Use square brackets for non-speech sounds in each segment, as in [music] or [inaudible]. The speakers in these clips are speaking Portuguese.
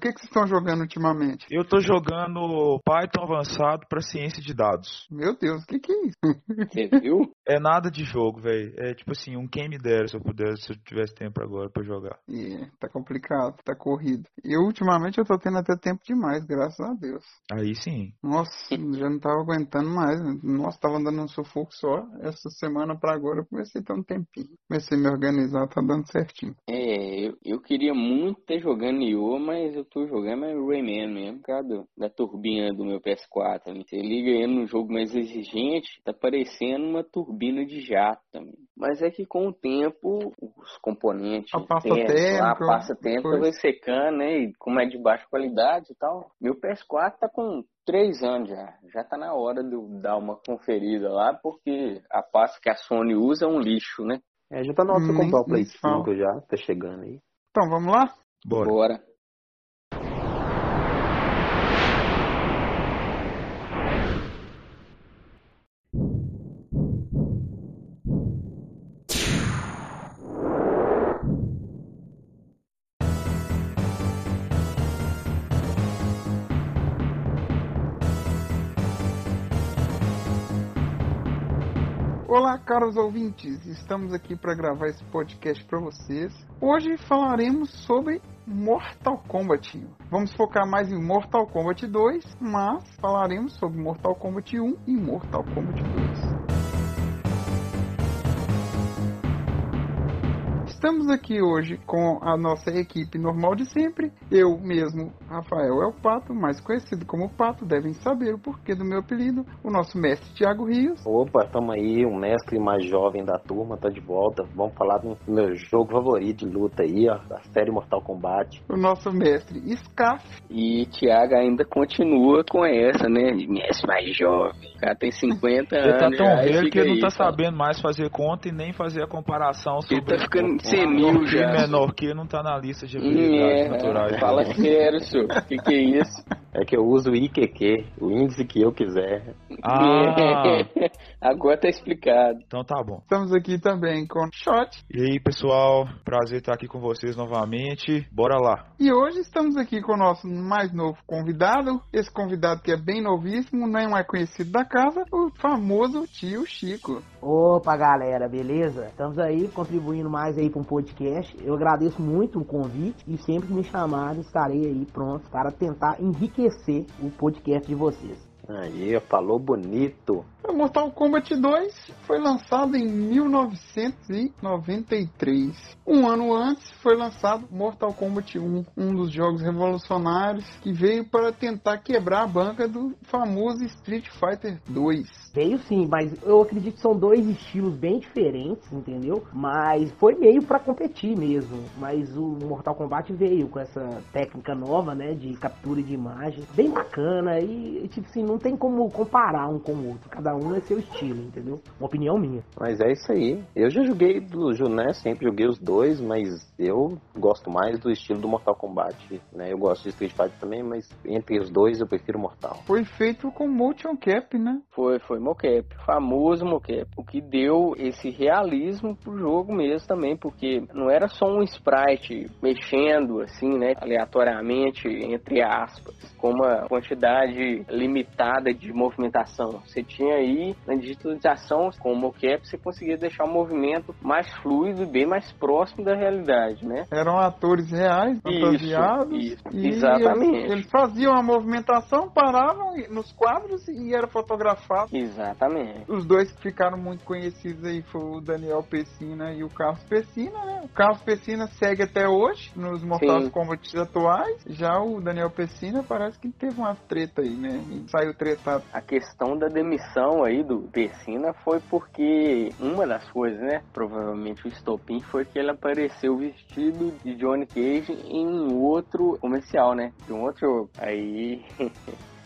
O que, que vocês estão jogando ultimamente? Eu tô jogando Python avançado para ciência de dados. Meu Deus, o que, que é isso? Você viu? É nada de jogo, velho. É tipo assim, um quem me dera se eu pudesse, se eu tivesse tempo agora pra jogar. É, tá complicado, tá corrido. Eu ultimamente eu tô tendo até tempo demais, graças a Deus. Aí sim. Nossa, [laughs] já não tava aguentando mais. né? Nossa, tava andando um sufoco só. Essa semana pra agora eu comecei a ter um tempinho. Comecei a me organizar, tá dando certinho. É, eu, eu queria muito ter jogando Nioh, mas eu tô jogando é Rayman mesmo, por causa do- da turbina do meu PS4. ali. Você liga ele num jogo mais exigente, tá parecendo uma turbina de jato também. Mas é que com o tempo, os componentes, A pasta térmicos lá, a térmica, pasta térmica coisa. vai secando, né? E como é de baixa qualidade e tal. Meu PS4 tá com três anos já. Já tá na hora de eu dar uma conferida lá, porque a pasta que a Sony usa é um lixo, né? É, já tá na hora de Nem- comprar o Play nem fala. 5 já, tá chegando aí. Então, vamos lá? Bora. Bora. Olá, caros ouvintes. Estamos aqui para gravar esse podcast para vocês. Hoje falaremos sobre Mortal Kombat. Vamos focar mais em Mortal Kombat 2, mas falaremos sobre Mortal Kombat 1 e Mortal Kombat 2. Estamos aqui hoje com a nossa equipe normal de sempre. Eu mesmo, Rafael é o Pato, mais conhecido como Pato, devem saber o porquê do meu apelido. O nosso mestre Thiago Rios. Opa, tamo aí, um mestre mais jovem da turma, tá de volta. Vamos falar do meu jogo favorito de luta aí, ó, da série Mortal Kombat. O nosso mestre Scaf. E Thiago ainda continua com essa, né? Mestre mais jovem. O cara tem 50 Ele tá anos. tão velho que ele não aí, tá fala. sabendo mais fazer conta e nem fazer a comparação Ele sobre tá ficando que já. menor que não tá na lista de habilidades é, naturais. fala sério, senhor. O que, que é isso? É que eu uso o IQQ, o índice que eu quiser. Ah, [laughs] Agora tá explicado. então tá bom. Estamos aqui também com Shot. E aí, pessoal, prazer estar aqui com vocês novamente. Bora lá. E hoje estamos aqui com o nosso mais novo convidado. Esse convidado que é bem novíssimo, não é conhecido da casa, o famoso tio Chico. Opa, galera, beleza? Estamos aí contribuindo mais aí para um podcast. Eu agradeço muito o convite e sempre que me chamarem estarei aí pronto para tentar enriquecer o podcast de vocês. Aí, falou bonito. Mortal Kombat 2 foi lançado em 1993. Um ano antes foi lançado Mortal Kombat 1, um dos jogos revolucionários que veio para tentar quebrar a banca do famoso Street Fighter 2. Veio sim, mas eu acredito que são dois estilos bem diferentes, entendeu? Mas foi meio para competir mesmo. Mas o Mortal Kombat veio com essa técnica nova, né, de captura de imagem, bem bacana e tipo assim, não tem como comparar um com o outro. Cada um é seu estilo, entendeu? Uma opinião minha. Mas é isso aí. Eu já joguei do Juné, sempre joguei os dois, mas eu gosto mais do estilo do Mortal Kombat. Né? Eu gosto de Street Fighter também, mas entre os dois eu prefiro Mortal. Foi feito com motion cap, né? Foi, foi mocap, famoso mocap, o que deu esse realismo pro jogo mesmo também, porque não era só um sprite mexendo assim, né, aleatoriamente, entre aspas, com uma quantidade limitada de movimentação. Você tinha aí na digitalização com o mocap, você conseguia deixar o movimento mais fluido e bem mais próximo da realidade, né? Eram atores reais, fantasiados. isso, e exatamente. Eles, eles faziam a movimentação, paravam nos quadros e era fotografado. Exatamente. Os dois que ficaram muito conhecidos aí foi o Daniel Pessina e o Carlos Pessina, né? O Carlos Pessina segue até hoje nos Mortal. Kombat atuais. Já o Daniel Pessina parece que teve uma treta aí, né? E saiu tretado. A questão da demissão aí do Pessina foi porque uma das coisas, né? Provavelmente o estopim foi que ele apareceu vestido de Johnny Cage em um outro comercial, né? De um outro. Aí [laughs]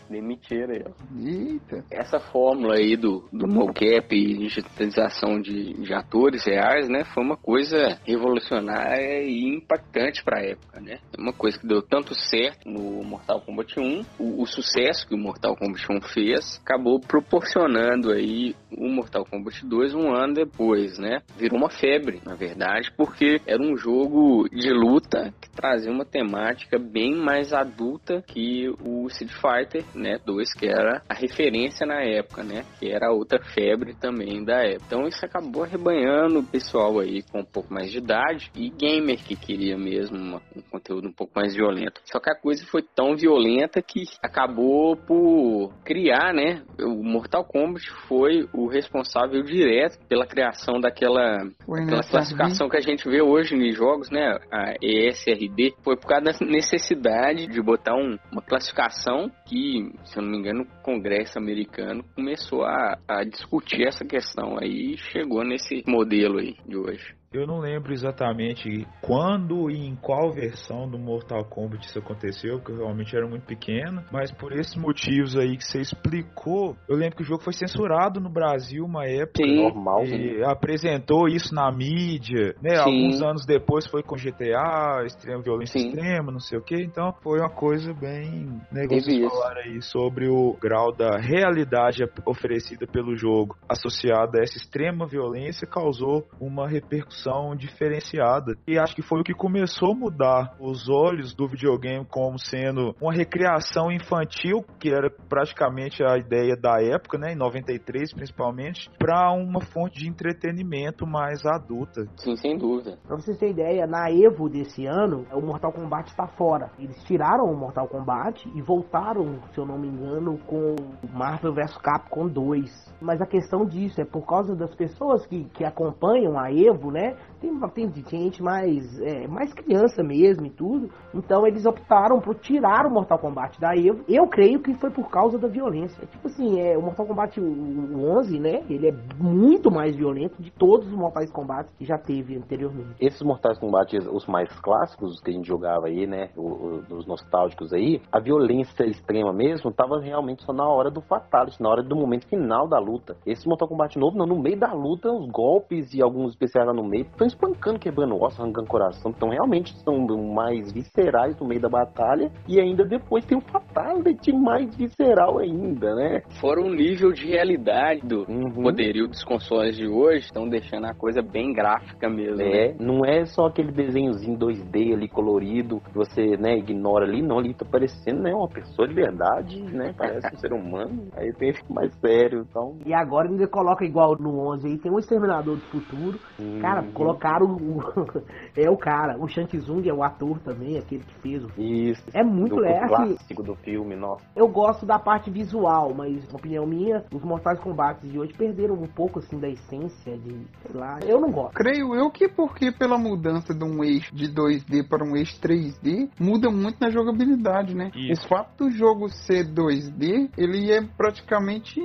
Demitiram ele. Eita. Essa fórmula aí do, do mocap e digitalização de, de atores reais, né, foi uma coisa revolucionária e impactante para a época, né? É uma coisa que deu tanto certo no Mortal Kombat 1, o, o sucesso que o Mortal Kombat 1 fez, acabou proporcionando aí o Mortal Kombat 2 um ano depois, né? Virou uma febre, na verdade, porque era um jogo de luta que trazia uma temática bem mais adulta que o Street Fighter, né, 2, que era a referência na época, né? Que era outra febre também da época. Então isso acabou arrebanhando o pessoal aí com um pouco mais de idade e gamer que queria mesmo uma, um conteúdo um pouco mais violento. Só que a coisa foi tão violenta que acabou por criar, né? O Mortal Kombat foi o responsável direto pela criação daquela, O daquela classificação que a gente vê hoje nos jogos, né? A ESRB. Foi por causa da necessidade de botar um- uma classificação que, se eu não me engano, o Congresso americano começou a, a discutir essa questão aí e chegou nesse modelo aí de hoje. Eu não lembro exatamente quando e em qual versão do Mortal Kombat isso aconteceu, porque eu realmente era muito pequeno, mas por esses motivos aí que você explicou, eu lembro que o jogo foi censurado no Brasil uma época. Sim. Normal, E apresentou isso na mídia, né? Sim. Alguns anos depois foi com GTA, extrema violência Sim. extrema, não sei o que. Então foi uma coisa bem. Né, vocês isso. falaram aí sobre o grau da realidade oferecida pelo jogo associada a essa extrema violência causou uma repercussão diferenciada. E acho que foi o que começou a mudar os olhos do videogame como sendo uma recriação infantil, que era praticamente a ideia da época, né, em 93 principalmente, para uma fonte de entretenimento mais adulta. Sim, sem dúvida. Pra vocês terem ideia, na Evo desse ano, o Mortal Kombat está fora. Eles tiraram o Mortal Kombat e voltaram, se eu não me engano, com o Marvel vs Capcom 2. Mas a questão disso é por causa das pessoas que, que acompanham a Evo, né? ¿eh? Tem, tem gente mais, é, mais criança mesmo e tudo. Então eles optaram por tirar o Mortal Kombat da Evo. Eu creio que foi por causa da violência. É Tipo assim, é, o Mortal Kombat o- o 11, né? Ele é muito mais violento de todos os Mortais Kombat que já teve anteriormente. Esses Mortais Kombat, os mais clássicos, os que a gente jogava aí, né? Os nostálgicos aí, a violência extrema mesmo tava realmente só na hora do Fatality, na hora do momento final da luta. Esse Mortal Kombat novo, não, no meio da luta, os golpes e alguns especiais lá no meio, estão espancando, quebrando osso, arrancando coração. Então realmente são mais viscerais no meio da batalha. E ainda depois tem o Fatality mais visceral ainda, né? Fora o nível de realidade do Uhum. poderio dos consoles de hoje, estão deixando a coisa bem gráfica mesmo. né? É, não é só aquele desenhozinho 2D ali colorido que você, né, ignora ali, não, ali tá parecendo, né, uma pessoa de verdade, né, parece um [laughs] ser humano. Aí tem fica mais sério, então. E agora ainda coloca igual no 11 aí, tem um Exterminador do Futuro. Cara, Uhum. Colocaram o... [laughs] é o cara. O Shang Tsung é o ator também, aquele que fez o Isso. É muito legal. assim, clássico do filme, nossa. Eu gosto da parte visual, mas, na opinião minha, os Mortais Kombates de hoje perderam um pouco, assim, da essência de, sei lá, eu não gosto. Creio eu que porque pela mudança de um eixo de 2D para um eixo 3D, muda muito na jogabilidade, né? Isso. O fato do jogo ser 2D, ele é praticamente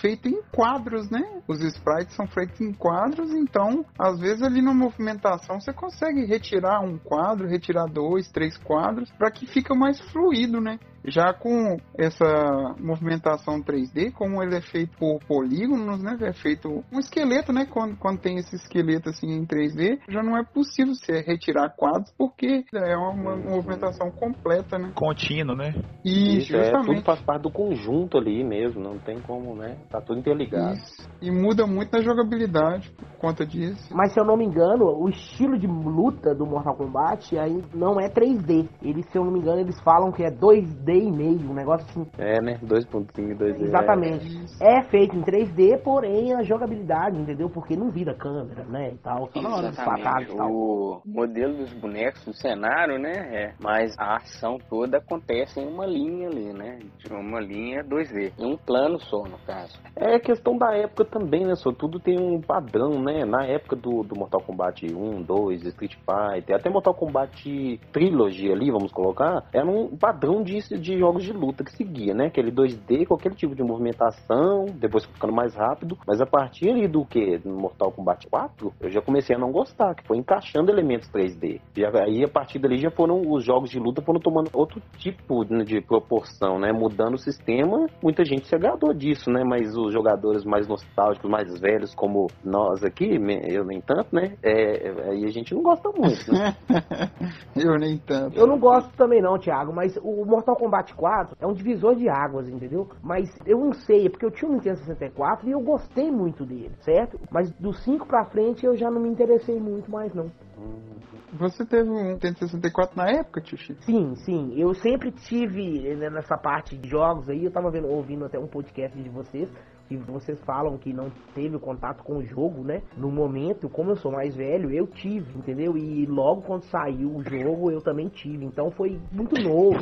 feito em quadros, né? Os sprites são feitos em quadros, então, às vezes na movimentação você consegue retirar um quadro, retirar dois, três quadros, para que fica mais fluido, né? Já com essa movimentação 3D, como ele é feito por polígonos, né? É feito um esqueleto, né? Quando, quando tem esse esqueleto assim em 3D, já não é possível você retirar quadros porque é uma, movimentação completa, né? Contínuo, né? Isso, é, tudo justamente. faz parte do conjunto ali mesmo, não tem como, né? Tá tudo interligado. Isso. E muda muito na jogabilidade por conta disso. Mas se eu não me engano, o estilo de luta do Mortal Kombat aí não é 3D. Eles, se eu não me engano, eles falam que é 2D e meio, um negócio assim. É, né? 2.5, 2D. Exatamente. É feito em 3D, porém a jogabilidade, entendeu? Porque não vira câmera, né? E tal. Só na hora dos e tal. O modelo dos bonecos do cenário, né? É. Mas a ação toda acontece em uma linha ali, né? De uma linha 2D. Em um plano só, no caso. É questão da época também, né? Só tudo tem um padrão, né? né? Na época do, do Mortal Kombat 1, 2, Street Fighter, até Mortal Kombat Trilogy ali, vamos colocar, era um padrão de, de jogos de luta que seguia, né? Aquele 2D com aquele tipo de movimentação, depois ficando mais rápido. Mas a partir ali do que? Mortal Kombat 4, eu já comecei a não gostar, que foi encaixando elementos 3D. E aí a partir dali já foram os jogos de luta foram tomando outro tipo de proporção, né? Mudando o sistema, muita gente se agradou disso, né? Mas os jogadores mais nostálgicos, mais velhos, como nós aqui, eu nem tanto, né? É, aí a gente não gosta muito, né? [laughs] eu nem tanto. Eu não gosto também não, Thiago, mas o Mortal Kombat 4 é um divisor de águas, entendeu? Mas eu não sei, é porque eu tinha um Nintendo 64 e eu gostei muito dele, certo? Mas do 5 pra frente eu já não me interessei muito mais não. Você teve um Nintendo 64 na época, Tio Chico? Sim, sim. Eu sempre tive né, nessa parte de jogos aí, eu tava vendo, ouvindo até um podcast de vocês, que vocês falam que não teve contato com o jogo, né? No momento, como eu sou mais velho, eu tive, entendeu? E logo quando saiu o jogo, eu também tive. Então foi muito novo.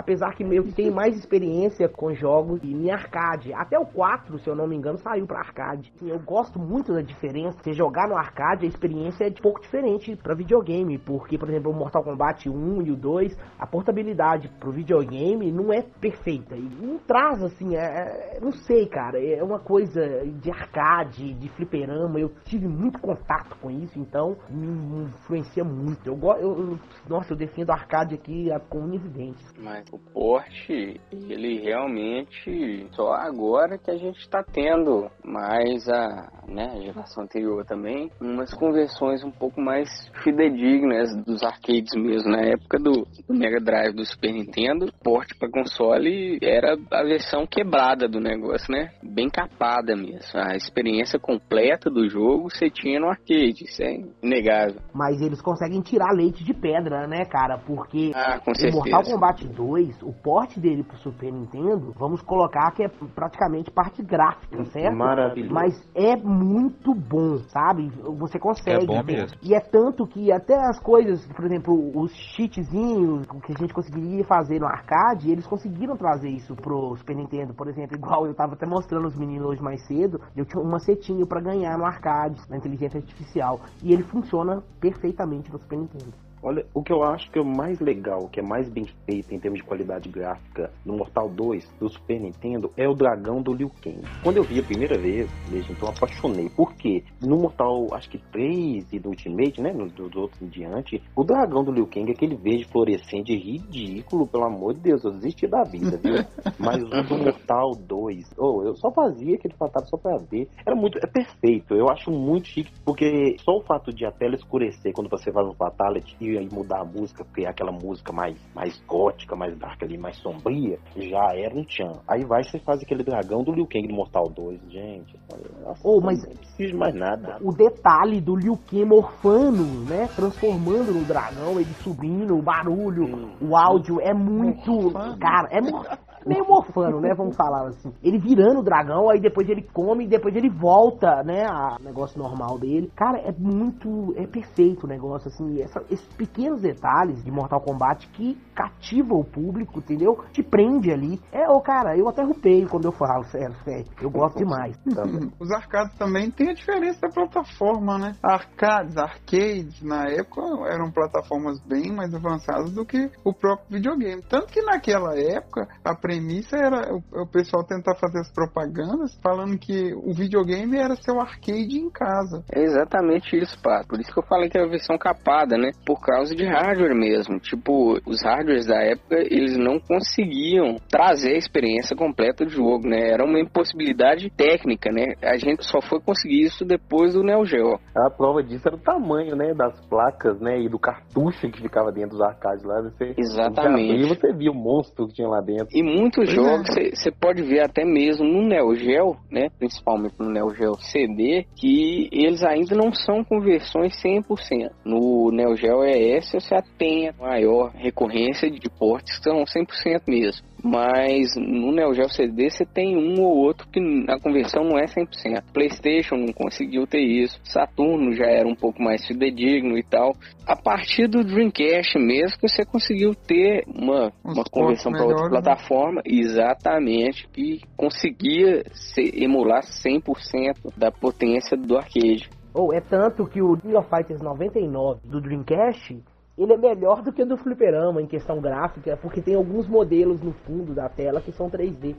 Apesar que eu tenho mais experiência com jogos em arcade. Até o 4, se eu não me engano, saiu para arcade. Eu gosto muito da diferença. Você jogar no arcade, a experiência é um pouco diferente para videogame. Porque, por exemplo, o Mortal Kombat 1 e o 2, a portabilidade pro videogame não é perfeita. E não traz assim, é, é, não sei, cara. É uma coisa de arcade, de fliperama. Eu tive muito contato com isso, então me influencia muito. Eu, eu, nossa, eu defendo arcade aqui com unhas e dentes. Mas o Porsche, ele realmente só agora que a gente está tendo mais a, né, a geração anterior também, umas conversões um pouco mais fidedignas dos arcades mesmo. Na época do, do Mega Drive do Super Nintendo, porte para console era a versão quebrada do negócio, né? Bem capada mesmo. A experiência completa do jogo você tinha no arcade, isso é inegável. Mas eles conseguem tirar leite de pedra, né, cara? Porque ah, o Mortal Kombat 2, o porte dele pro Super Nintendo, vamos colocar que é praticamente parte gráfica, certo? Maravilhoso. Mas é muito bom, sabe? Você consegue. É bom mesmo. E é tanto que até as coisas, por exemplo, os cheatzinhos que a gente conseguiria fazer no arcade, eles conseguiram trazer isso pro Super Nintendo, por exemplo, igual eu tava até mostrando os meninos hoje mais cedo, eu tinha um macetinho para ganhar no arcade, na inteligência artificial, e ele funciona perfeitamente no Super Nintendo. Olha, o que eu acho que é o mais legal, que é mais bem feito em termos de qualidade gráfica no Mortal 2 do Super Nintendo é o dragão do Liu Kang. Quando eu vi a primeira vez, desde então apaixonei. Por quê? No Mortal, acho que 3 e do Ultimate, né, nos dos outros em diante, o dragão do Liu Kang, aquele verde fluorescente ridículo, pelo amor de Deus, eu desisti da vida, viu? [laughs] Mas o do Mortal 2, oh, eu só fazia aquele fatal só pra ver. Era muito, é perfeito, eu acho muito chique, porque só o fato de a tela escurecer quando você faz um fatality e aí mudar a música, criar aquela música mais, mais gótica, mais dark ali, mais sombria, já era um tchan. Aí vai você faz aquele dragão do Liu Kang do Mortal 2, gente. Nossa, oh, mas não preciso mais nada. O detalhe do Liu Kang morfando, né? Transformando no dragão, ele subindo, o barulho, hum. o áudio é muito. Morfando. Cara, é [laughs] meio morfando, né? Vamos falar assim. Ele virando o dragão, aí depois ele come e depois ele volta, né? A negócio normal dele. Cara, é muito. É perfeito o negócio, assim. Essa, esses pequenos detalhes de Mortal Kombat que cativa o público, entendeu? Te prende ali. É, ô, cara, eu até rupei quando eu falo, [laughs] sério, sério. Eu gosto demais. [laughs] Os arcades também tem a diferença da plataforma, né? Arcades, arcades, na época, eram plataformas bem mais avançadas do que o próprio videogame. Tanto que naquela época, a premissa era o, o pessoal tentar fazer as propagandas falando que o videogame era seu arcade em casa. É exatamente isso, pá. Por isso que eu falei que era a versão capada, né? Por causa de hardware mesmo. Tipo, os hardwares da época, eles não conseguiam trazer a experiência completa do jogo, né? Era uma impossibilidade técnica, né? A gente só foi conseguir isso depois do Neo Geo. A prova disso era o tamanho, né? Das placas, né? E do cartucho que ficava dentro dos arcades lá. Você, Exatamente. E você via o monstro que tinha lá dentro. E muitos pois jogos você é. pode ver até mesmo no Neo Geo, né? Principalmente no Neo Geo CD, que eles ainda não são conversões 100%. No Neo Geo ES você tem a maior recorrência de portes que são 100% mesmo mas no Neo Geo CD você tem um ou outro que a conversão não é 100%. PlayStation não conseguiu ter isso, Saturno já era um pouco mais fidedigno e tal. A partir do Dreamcast mesmo que você conseguiu ter uma, uma conversão para outra né? plataforma, exatamente, que conseguia ser, emular 100% da potência do arcade. Ou é tanto que o King of Fighters 99 do Dreamcast, ele é melhor do que o do Fliperama em questão gráfica, porque tem alguns modelos no fundo da tela que são 3D.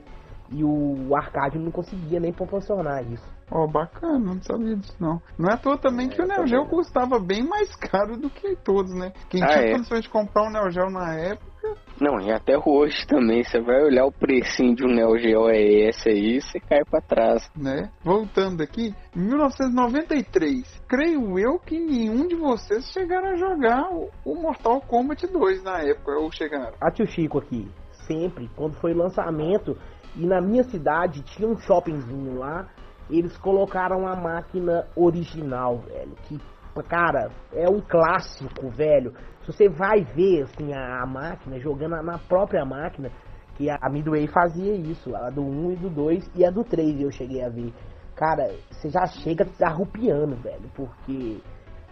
E o arcade não conseguia nem proporcionar isso. Ó, oh, bacana, não sabia disso não. Não é à toa também é, que o Neo Geo custava bem mais [laughs] caro do que todos, né? Quem ah, tinha é. condições de comprar um Neo Geo na época não, e até hoje também, você vai olhar o precinho de um Neo Geo ES aí, você cai para trás. Né? Voltando aqui, 1993, creio eu que nenhum de vocês chegaram a jogar o Mortal Kombat 2 na época, ou chegaram? A tio Chico aqui, sempre, quando foi lançamento, e na minha cidade tinha um shoppingzinho lá, eles colocaram a máquina original, velho, que cara, é um clássico, velho. Se você vai ver assim a, a máquina jogando na própria máquina, que a, Midway fazia isso, a do 1 e do 2 e a do 3 eu cheguei a ver. Cara, você já chega arrupiando, velho, porque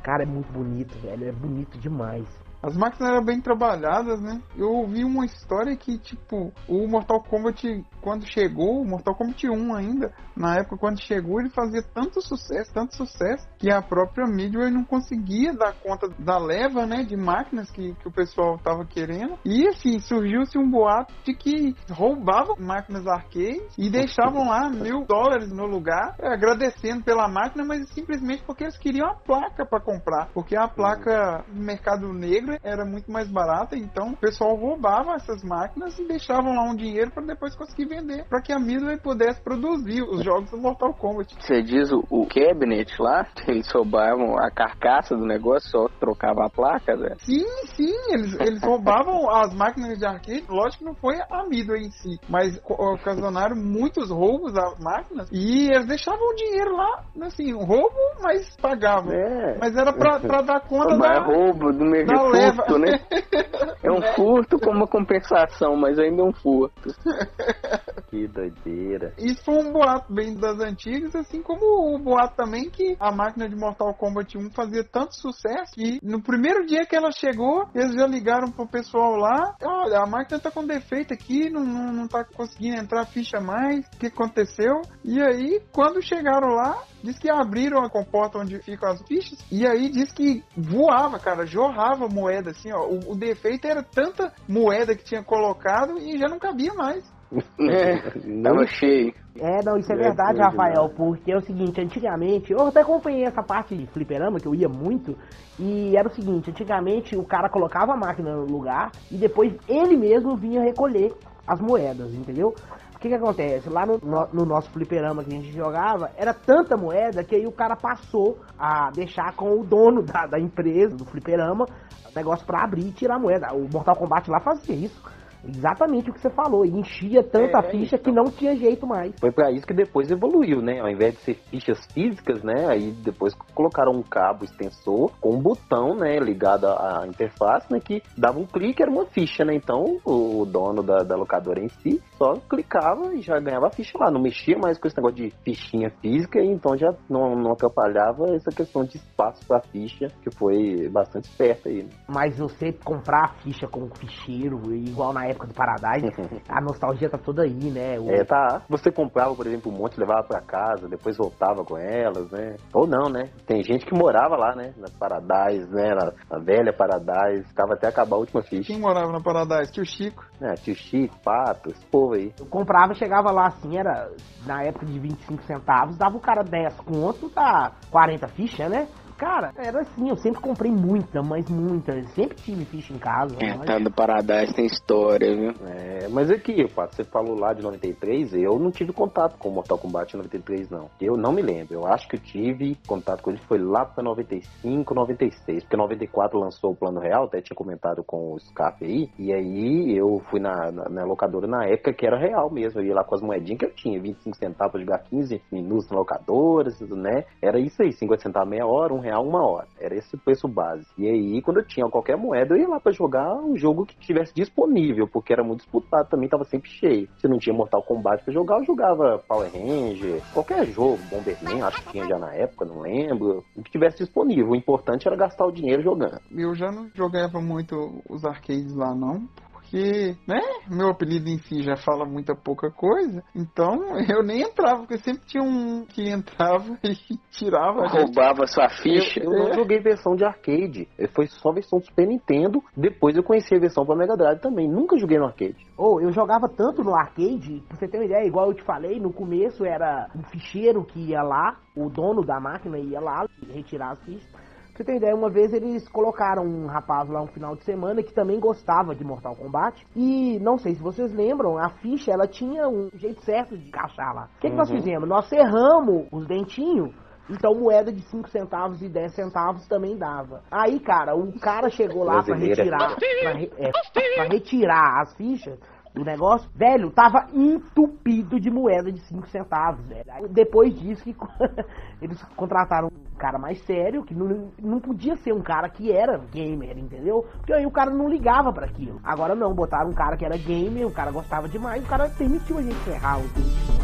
cara é muito bonito, velho, é bonito demais. As máquinas eram bem trabalhadas, né? Eu ouvi uma história que, tipo, o Mortal Kombat, quando chegou, o Mortal Kombat 1 ainda, na época quando chegou, ele fazia tanto sucesso, tanto sucesso, que a própria Midway não conseguia dar conta da leva, né, de máquinas que, que o pessoal tava querendo. E, assim, surgiu-se um boato de que roubavam máquinas arcade e deixavam lá mil dólares no lugar, agradecendo pela máquina, mas simplesmente porque eles queriam a placa para comprar. Porque a placa mercado negro era muito mais barata, então o pessoal roubava essas máquinas e deixavam lá um dinheiro para depois conseguir vender, para que a Midway pudesse produzir os jogos do Mortal Kombat. Você diz o, o cabinet lá, [laughs] eles roubavam a carcaça do negócio, só trocava a placa, né? Sim, sim, eles, eles roubavam [laughs] as máquinas de arcade, lógico que não foi a Midway em si, mas ocasionaram muitos roubos às máquinas e eles deixavam o dinheiro lá, assim, um roubo, mas pagavam. É. Mas era para dar conta mas da, roubo do da [laughs] furto, né? [laughs] É um furto com uma compensação, mas ainda é um furto. [laughs] Que doideira. Isso foi um boato bem das antigas, assim como o boato também que a máquina de Mortal Kombat 1 fazia tanto sucesso que no primeiro dia que ela chegou, eles já ligaram pro pessoal lá, olha, a máquina tá com defeito aqui, não, não, não tá conseguindo entrar ficha mais, o que aconteceu? E aí, quando chegaram lá, diz que abriram a comporta onde ficam as fichas, e aí diz que voava, cara, jorrava moeda, assim, ó. O, o defeito era tanta moeda que tinha colocado e já não cabia mais. [laughs] É, tava cheio. É, não, isso é, é verdade, Rafael, porque é o seguinte, antigamente, eu até acompanhei essa parte de fliperama, que eu ia muito, e era o seguinte, antigamente o cara colocava a máquina no lugar e depois ele mesmo vinha recolher as moedas, entendeu? Que que acontece? Lá no, no, no, nosso fliperama que a gente jogava, era tanta moeda que aí o cara passou a deixar com o dono da, da empresa, do fliperama, negócio para abrir e tirar moeda. O Mortal Kombat lá fazia isso. Exatamente o que você falou, e enchia tanta é, ficha então. que não tinha jeito mais. Foi para isso que depois evoluiu, né? Ao invés de ser fichas físicas, né? Aí depois colocaram um cabo extensor com um botão, né? Ligado à interface, né? Que dava um clique, era uma ficha, né? Então o dono da, da locadora em si só clicava e já ganhava a ficha lá. Não mexia mais com esse negócio de fichinha física, então já não, não atrapalhava essa questão de espaço para ficha, que foi bastante esperto aí. Né? Mas você comprar a ficha com ficheiro, igual na época do Paradise, [laughs] a nostalgia tá toda aí, né? O... É, tá. Você comprava, por exemplo, um monte, levava para casa, depois voltava com elas, né? Ou não, né? Tem gente que morava lá, né? Na Paradise, né? Na, na velha Paradise, ficava até acabar a última ficha. Quem morava na Paradise? Tio Chico. É, tio Chico, Pato, esse povo aí. Eu comprava, chegava lá assim, era na época de 25 centavos, dava o cara 10 conto, tá 40 fichas, né? Cara, era assim, eu sempre comprei muita, mas muita. Sempre tive ficha em casa. É, mas... tá do Paradise tem história, viu? É, mas aqui, Pato, você falou lá de 93, eu não tive contato com o Mortal Kombat 93, não. Eu não me lembro. Eu acho que eu tive contato com ele, foi lá pra 95, 96. Porque 94 lançou o Plano Real, até tinha comentado com o Scarpe aí. E aí eu fui na, na, na, locadora na época que era real mesmo. Eu ia lá com as moedinhas que eu tinha, 25 centavos pra jogar 15 minutos na locadora, né? Era isso aí, 50 centavos meia hora, um real uma hora. Era esse o preço base. E aí, quando eu tinha qualquer moeda, eu ia lá para jogar um jogo que tivesse disponível, porque era muito disputado, também tava sempre cheio. Se não tinha Mortal Kombat para jogar, eu jogava Power Ranger, qualquer jogo, Bomberman, acho que tinha já na época, não lembro. O que tivesse disponível. O importante era gastar o dinheiro jogando. Eu já não jogava muito os arcades lá, não porque, né, meu apelido em si já fala muita pouca coisa, então [laughs] eu nem entrava, porque sempre tinha um que entrava [laughs] e tirava. Roubava sua ficha. Eu, eu não joguei versão de arcade, foi só versão do Super Nintendo, depois eu conheci a versão pra Mega Drive também, nunca joguei no arcade. Ou oh, eu jogava tanto no arcade, pra você ter uma ideia, igual eu te falei, no começo era um ficheiro que ia lá, o dono da máquina ia lá retirar as fichas. Você ter ideia, uma vez eles colocaram um rapaz lá um final de semana que também gostava de Mortal Kombat. E não sei se vocês lembram, a ficha ela tinha um jeito certo de encaixar lá. O que, que nós fizemos? Nós cerramos os dentinhos. Então moeda de 5 centavos e 10 centavos também dava. Aí, cara, o cara chegou lá para retirar, pra, re, é, pra retirar as fichas do negócio, velho, tava entupido de moeda de 5 centavos, velho. Aí, depois disso que [laughs] eles contrataram um cara mais sério, que não, não podia ser um cara que era gamer, entendeu? Porque aí o cara não ligava para aquilo. Agora não, botaram um cara que era gamer, o cara gostava demais, o cara permitiu a gente ferrar o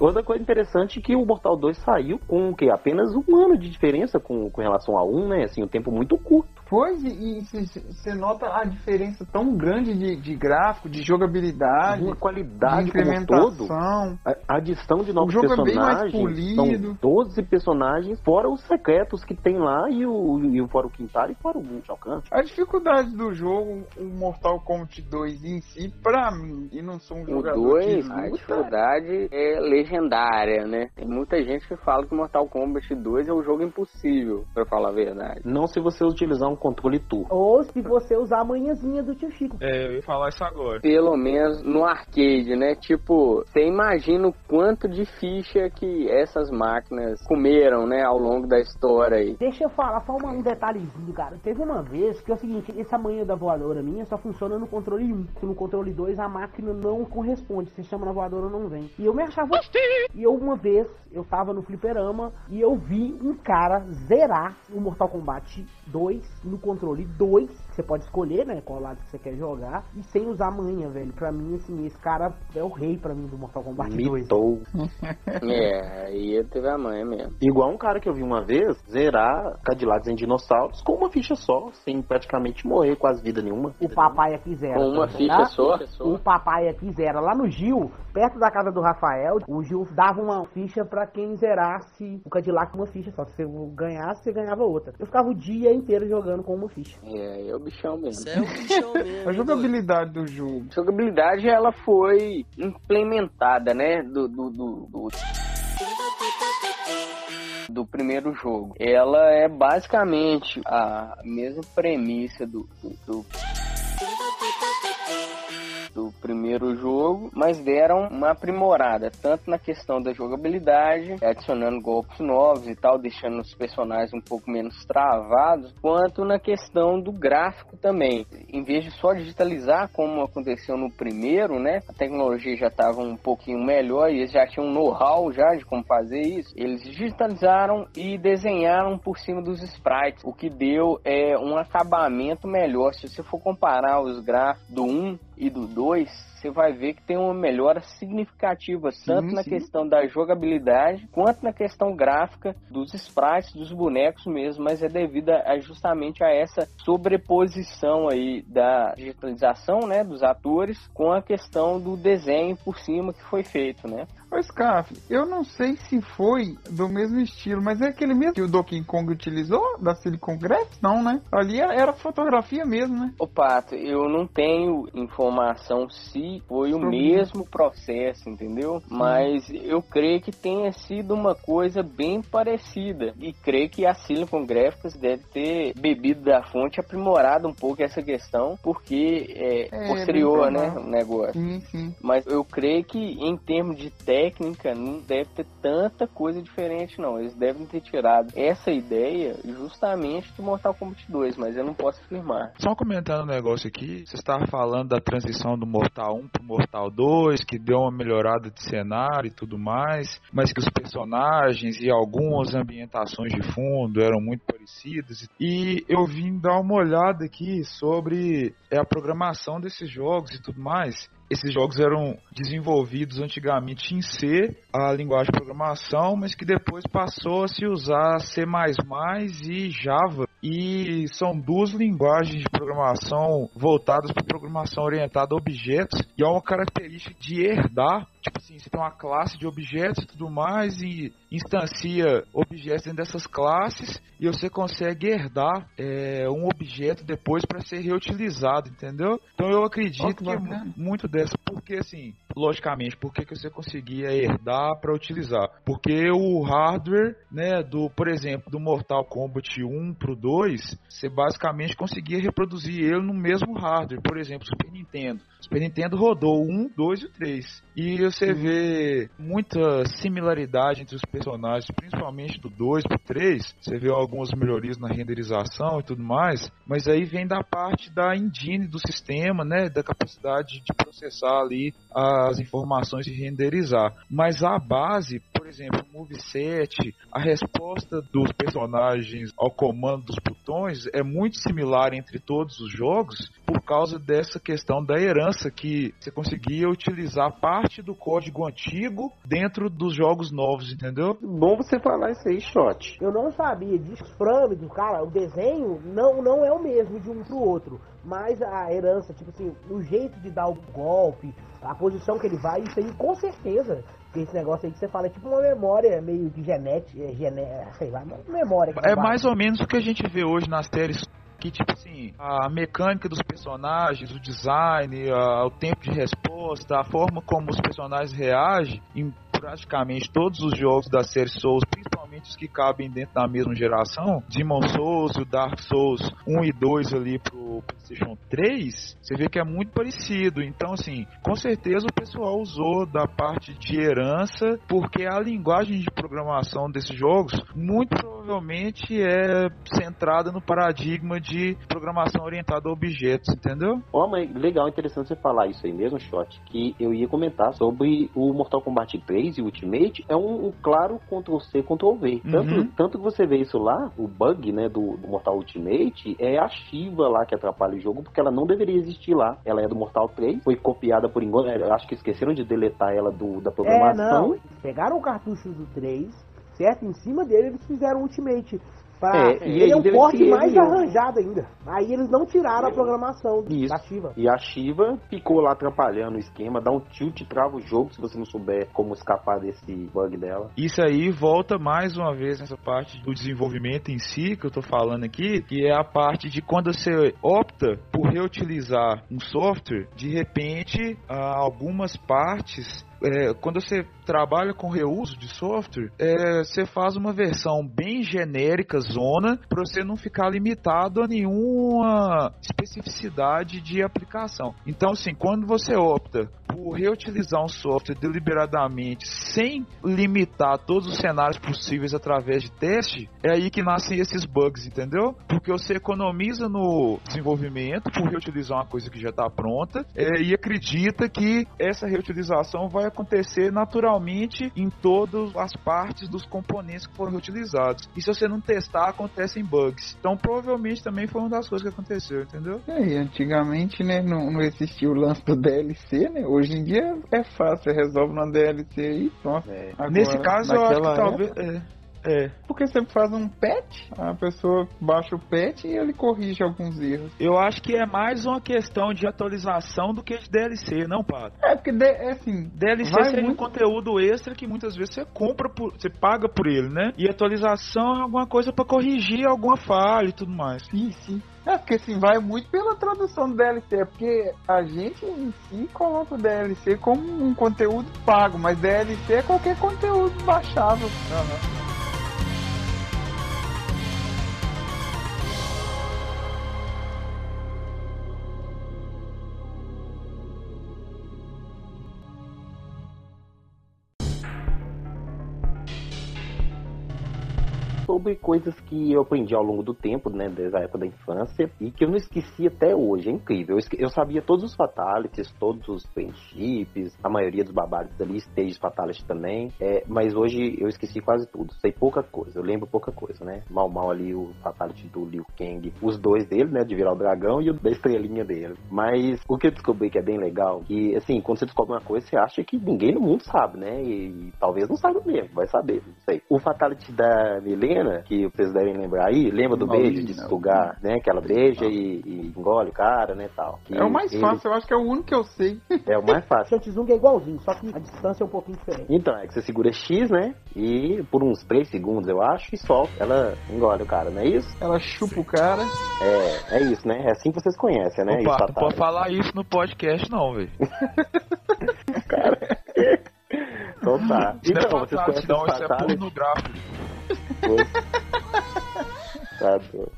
Outra coisa interessante é que o Mortal 2 saiu com o quê? Apenas um ano de diferença com, com relação a um, né? Assim, um tempo muito curto. Pois, e você nota a diferença tão grande de, de gráfico, de jogabilidade, de qualidade de incrementação. Todo. A adição de novos o jogo personagens. É bem mais polido. São 12 personagens, fora os secretos que tem lá e o, e o fora o Quintaro e fora o Alcance. A dificuldade do jogo, o Mortal Kombat 2 em si, pra mim, e não sou um jogador o 2, a dificuldade é legendária, né? Tem muita gente que fala que Mortal Kombat 2 é um jogo impossível, pra falar a verdade. Não se você utilizar um controle tu. Ou se você usar a manhãzinha do tio Chico. É, eu ia falar isso agora. Pelo menos no arcade, né? Tipo, você imagina o quanto de ficha que essas máquinas comeram, né, ao longo da história aí. Deixa eu falar só um detalhezinho, cara. Teve uma vez que é o seguinte, essa manhã da voadora minha só funciona no controle 1. No controle 2 a máquina não corresponde. Você chama na voadora não vem. E eu me achava. E eu uma vez, eu tava no fliperama e eu vi um cara zerar o Mortal Kombat 2 no controle 2, você pode escolher, né, qual lado que você quer jogar, e sem usar manha, velho. Pra mim, assim, esse cara é o rei pra mim do Mortal Kombat Mitou. 2. [laughs] é, aí teve a manha mesmo. Igual um cara que eu vi uma vez zerar Cadillacs em dinossauros com uma ficha só, sem praticamente morrer quase vida nenhuma. O papai aqui zera. Com uma tá ficha só? O papai aqui zera. Lá no Gil, perto da casa do Rafael, o Gil dava uma ficha pra quem zerasse o Cadillac com uma ficha só. Se você ganhasse, você ganhava outra. Eu ficava o dia inteiro jogando com uma ficha. É, é o bichão mesmo. é o bichão mesmo. a jogabilidade do jogo. A jogabilidade, ela foi implementada, né, do, do, do, do do primeiro jogo. Ela é basicamente a mesma premissa do, do do primeiro jogo, mas deram uma aprimorada, tanto na questão da jogabilidade, adicionando golpes novos e tal, deixando os personagens um pouco menos travados, quanto na questão do gráfico também. Em vez de só digitalizar, como aconteceu no primeiro, né, a tecnologia já estava um pouquinho melhor e eles já tinham um know-how já de como fazer isso, eles digitalizaram e desenharam por cima dos sprites, o que deu é um acabamento melhor. Se você for comparar os gráficos do 1 e do 2, você vai ver que tem uma melhora significativa, tanto sim, na sim. questão da jogabilidade, quanto na questão gráfica dos sprites, dos bonecos mesmo, mas é devido a, justamente a essa sobreposição aí da digitalização, né, dos atores com a questão do desenho por cima que foi feito, né? Ô Scarf, eu não sei se foi do mesmo estilo, mas é aquele mesmo que o Donkey Kong utilizou, da Silicon Graphics? Não, né? Ali era fotografia mesmo, né? Ô Pato, eu não tenho informação se foi o mesmo processo, entendeu? Sim. Mas eu creio que tenha sido uma coisa bem parecida. E creio que a Silicon Graphics deve ter bebido da fonte, aprimorado um pouco essa questão, porque é, é posterior, né, o negócio. Sim, sim. Mas eu creio que em termos de técnica, técnica não deve ter tanta coisa diferente, não. Eles devem ter tirado essa ideia justamente do Mortal Kombat 2, mas eu não posso afirmar. Só comentando um negócio aqui, você estava falando da transição do Mortal 1 pro Mortal 2, que deu uma melhorada de cenário e tudo mais, mas que os personagens e algumas ambientações de fundo eram muito parecidas. E eu vim dar uma olhada aqui sobre é, a programação desses jogos e tudo mais. Esses jogos eram desenvolvidos antigamente em C, a linguagem de programação, mas que depois passou a se usar C++ e Java. E são duas linguagens de programação voltadas para programação orientada a objetos, e é uma característica de herdar Tipo assim, você tem uma classe de objetos e tudo mais, e instancia objetos dentro dessas classes, e você consegue herdar é, um objeto depois para ser reutilizado, entendeu? Então eu acredito oh, que, que é muito dessa, porque assim, logicamente, por que, que você conseguia herdar para utilizar? Porque o hardware, né, do, por exemplo, do Mortal Kombat 1 pro 2, você basicamente conseguia reproduzir ele no mesmo hardware, por exemplo, Super Nintendo. Super Nintendo rodou o 1, 2 e o 3. E você vê muita similaridade entre os personagens, principalmente do 2 pro 3. Você vê algumas melhorias na renderização e tudo mais, mas aí vem da parte da engine do sistema, né, da capacidade de processar ali as informações e renderizar. Mas a base, por exemplo, o moveset, a resposta dos personagens ao comando dos botões é muito similar entre todos os jogos por causa dessa questão da herança que você conseguia utilizar parte do código antigo dentro dos jogos novos, entendeu? Bom você falar isso aí, Shot. Eu não sabia disso. Os parâmetros, cara, o desenho não, não é o mesmo de um pro outro. Mas a herança, tipo assim, o jeito de dar o golpe, a posição que ele vai, isso aí com certeza. Esse negócio aí que você fala é tipo uma memória meio de genética, é, gené, sei lá, memória. É mais ou menos o que a gente vê hoje nas séries que tipo assim, a mecânica dos personagens, o design, a, o tempo de resposta, a forma como os personagens reagem em praticamente todos os jogos da série Souls, principalmente que cabem dentro da mesma geração, Demon Souls, o Dark Souls 1 e 2 ali pro PlayStation 3, você vê que é muito parecido. Então, assim, com certeza o pessoal usou da parte de herança, porque a linguagem de programação desses jogos muito provavelmente é centrada no paradigma de programação orientada a objetos, entendeu? Ó, oh, mas legal, interessante você falar isso aí mesmo, Shot, que eu ia comentar sobre o Mortal Kombat 3 3 e Ultimate é um, um claro Ctrl-C, Uhum. Tanto, tanto que você vê isso lá, o bug, né, do, do, Mortal Ultimate, é a Shiva lá que atrapalha o jogo, porque ela não deveria existir lá. Ela é do Mortal 3, foi copiada por engano, é, acho que esqueceram de deletar ela do, da programação. É, não, pegaram o cartucho do 3, certo? Em cima dele eles fizeram Ultimate. Pra... É, e ele é um porte mais arranjado ainda. Aí eles não tiraram a programação Isso. da Shiva. E a Shiva ficou lá atrapalhando o esquema, dá um tilt e trava o jogo se você não souber como escapar desse bug dela. Isso aí volta mais uma vez nessa parte do desenvolvimento em si que eu tô falando aqui, que é a parte de quando você opta por reutilizar um software, de repente algumas partes é, quando você trabalha com reuso de software, é, você faz uma versão bem genérica, zona, para você não ficar limitado a nenhuma especificidade de aplicação. Então, assim, quando você opta por reutilizar um software deliberadamente sem limitar todos os cenários possíveis através de teste, é aí que nascem esses bugs, entendeu? Porque você economiza no desenvolvimento por reutilizar uma coisa que já está pronta é, e acredita que essa reutilização vai acontecer naturalmente em todas as partes dos componentes que foram reutilizados. E se você não testar, acontecem bugs. Então provavelmente também foi uma das coisas que aconteceu, entendeu? É, e antigamente, né, não, não existia o lance do DLC, né? Hoje em dia é fácil, você resolve na DLC e pronto. É. Agora, Nesse caso eu acho que talvez. É. É. Porque você faz um patch, a pessoa baixa o patch e ele corrige alguns erros. Eu acho que é mais uma questão de atualização do que de DLC, não, Pato? É, porque, de, é assim... DLC seria muito... um conteúdo extra que muitas vezes você compra, por, você paga por ele, né? E atualização é alguma coisa para corrigir alguma falha e tudo mais. Sim, sim. É, porque assim, vai muito pela tradução do DLC, é porque a gente em si coloca o DLC como um conteúdo pago, mas DLC é qualquer conteúdo baixável. Uhum. Sobre coisas que eu aprendi ao longo do tempo, né, desde a época da infância, e que eu não esqueci até hoje. É incrível. Eu, eu sabia todos os fatalities, todos os friendships, a maioria dos barbários ali, stages fatalities também, é, mas hoje eu esqueci quase tudo. Sei pouca coisa, eu lembro pouca coisa, né? Mal mal ali o fatality do Liu Kang, os dois dele, né, de virar o dragão e o da estrelinha dele. Mas o que eu descobri que é bem legal, que assim, quando você descobre uma coisa, você acha que ninguém no mundo sabe, né? E, e talvez não saiba mesmo, vai saber, não sei. O fatality da Milena, que vocês devem lembrar aí, lembra do beijo de sugar, né? Que ela beija e, e, engole o cara, né, tal. Que é o mais ele... fácil, eu acho que é o único que eu sei. É o mais fácil. [laughs] O Shantizung é igualzinho, só que a distância é um pouquinho diferente. Então, é que você segura X, né? E por uns 3 segundos, eu acho, e solta. Ela engole o cara, não é isso? Ela chupa Sim. o cara. É, é isso, né? É assim que vocês conhecem, né? Opa, não pode falar isso no podcast, não, velho. [laughs] cara. [laughs] Então tá. Isso então, é vocês conhecem não, isso é pornográfico. Tá doido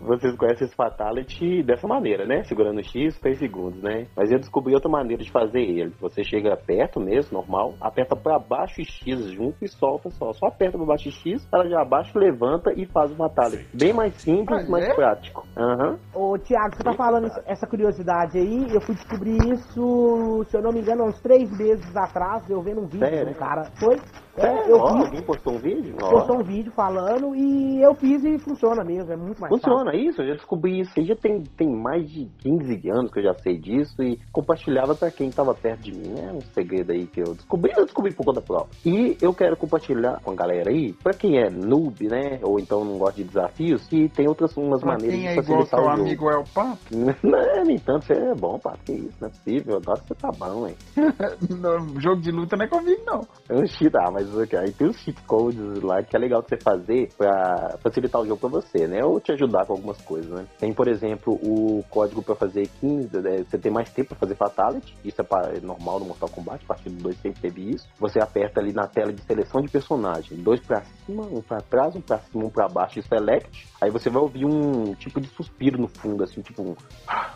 vocês conhecem esse Fatality dessa maneira, né? Segurando X, 3 segundos, né? Mas eu descobri outra maneira de fazer ele. Você chega perto mesmo, normal, aperta para baixo e X junto e solta só. Só aperta para baixo e X, ela já abaixa, levanta e faz o Fatality. Bem mais simples, ah, mais é? prático. Uhum. Ô, Thiago, você tá falando essa curiosidade aí, eu fui descobrir isso, se eu não me engano, uns três meses atrás, eu vendo um vídeo Sério? do cara. Foi? É, eu oh, fiz, alguém postou um vídeo? Postou um vídeo falando e eu fiz e funciona mesmo, é muito mais Funciona, fácil. isso, eu já descobri isso. Já tem, tem mais de 15 anos que eu já sei disso e compartilhava para quem estava perto de mim. É um segredo aí que eu descobri, eu descobri por conta própria. E eu quero compartilhar com a galera aí, para quem é noob, né, ou então não gosta de desafios, que tem outras umas pra maneiras quem de facilitar é igual o jogo. amigo é o Pato? [laughs] Não, nem tanto, você é bom, Pato, que isso, não é possível. Agora você tá bom, hein. [laughs] jogo de luta não é comigo, não. Eu ah, mas aí tem os cheat codes lá que é legal de você fazer para facilitar o jogo para você, né? Ou te ajudar com algumas coisas, né? Tem, por exemplo, o código para fazer 15, né? você tem mais tempo para fazer Fatality, isso é, normal no Mortal Kombat, a partir do 2 sempre teve isso. Você aperta ali na tela de seleção de personagem, dois para cima, um para trás, um para cima, um para baixo e Select. Aí você vai ouvir um tipo de suspiro no fundo, assim, tipo um.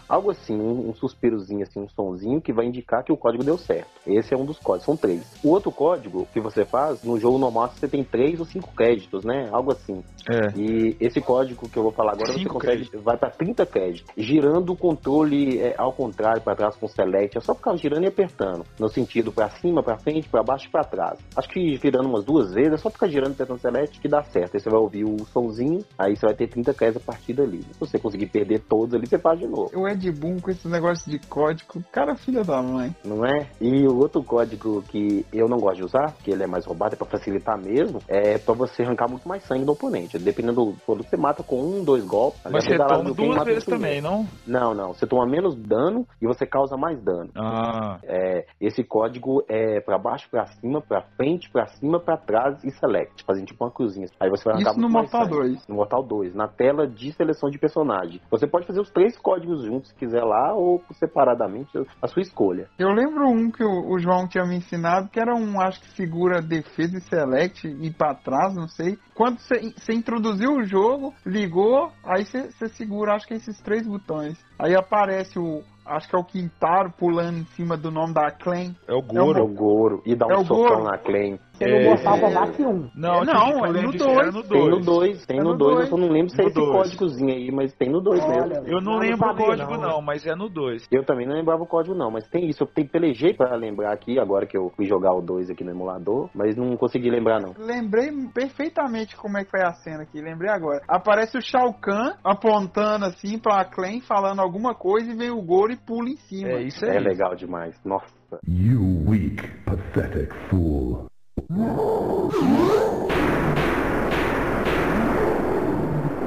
Algo assim, um, um suspirozinho, assim, um sonzinho que vai indicar que o código deu certo. Esse é um dos códigos, são três. O outro código que você faz, no jogo normal você tem três ou cinco créditos, né? Algo assim. É. E esse código que eu vou falar agora, cinco você consegue. Créditos. Vai para 30 créditos. Girando o controle é, ao contrário, para trás com select. É só ficar girando e apertando. No sentido para cima, para frente, para baixo e para trás. Acho que girando umas duas vezes, é só ficar girando e apertando select que dá certo. Aí você vai ouvir o somzinho, aí você vai ter 30 créditos a partir dali. Se você conseguir perder todos ali, você faz de novo. O Ed Boon com esse negócio de código, cara, filha da mãe. Não é? E o outro código que eu não gosto de usar, que ele é mais roubado, é para facilitar mesmo, é para você arrancar muito mais sangue do oponente. Dependendo do produto, você mata com um, dois golpes. Mas você toma duas vezes também, não? Não, não. Você toma menos dano e você causa mais dano. Ah. É, esse código é para baixo, para cima, para frente, para cima, para trás e select, fazendo tipo uma cruzinha. Aí você vai arrancar Isso no Mortal 2. No Mortal 2, na tela de seleção de personagem. Você pode fazer os três códigos juntos se quiser lá ou separadamente, a sua escolha. Eu lembro um que o, o João tinha me ensinado, que era um, acho que segura defesa e select e para trás, não sei. Quando você introduziu o jogo, ligou, aí você segura, acho que esses três botões. Aí aparece o, acho que é o Quintaro pulando em cima do nome da Clem. É o Goro. É o, Goro. E dá um é socão Goro. na Clem. Você não Mortal Kombat 1. Não, não, é no 2. Tem no 2, tem no 2. Eu só não lembro se é esse códigozinho aí, mas tem no 2 mesmo. Eu não, lembro o código não, mas é no 2. Eu também não lembrava o código não, mas tem isso. Eu tenho pelejei pra lembrar aqui, agora que eu fui jogar o 2 aqui no emulador, mas não consegui lembrar não. Lembrei perfeitamente como é que foi a cena aqui, lembrei agora. Aparece o Shao Kahn apontando assim pra Clem, falando alguma coisa e vem o Goro e pula em cima. É isso aí. É legal demais, nossa. You weak, pathetic fool.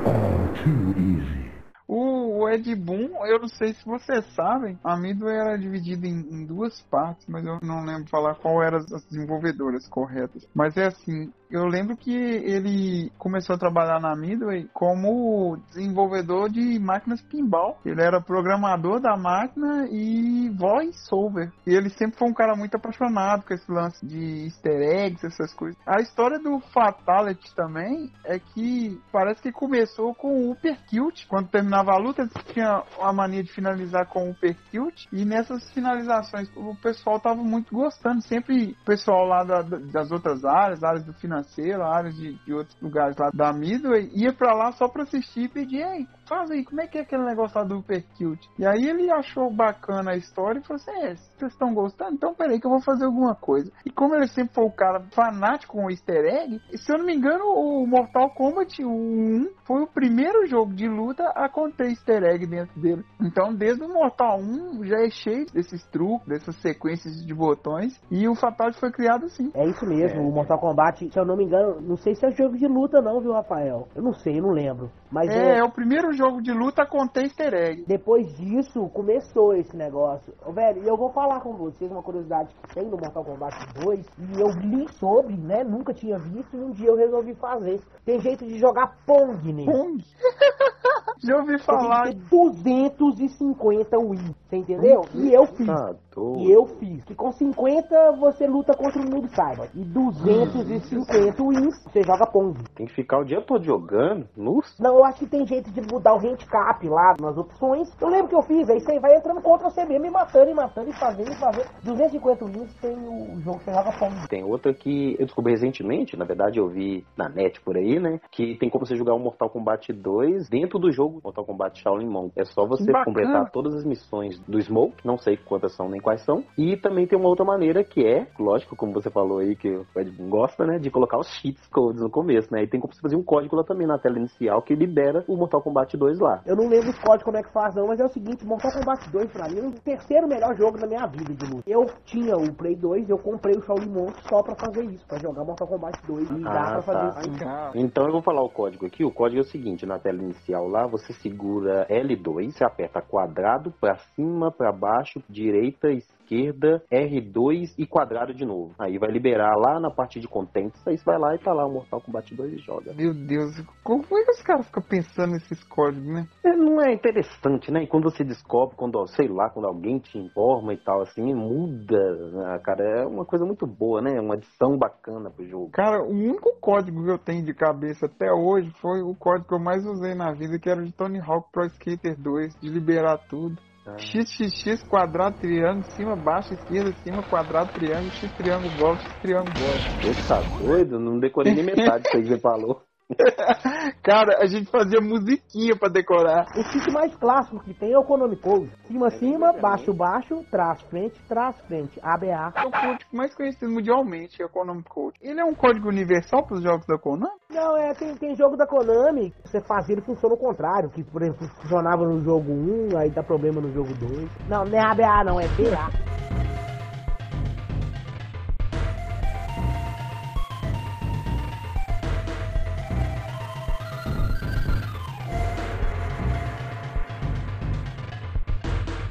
All too easy. O, Ed Boon, eu não sei se vocês sabem, a Midway era dividida em, em, duas partes, mas eu não lembro falar qual eram as desenvolvedoras corretas. Mas é assim, eu lembro que ele começou a trabalhar na Midway como desenvolvedor de máquinas pinball. Ele era programador da máquina e voice-over. E ele sempre foi um cara muito apaixonado com esse lance de easter eggs, essas coisas. A história do Fatality também é que parece que começou com o Uppercut. Quando terminava a luta, tinha a mania de finalizar com o percute e nessas finalizações o pessoal tava muito gostando. Sempre o pessoal lá da- das outras áreas, áreas do financeiro, áreas de, de outros lugares lá da Midway, ia pra lá só pra assistir e pedir, faz aí, como é que é aquele negócio lá do percute? E aí ele achou bacana a história e falou assim, é, vocês estão gostando? Então peraí que eu vou fazer alguma coisa. E como ele sempre foi o cara fanático com o easter egg, se eu não me engano, o Mortal Kombat 1 foi o primeiro jogo de luta a conter easter egg dentro dele. Então, desde o Mortal 1 já é cheio desses truques, dessas sequências de botões, e o Fatality foi criado assim. É isso mesmo, o Mortal Kombat, se eu não me engano, não sei se é jogo de luta não, viu, Rafael? Eu não sei, eu não lembro. Mas É, é, é o primeiro jogo de luta a conter easter egg. depois disso começou esse negócio. Ô, velho, e eu vou falar com vocês uma curiosidade que tem no Mortal Kombat 2, e eu li sobre, né, nunca tinha visto, e um dia eu resolvi fazer. Tem jeito de jogar Pong nele. Pong. [laughs] já ouvi falar. Tem que ter 250 wins, você entendeu? E eu fiz. Tá E eu fiz. Que com 50 você luta contra o Noob Saibot. E 250 wins você joga Pong. Tem que ficar o dia todo jogando. Nossa. Não, eu acho que tem jeito de mudar o handicap lá nas opções. Eu lembro que eu fiz, aí você vai entrando contra você mesmo e matando e matando e fazendo e fazendo. 250 wins tem o jogo que você joga Pong. Tem outra que eu descobri recentemente, na verdade eu vi na net por aí, né? Que tem como você jogar o Mortal Kombat 2 dentro do jogo Mortal Kombat Shaolin Monk. É só você Bacana. completar todas as missões do Smoke, não sei quantas são nem quais são. E também tem uma outra maneira que é, lógico, como você falou aí, que o Ed gosta, né? De colocar os cheats codes no começo, né? E tem como você fazer um código lá também na tela inicial que libera o Mortal Kombat 2 lá. Eu não lembro os códigos como é que faz não, mas é o seguinte, Mortal Kombat 2 pra mim é o terceiro melhor jogo da minha vida de luta. Eu tinha o Play 2, eu comprei o Shaolin Monk só pra fazer isso, pra jogar Mortal Kombat 2 e dá Ah, pra fazer tá. isso. Legal. Então eu vou falar o código aqui. O código é o seguinte: na tela inicial lá, você segura L2, você aperta quadrado pra cima, pra baixo, direita, esquerda, R2 e quadrado de novo. Aí vai liberar lá na parte de contentes. Aí você vai lá e tá lá o Mortal Kombat 2 e joga. Meu Deus, como é que os caras ficam pensando nesses códigos, né? É, não é interessante, né? E quando você descobre, quando, sei lá, quando alguém te informa e tal, assim, muda, né, cara? É uma coisa muito boa, né? Uma adição bacana pro jogo. Cara, o único código que eu tenho de cabeça até hoje foi o código que eu mais usei na vida, que era o de Tony Hawk Pro Skater 2, de liberar tudo. XXX, quadrado, triângulo, cima, baixo, esquerda, cima, quadrado, triângulo, X, triângulo, bola, X, triângulo, bola. Você tá doido? Não decorei nem metade aí que você falou. [laughs] Cara, a gente fazia musiquinha pra decorar. O kit mais clássico que tem é o Konami Code. Cima, cima, baixo, baixo, trás, frente, trás, frente. ABA. É o código mais conhecido mundialmente, é o Konami Code. Ele é um código universal pros jogos da Konami? Não, é, tem, tem jogo da Konami que você fazia ele funciona o contrário. Que, por exemplo, funcionava no jogo 1, aí dá problema no jogo 2. Não, não é ABA não, é BA. [laughs]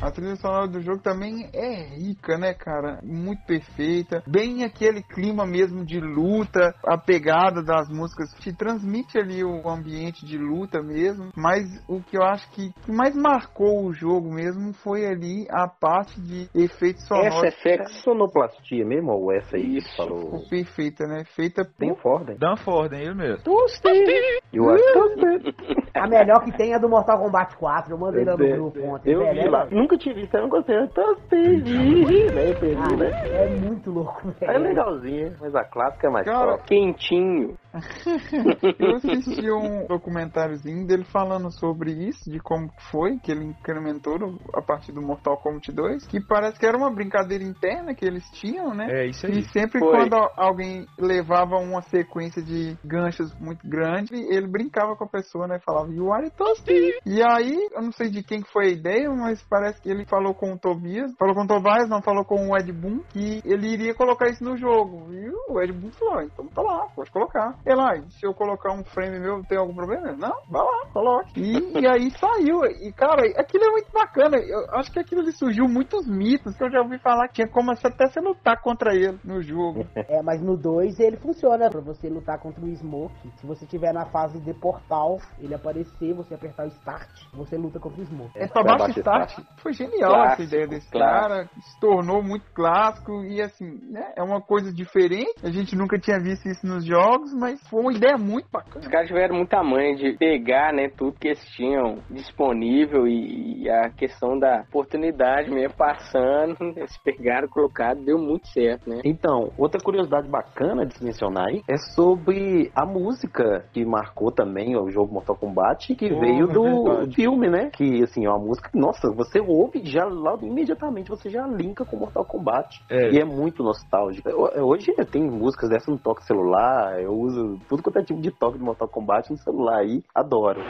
A trilha sonora do jogo também é rica, né, cara? Muito perfeita. Bem aquele clima mesmo de luta, a pegada das músicas te transmite ali o ambiente de luta mesmo. Mas o que eu acho que, que mais marcou o jogo mesmo foi ali a parte de efeitos sonoros. É sonoplastia mesmo, ou essa aí que Isso. você falou? Ficou perfeita, né? Feita Tem por... Forden. Dan Forden, ele mesmo. Eu acho A melhor que tem é do Mortal Kombat 4. Eu mandei lá no grupo ontem. Eu vi lá. Nunca visto, eu não gostei. Eu tostei, né? Perdi, né? É muito louco, velho. É legalzinho, mas a clássica é mais Cara, top. Quentinho. [laughs] Eu assisti um documentáriozinho dele falando sobre isso, de como foi que ele incrementou a partir do Mortal Kombat 2, que parece que era uma brincadeira interna que eles tinham, né? É isso E aí. sempre Foi. quando a- alguém levava uma sequência de ganchos muito grande, ele brincava com a pessoa, né? Falava, you are toasty. E aí, eu não sei de quem que foi a ideia, mas parece que ele falou com o Tobias, falou com o Tobias, não falou com o Ed Boon, que ele iria colocar isso no jogo. E o Ed Boon falou, "Ah, então tá lá, pode colocar. Ele lá, "E se eu colocar um frame meu, tem algum problema? Não, vai lá, coloque. E, e aí saiu. E, cara, aquilo é muito bacana. Eu acho que aquilo ali surgiu muitos mitos que eu já ouvi falar que tinha como até você lutar contra ele no jogo. [laughs] É, mas no 2 ele funciona pra você lutar contra o Smoke. Se você tiver na fase de portal, ele aparecer, você apertar o start, você luta contra o Smoke. É Vai baixo baixo start. Foi genial Clássico, essa ideia desse clássico. cara. Se tornou muito clássico e assim, né? É uma coisa diferente. A gente nunca tinha visto isso nos jogos, mas mas foi uma ideia muito bacana. Os caras tiveram muita manha de pegar, né, tudo que eles tinham disponível e, e a questão da oportunidade mesmo passando, [laughs] eles pegaram, colocaram, deu muito certo, né? Então, outra curiosidade bacana de se mencionar aí é sobre a música que marcou também o jogo Mortal Kombat, que Porra, veio do verdade. filme, né? Que, assim, é uma música que, nossa, você ouve já lá imediatamente, você já linka com Mortal Kombat. É. E é muito nostálgico. Eu- Hoje tem músicas dessas no toque celular, eu uso tudo quanto é tipo de toque de Mortal Kombat no celular aí, adoro.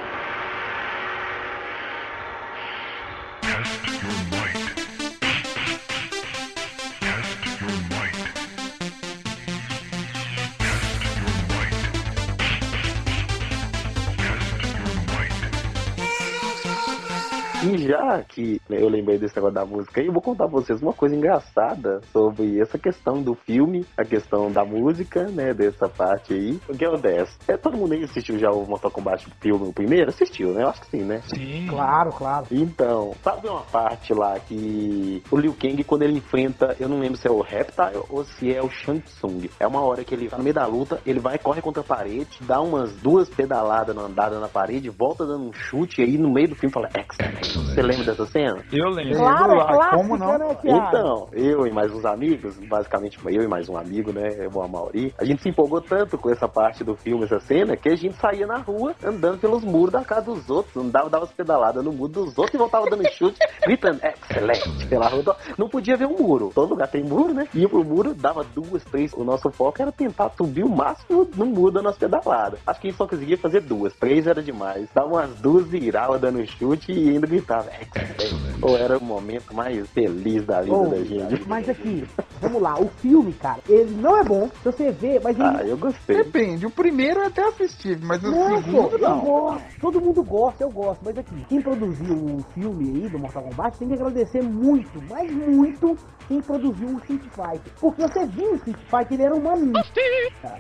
E já que eu lembrei desse negócio da música aí, eu vou contar pra vocês uma coisa engraçada sobre essa questão do filme, a questão da música, né, dessa parte aí. O que acontece? É, todo mundo aí assistiu já o Mortal Kombat filme, o primeiro? Assistiu, né? Eu acho que sim, né? Sim. Claro, claro. Então, sabe uma parte lá que o Liu Kang, quando ele enfrenta, eu não lembro se é o Reptile ou se é o Shang Tsung. É uma hora que ele tá no meio da luta, ele vai, corre contra a parede, dá umas duas pedaladas na andada na parede, volta dando um chute, e aí no meio do filme fala, excellent. Você lembra dessa cena? Eu lembro. Claro, é lá, clássica, como não? né? Então, eu e mais uns amigos, basicamente eu e mais um amigo, né, o Amauri, a gente se empolgou tanto com essa parte do filme, essa cena, que a gente saía na rua andando pelos muros da casa dos outros, andava, dava as pedaladas no muro dos outros e voltava dando chute, [laughs] gritando, excelente, pela rua. Não podia ver um muro, todo lugar tem muro, né? Ia pro muro, dava duas, três, o nosso foco era tentar subir o máximo no muro dando as pedaladas. Acho que a gente só conseguia fazer duas, três era demais. Dava umas duas, virava dando chute e ainda gritava, excelente. Ou era o momento mais feliz da vida Oh, da gente. mas aqui, vamos lá, o filme, cara, ele não é bom, se você vê, mas ele. Ah, eu gostei. Depende, o primeiro eu até assisti, mas o não, segundo pô, eu não. gosto, todo mundo gosta, eu gosto, mas aqui, quem produziu o filme aí do Mortal Kombat tem que agradecer muito, mas muito, quem produziu o Street Fighter. Porque você viu o Street Fighter, ele era uma merda.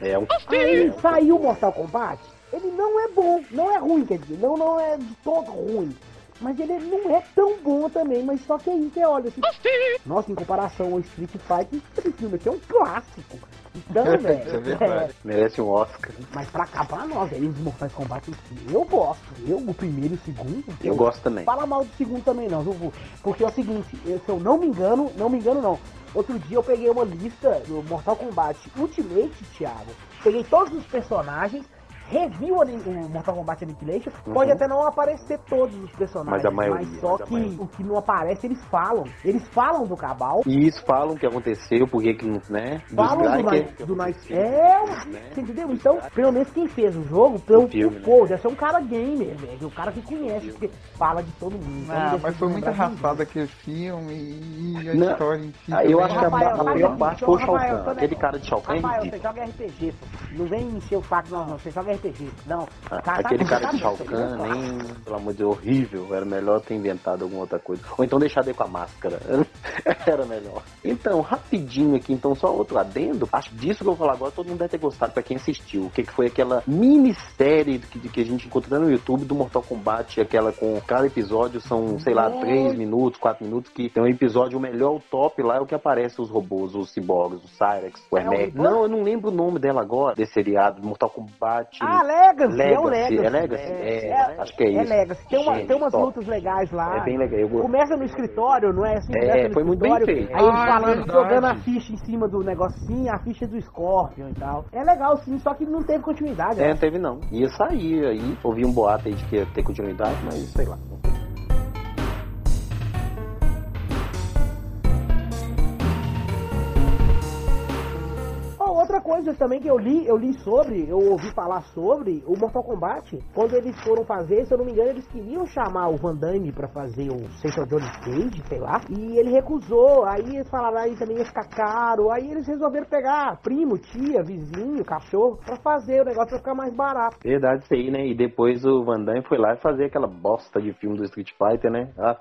É um Aí saiu o Mortal Kombat, ele não é bom, não é ruim, quer dizer, não, não é de todo ruim. Mas ele não é tão bom também, mas só que aí você olha assim. Nossa, em comparação ao Street Fighter, esse filme aqui é um clássico. Então, [laughs] velho. Isso é verdade. merece um Oscar. mas pra cá, pra nós, aí os Mortais Kombat, eu gosto. Eu, o primeiro e o segundo. Eu gosto também. Fala mal do segundo também não, viu? Porque é o seguinte, eu- se eu não me engano, não me engano não. Outro dia eu peguei uma lista do Mortal Kombat Ultimate, Thiago. Peguei todos os personagens, revi o, o Mortal Kombat Annihilation. Pode até não aparecer todos os personagens, Mas a maioria, só mas a que maioria. o que não aparece eles falam. Eles falam do Cabal, E isso falam o que aconteceu, porque que, né? Dos falam do. Night. Do Night. É, você entendeu? Então, pelo menos quem fez o jogo, pelo O filme, né? pô, deve ser um cara gamer, velho. Um cara que conhece, porque fala de todo mundo. Então, não Ah, mas foi muito arrastado aquele filme e a Não. história em si. Ah, eu acho que a, não- melhor parte foi o Shao Kahn. Aquele cara de Shao Kahn é Rafael, você joga RPG, pô. Não vem encher o saco, não, não. Você joga RPG. Não. Ah, Tá- Aquele tá- cara tá- de Shao tá- Kahn, tá- nem, pelo amor de Deus, horrível. Era melhor ter inventado alguma outra coisa. Ou então deixar ele com a máscara. [laughs] Era melhor. Então, rapidinho aqui, então, só outro adendo. Acho disso que eu vou falar agora, todo mundo deve ter gostado pra quem assistiu. O que, que foi aquela minissérie que, que a gente encontrou no YouTube do Mortal Kombat, aquela com cada episódio são, sei lá, 3 minutos, 4 minutos, que tem um episódio, o melhor, o top lá é o que aparece os robôs, os ciborgues, o Cyrex, o É Hermec. Reborn? Não, eu não lembro o nome dela agora, desse seriado, do Mortal Kombat. Ah, Legacy, é o Legacy, Legacy. é Legacy? É, acho que é É isso. Legacy. Tem, uma, Gente, tem umas top. lutas legais lá. É bem legal. Eu. Começa no escritório, não é assim? É, foi muito bem feito. Aí Ah, é falando, jogando a ficha em cima do negocinho, a ficha do Scorpion e tal. É legal sim, só que não teve continuidade. É, né? não teve não. Ia sair aí. Ouvi um boato aí de que ia ter continuidade, mas sei lá. Outra coisa também que eu li, eu li sobre, eu ouvi falar sobre o Mortal Kombat. Quando eles foram fazer, se eu não me engano, eles queriam chamar o Van Damme pra fazer o Central Johnny Cage, sei lá. E ele recusou. Aí eles falaram, aí também ia ficar caro. Aí eles resolveram pegar primo, tia, vizinho, cachorro, pra fazer o negócio pra ficar mais barato. Verdade isso aí, né? E depois o Van Damme foi lá fazer aquela bosta de filme do Street Fighter, né? Ah,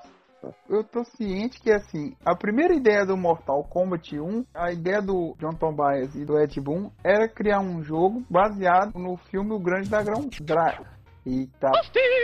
Eu tô ciente que, assim, a primeira ideia do Mortal Kombat 1, a ideia do John Tobias e do Ed Boon, era criar um jogo baseado no filme O Grande Dragão. Dra E tá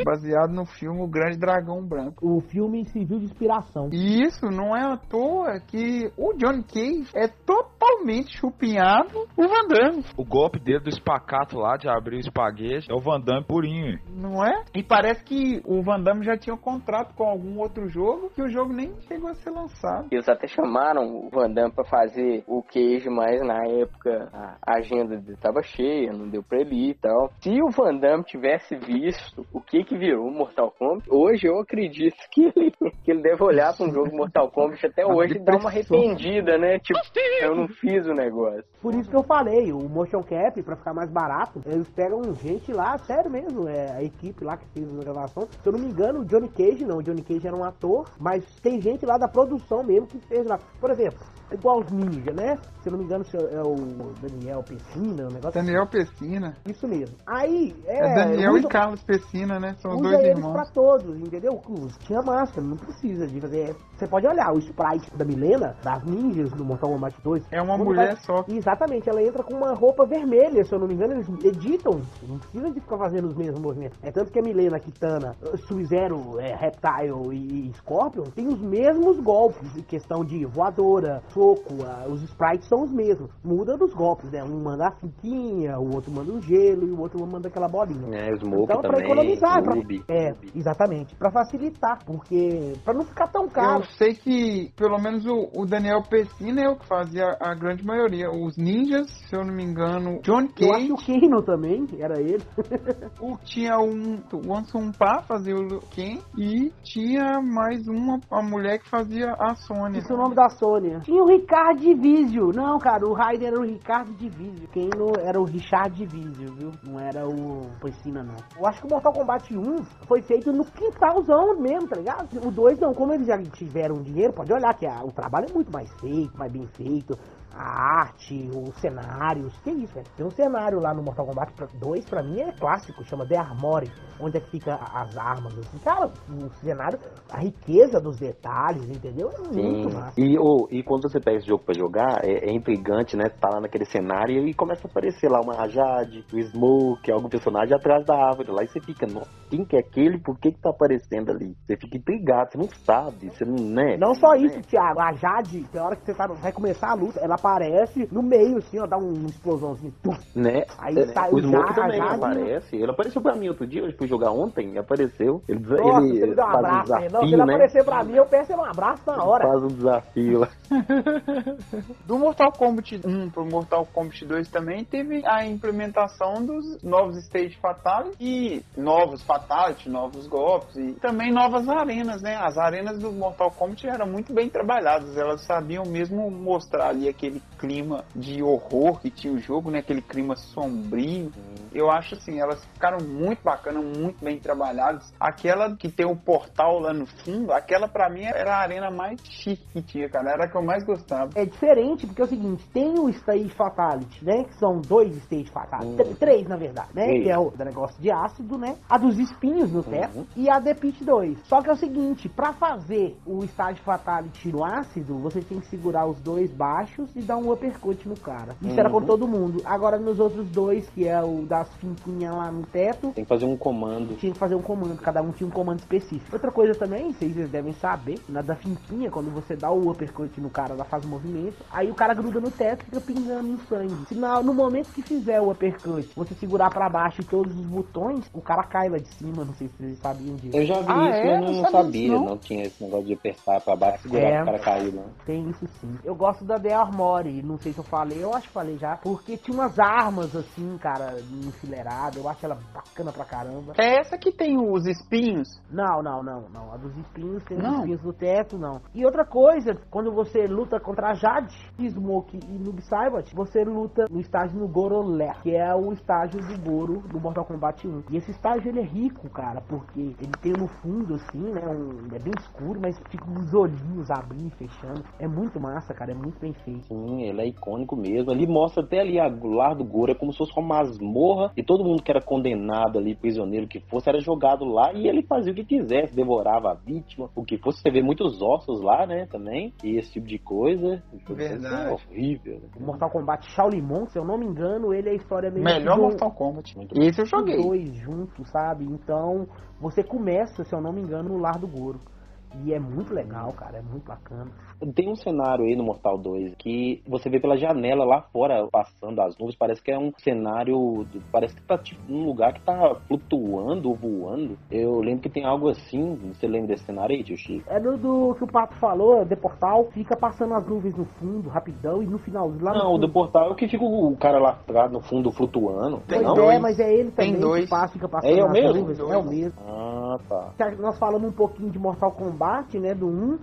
baseado no filme O Grande Dragão Branco. O filme serviu de inspiração. E isso não é à toa que o Johnny Cage é totalmente chupinhado o Van Damme, O golpe dele do espacato lá de abrir o espaguete é o Van Damme purinho. não é? E parece que o Van Damme já tinha um contrato com algum outro jogo que o jogo nem chegou a ser lançado. Eles até chamaram o Van Damme pra fazer o Cage, mas na época a agenda dele tava cheia, não deu pra ele ir e tal. Se o Van Damme tivesse visto o que que virou Mortal Kombat, hoje eu acredito que ele, que ele deve olhar pra um jogo Mortal Kombat até hoje e dar uma arrependida, né? Tipo, eu não fiz o negócio. Por isso que eu falei, o motion cap, pra ficar mais barato, eles pegam gente lá, sério mesmo, é a equipe lá que fez a gravação. Se eu não me engano, o Johnny Cage não, o Johnny Cage era um ator, mas tem gente lá da produção mesmo que fez lá. Por exemplo, igual os ninja, né? Se eu não me engano, é o Daniel Pessina, um negócio Daniel Pessina. Isso mesmo. Aí, é. É, Daniel usa- e Carlos Pessina, né? São os dois eles irmãos. pra todos, entendeu? Os- Tinha máscara, não precisa de fazer. Você pode olhar o sprite da Milena, das ninjas no Mortal Kombat 2. É uma mulher vai- só. Exatamente, ela entra com uma roupa vermelha, se eu não me engano, eles editam. Não precisa de ficar fazendo os mesmos movimentos. É tanto que a Milena, Kitana, Sub-Zero, é, Reptile e Scorpion tem os mesmos golpes, em questão de voadora, soco, ah, os sprites são os mesmos. Muda dos golpes, né? Um manda a fiquinha, o outro manda o gelo e o outro manda aquela bolinha. É, Smoke Então, pra também. economizar, pra- Ruby, É, exatamente. Pra facilitar, porque. Pra não ficar tão caro. Eu sei que, pelo menos, o, o Daniel Pessina é o que fazia a grande maioria. Os ninjas, se eu não me engano, Johnny Eu acho Cage, que o Kano também, era ele. [laughs] o, tinha um, o Ansum Pa fazia o Ken e tinha mais uma a mulher que fazia a Sônia. Esse é o nome da Sônia. Tinha o Ricardo Divisio. Não, cara, o Raiden era o Ricardo Divisio. Quem não era o Richard Divisio, viu? Não era o Poicina, não. Eu acho que o Mortal Kombat 1 foi feito no quintalzão mesmo, tá ligado? O 2 não, como eles já tiveram dinheiro, pode olhar que a- o trabalho é muito mais feito, mais bem feito. A arte, os cenários, que isso, velho. Tem um cenário lá no Mortal Kombat 2, pra mim é clássico, chama The Armory, onde é que fica as armas, assim. Cara, o cenário, a riqueza dos detalhes, entendeu? É muito Sim. massa. E, ô, e quando você pega esse jogo pra jogar, é, é intrigante, né? Tá lá naquele cenário e começa a aparecer lá uma Jade, o Smoke, algum personagem atrás da árvore. Lá e você fica, nossa, quem que é aquele? Por que que tá aparecendo ali? Você fica intrigado, você não sabe, você não, né? Não só Né? isso, Thiago. A Jade, tem hora que você tá, vai começar a luta, ela aparece no meio, assim, ó, dá um- uma explosãozinho. Né? Aí É, sai o Smoke também Jade- aparece. Ele apareceu pra mim outro dia, eu fui jogar ontem, apareceu. Ele, Nossa, ele me deu um faz um abraço, né? Não, se desafio, ele né? aparecer pra mim, eu peço um abraço na hora. Faz um desafio lá. [laughs] Do Mortal Kombat 1 pro Mortal Kombat 2 também teve a implementação dos novos Stage Fatality e novos Fatality, novos golpes e também novas arenas, né? As arenas do Mortal Kombat eram muito bem trabalhadas, elas sabiam mesmo mostrar ali aquele clima de horror que tinha o jogo, né? Aquele clima sombrio. Eu acho assim, elas ficaram muito bacanas, muito bem trabalhadas. Aquela que tem o portal lá no fundo, aquela pra mim era a arena mais chique que tinha, cara. Era a que eu mais gostava. É diferente, porque é o seguinte, tem o Stage Fatality, né? Que são dois Stage Fatality. Tr- Três, na verdade, né? Que é o negócio de ácido, né? A dos espinhos no teto Uhum. e a The Pit 2. Só que é o seguinte, pra fazer o Stage Fatality no ácido, você tem que segurar os dois baixos e dar um uppercut no cara. Isso era com Uhum. todo mundo. Agora nos outros dois, que é o das finquinhas lá no teto, Tem que fazer um comando. tinha que fazer um comando, cada um tinha um comando específico. Outra coisa também, vocês devem saber, na da finquinha, quando você dá o uppercut no cara, ela faz o movimento, aí o cara gruda no teto e fica pingando em sangue. Se na- no momento que fizer o uppercut, você segurar pra baixo todos os botões, o cara cai lá de cima, não sei se vocês sabiam disso. Eu já vi Ah, isso, é? eu não, Não sabia sabia, não. não. tinha esse negócio de apertar pra baixo, segurar É. o cara cair, não. Tem isso sim. Eu gosto da The Não sei se eu falei, eu acho que falei já, porque tinha umas armas assim, cara, enfileiradas, eu acho ela bacana pra caramba. É essa que tem os espinhos. Não, não, não, não. A dos espinhos tem Não. os espinhos do teto, não. E outra coisa, quando você luta contra a Jade, Smoke e Noob Saibot, você luta no estágio no Gorolé, que é o estágio do Goro do Mortal Kombat 1. E esse estágio ele é rico, cara, porque ele tem no fundo assim, né, um, é bem escuro, mas fica uns olhinhos abrindo e fechando. É muito massa, cara, é muito bem feito. Sim, ele é icônico mesmo. Ali mostra até ali a o lar do Goro, é como se fosse uma masmorra e todo mundo que era condenado ali, prisioneiro que fosse, era jogado lá e ele fazia o que quisesse, devorava a vítima, o que fosse. Você vê muitos ossos lá, né, também, e esse tipo de coisa. Verdade. É horrível. né? O Mortal Kombat Shaolin Monk, se eu não me engano, ele é a história meio Melhor do- Mortal Kombat. Muito Esse eu os joguei. dois juntos, sabe? Então, você começa, se eu não me engano, no lar do Goro. E é muito legal, cara, é muito bacana. Tem um cenário aí no Mortal 2 que você vê pela janela lá fora, passando as nuvens, parece que é um cenário, parece que tá tipo num lugar que tá flutuando ou voando. Eu lembro que tem algo assim, você lembra desse cenário aí, tio Chico? É do, do que o Pato falou, The Portal, fica passando as nuvens no fundo, rapidão, e no final, lá no Não, o do portal é o que fica o cara lá atrás no fundo flutuando. Tem Pois não? é, dois. mas é ele Tem também dois. que passa, fica passando É as mesmo? nuvens. Dois. É o mesmo. Ah, tá. Nós falamos um pouquinho de Mortal Kombat, né, do 1.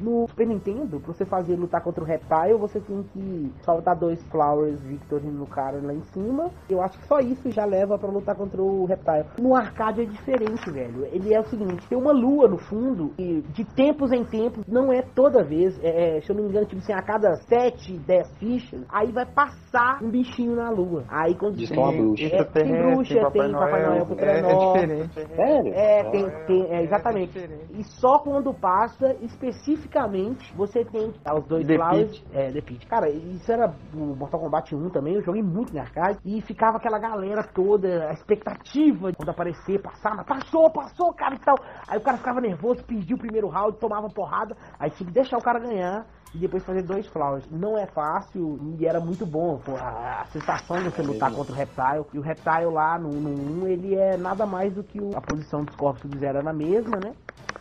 No Super Nintendo, pra você fazer lutar contra o Reptile, você tem que soltar dois Flowers Victory no cara lá em cima. Eu acho que só isso já leva pra lutar contra o Reptile. No arcade é diferente, velho. Ele é o seguinte, tem uma lua no fundo e de tempos em tempos, não é toda vez, é, é, se eu não me engano, tipo assim, a cada 7, 10 fichas, aí vai passar um bichinho na lua. Aí quando que é uma bruxa. É, tem bruxa, tem Papai Noel com é, é diferente. Sério? É, tem, tem, é, exatamente. diferente. E só quando passa, especificamente, você tem os dois The flowers. Pit. É, The Pit. Cara, isso era o Mortal Kombat 1 também, eu joguei muito na arcade. E ficava aquela galera toda, a expectativa quando aparecer, passar, mas passou, passou, cara e tal. Aí o cara ficava nervoso, perdia o primeiro round, tomava porrada. Aí tinha que deixar o cara ganhar. E depois fazer dois flowers. Não é fácil e era muito bom. Pô, a, a sensação de você lutar contra o Reptile. E o Reptile lá no, no 1, ele é nada mais do que o- a posição dos corpos que fizeram era a mesma, né?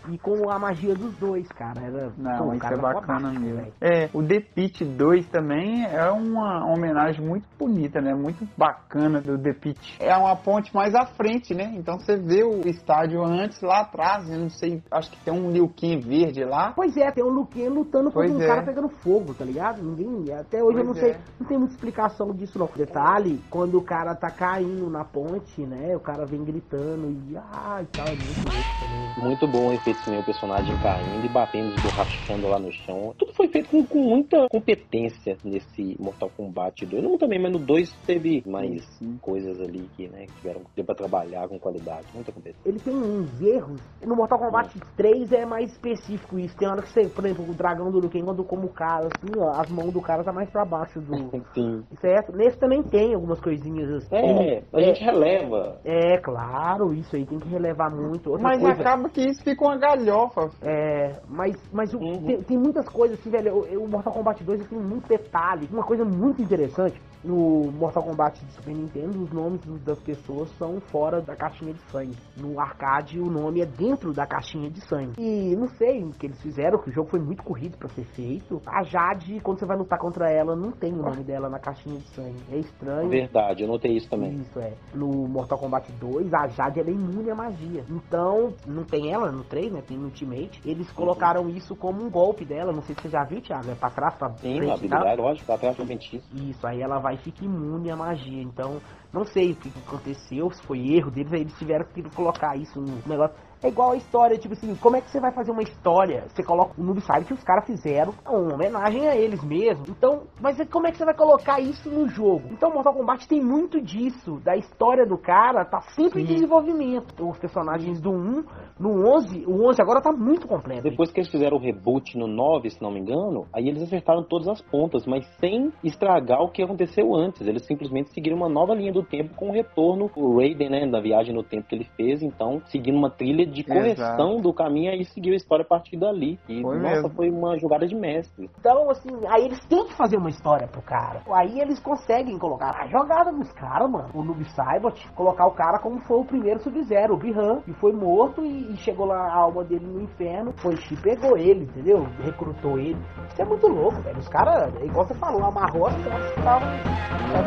E com a magia dos dois, cara. Era, Não, pô, isso cara é bacana mesmo. velho. É, o The Pit 2 também é uma homenagem muito bonita, né? Muito bacana do The Pit. É uma ponte mais à frente, né? Então você vê o estádio antes, lá atrás, eu não sei, acho que tem um Liu Kang verde lá. Pois é, tem o Luquinha lutando Pois contra um é. cara pegando fogo, tá ligado? Ninguém. Até hoje eu não Pois sei. é. Não tem muita explicação disso, não. Detalhe, quando o cara tá caindo na ponte, né? O cara vem gritando e. Ah, e tal, é muito louco também. Muito bom o efeito também, o personagem caindo e batendo, esborrachando lá no chão. Tudo foi feito com, com muita competência nesse Mortal Kombat 2. No 1 também, mas no 2 teve mais coisas ali que, né, que tiveram deu pra trabalhar com qualidade. Muita competência. ele tem uns erros. No Mortal Kombat 3 é mais específico isso. Tem hora que você, por exemplo, o dragão do Liu Kang, quando como o cara, assim, ó, as mãos do cara tá mais pra baixo do. [laughs] Sim. certo? Nesse também tem algumas coisinhas assim. É, a gente releva. É, claro, isso aí tem que relevar muito. Outra Mas coisa, acaba que isso fica uma galhofa. É, mas, mas o- Uhum. tem, tem muitas coisas assim, velho. O, o Mortal Kombat 2 tem muito detalhe. Uma coisa muito interessante no Mortal Kombat de Super Nintendo, os nomes das pessoas são fora da caixinha de sangue. No arcade, o nome é dentro da caixinha de sangue. E não sei o que eles fizeram, que o jogo foi muito corrido pra ser feito. A Jade, quando você vai lutar contra ela, não tem o nome dela na caixinha de sangue. É estranho. Verdade, eu notei isso também. Isso é. No Mortal Kombat 2, a Jade ela é imune à magia. Então, não tem ela no 3, né? Tem no Ultimate. Eles colocaram isso como um golpe dela. Não sei se você já viu, Thiago. É pra trás, pra Sim, frente tal. habilidade, lógico, até a feitiço. Isso, aí ela vai e fica imune à magia. Então, não sei o que, que aconteceu, se foi erro deles, aí eles tiveram que colocar isso no negócio. É igual a história, tipo assim, como é que você vai fazer uma história? Você coloca o Noob Saibot que os caras fizeram uma homenagem a eles mesmos. Então, mas é- como é que você vai colocar isso no jogo? Então, Mortal Kombat tem muito disso, da história do cara, tá sempre em Sim. desenvolvimento. Os personagens do 1, no 11, o 11 agora tá muito completo. Depois que eles fizeram o reboot no 9, se não me engano, aí eles acertaram todas as pontas, mas sem estragar o que aconteceu antes. Eles simplesmente seguiram uma nova linha do tempo com o retorno, o Raiden, né, da viagem no tempo que ele fez, então, seguindo uma trilha de correção do caminho, aí seguiu a história a partir dali. E, Foi nossa, mesmo. foi uma jogada de mestre. Então, assim, aí eles têm que fazer uma história pro cara. Aí eles conseguem colocar a jogada dos caras, mano. O Noob Saibot, colocar o cara como foi o primeiro Sub-Zero, o Bihan, que foi morto e, e chegou lá a alma dele no inferno. Foi e pegou ele, entendeu? Recrutou ele. Isso é muito louco, velho. Os caras, igual você falou, amarrou as costas e estavam.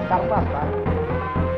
ficaram pra trás.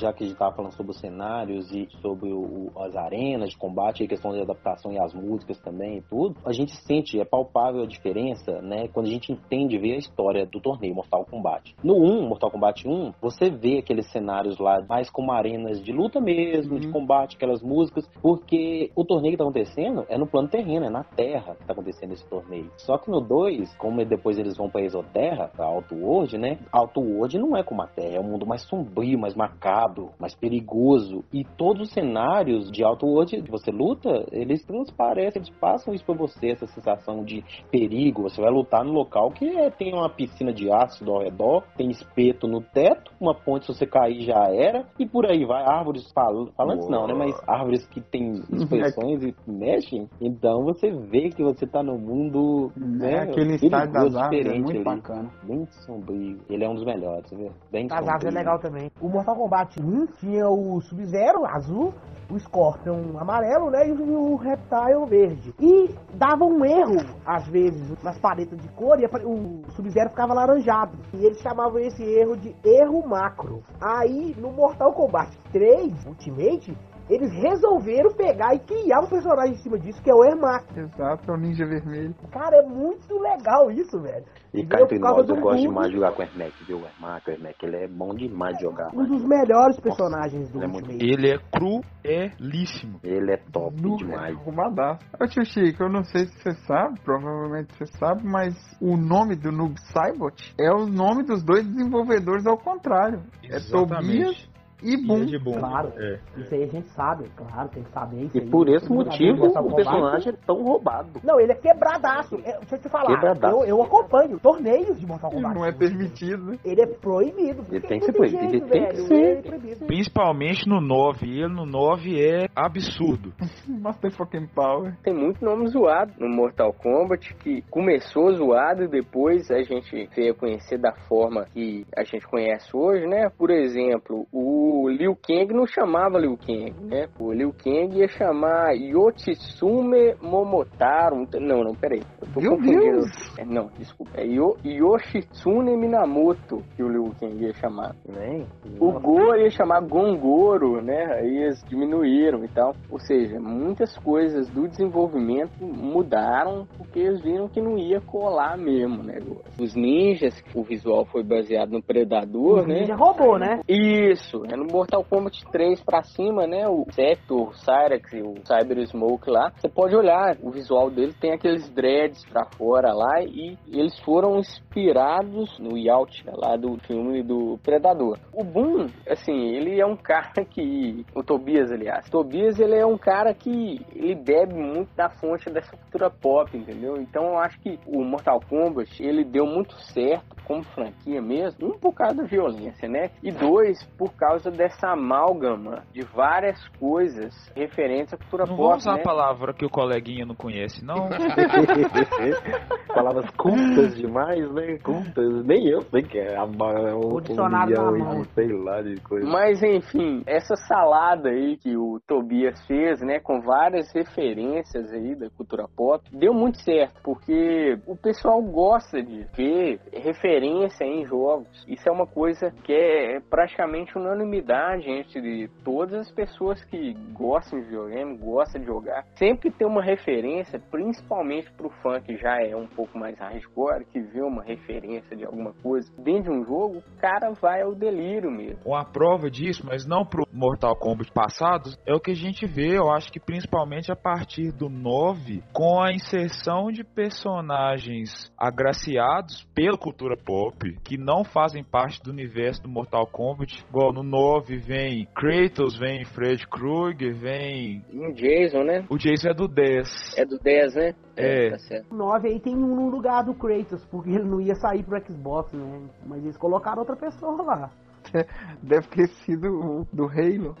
Já que a gente tava falando sobre os cenários e sobre o- as arenas de combate, a questão de adaptação e as músicas também e tudo, a gente sente, é palpável a diferença, né, quando a gente entende, vê a história do torneio Mortal Kombat. No 1, Mortal Kombat 1, você vê aqueles cenários lá mais como arenas de luta mesmo, de Uhum. combate, aquelas músicas, porque o torneio que tá acontecendo é no plano terreno, é na Terra que tá acontecendo esse torneio. Só que no 2, como depois eles vão pra Exoterra, pra Outworld, né, Outworld não é como a Terra, é um mundo mais sombrio, mais macabro, mais perigoso. E todos os cenários de Outworld que você luta, eles transparecem, eles passam isso pra você, essa sensação de perigo. Você vai lutar no local que é- tem uma piscina de ácido ao redor, tem espeto no teto, uma ponte se você cair já era, e por aí vai. Árvores fal falantes não, né? Mas árvores que tem [laughs] expressões e mexem. Então você vê que você tá no mundo, né? É, aquele estádio das árvores é diferente muito ali. bacana. Bem sombrio. Ele é um dos melhores, você vê? Bem As aves é sombrio. legal também. O Mortal Kombat 1 tinha o Sub-Zero azul, o Scorpion amarelo, né? E o Reptile verde. E dava um erro, às vezes, nas paletas de cor e o Sub-Zero ficava laranjado. E eles chamavam esse erro de erro macro. Aí, no Mortal Kombat 3 Ultimate, eles resolveram pegar e criar um personagem em cima disso, que é o Ermac. Exato, é o ninja vermelho. Cara, é muito legal isso, velho. E cá entre por causa nós, do eu gosto demais de jogar com o Ermac, viu? O Ermac, o Ermac, ele é bom demais de jogar. Um dos melhores personagens do ele é Ultimate. Ele é cruelíssimo. Ele é top Nu- demais. Arrumadaço. Ô tio Chico, eu não sei se você sabe, provavelmente você sabe, mas o nome do Noob Saibot é o nome dos dois desenvolvedores ao contrário. É Tobias e Boom. de bom. Claro. É. Isso aí a gente sabe, claro, tem que saber isso E aí. por esse motivo, o personagem é tão roubado. Não, ele é quebradaço. É, deixa eu te falar, Quebradaço. eu, eu acompanho torneios de Mortal Kombat. não é permitido, né? Ele é proibido. porque Ele tem que ser proibido, jeito, ele tem que ser. ele é proibido. Principalmente no 9. E ele no 9 é absurdo. [laughs] Master fucking Power. Tem muito nome zoado no Mortal Kombat que começou zoado e depois a gente veio conhecer da forma que a gente conhece hoje, né? Por exemplo, o Liu Kang não chamava Liu Kang, né? O Liu Kang ia chamar Yoshitsume Momotaro. Não, não, peraí. Eu tô Meu confundindo. É, não, desculpa. É Yo- Yoshitsune Minamoto que o Liu Kang ia chamar. Né? O Go ia chamar Gongoro, né? Aí eles diminuíram e tal. Ou seja, muitas coisas do desenvolvimento mudaram porque eles viram que não ia colar mesmo o negócio. Os ninjas, o visual foi baseado no Predador, O né? Ninja roubou, né? Isso, é no Mortal Kombat 3 pra cima, né? O Sector, o Cyrax e o Cyber Smoke lá. Você pode olhar, o visual dele tem aqueles dreads pra fora lá e eles foram inspirados no Yacht lá do filme do Predador. O Boom, assim, ele é um [laughs] cara que. O Tobias, aliás. Tobias, ele é um cara que ele bebe muito da fonte dessa cultura pop, entendeu? Então eu acho que o Mortal Kombat, ele deu muito certo como franquia mesmo, um por causa da violência, né? E dois, por causa dessa amálgama de várias coisas referentes à cultura Não pop, vamos usar né? a palavra que o coleguinha não conhece, não. [laughs] Palavras cultas demais, né? Cultas. Nem eu sei que é. A, um, O dicionário um mão. de, sei lá, de coisa. Mas enfim, essa salada aí que o Tobias fez, né, com várias referências aí da cultura pop, deu muito certo, porque o pessoal gosta de ver referência em jogos. Isso é uma coisa que é praticamente unanimidade entre todas as pessoas que gostam de videogame, gostam de jogar. Sempre tem uma referência, principalmente pro fã que já é um pouco mais hardcore, que vê uma referência de alguma coisa dentro de um jogo, o cara vai ao delírio mesmo. Uma prova disso, mas não pro Mortal Kombat passados, é o que a gente vê, eu acho que principalmente a partir do 9, com a inserção de personagens agraciados pela cultura pop, que não fazem parte do universo do Mortal Kombat. Igual no 9 vem Kratos, vem Fred Krueger, vem. E o Jason, né? O Jason é do 10. É do 10, né? É. Tá certo. O 9 aí tem um no lugar do Kratos, porque ele não ia sair pro Xbox, né? Mas eles colocaram outra pessoa lá. [laughs] Deve ter sido o do Halo.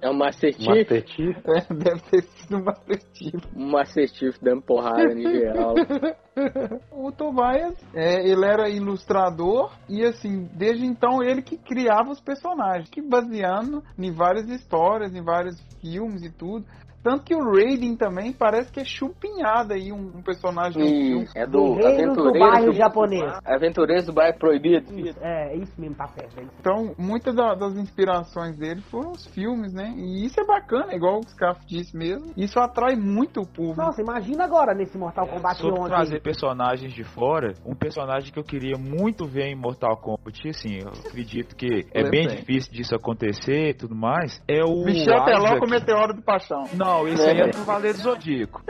É o Master Chief. Master Chief. É, deve ter sido o Master Chief. O Master Chief dando porrada em geral. [laughs] O Tobias, é, ele era ilustrador e assim, desde então ele que criava os personagens, que baseando em várias histórias, em vários filmes e tudo. Tanto que o Raiden também parece que é chupinhado aí, um, um personagem do. Sim, é do Guerreiros do bairro japonês. Aventureiros do Bairro Proibido. Isso, é, é isso mesmo, tá certo. é. Então, muitas da- das inspirações dele foram os filmes, né? E isso é bacana, igual o Scarf disse mesmo. Isso atrai muito o público. Nossa, imagina agora nesse Mortal Kombat Sobre 11. trazer personagens de fora, um personagem que eu queria muito ver em Mortal Kombat, assim, eu acredito que é bem sei. difícil disso acontecer e tudo mais, é o Michel Teló com o Meteoro do Paixão. Não, esse aí é do Cavaleiro Zodíaco.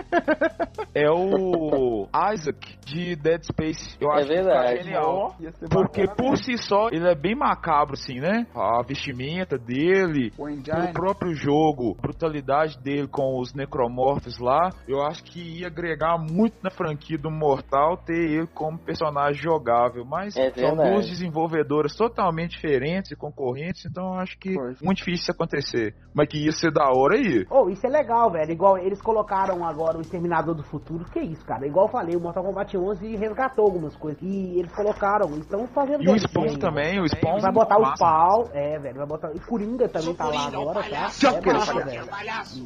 É o Isaac de Dead Space. Eu É acho que verdade. fica genial. Porque bacana. por si só ele é bem macabro, assim, né? A vestimenta dele, O o próprio jogo, a brutalidade dele com os necromorphs lá, eu acho que ia agregar muito na franquia do Mortal ter ele como personagem jogável. Mas É são duas desenvolvedoras totalmente diferentes e concorrentes, então eu acho que Pois. muito difícil isso acontecer. Mas que ia ser da hora aí. Oh, isso é legal, velho. Igual eles colocaram agora o Exterminador do Futuro. Que isso, cara? Igual eu falei, o Mortal Kombat 11 resgatou algumas coisas. E eles colocaram, estão fazendo E o Spawn ainda. também, o Spawn Vai botar o massa. Spawn, é, velho. Vai botar. E Coringa também tá lá agora, tá? É massa, velho.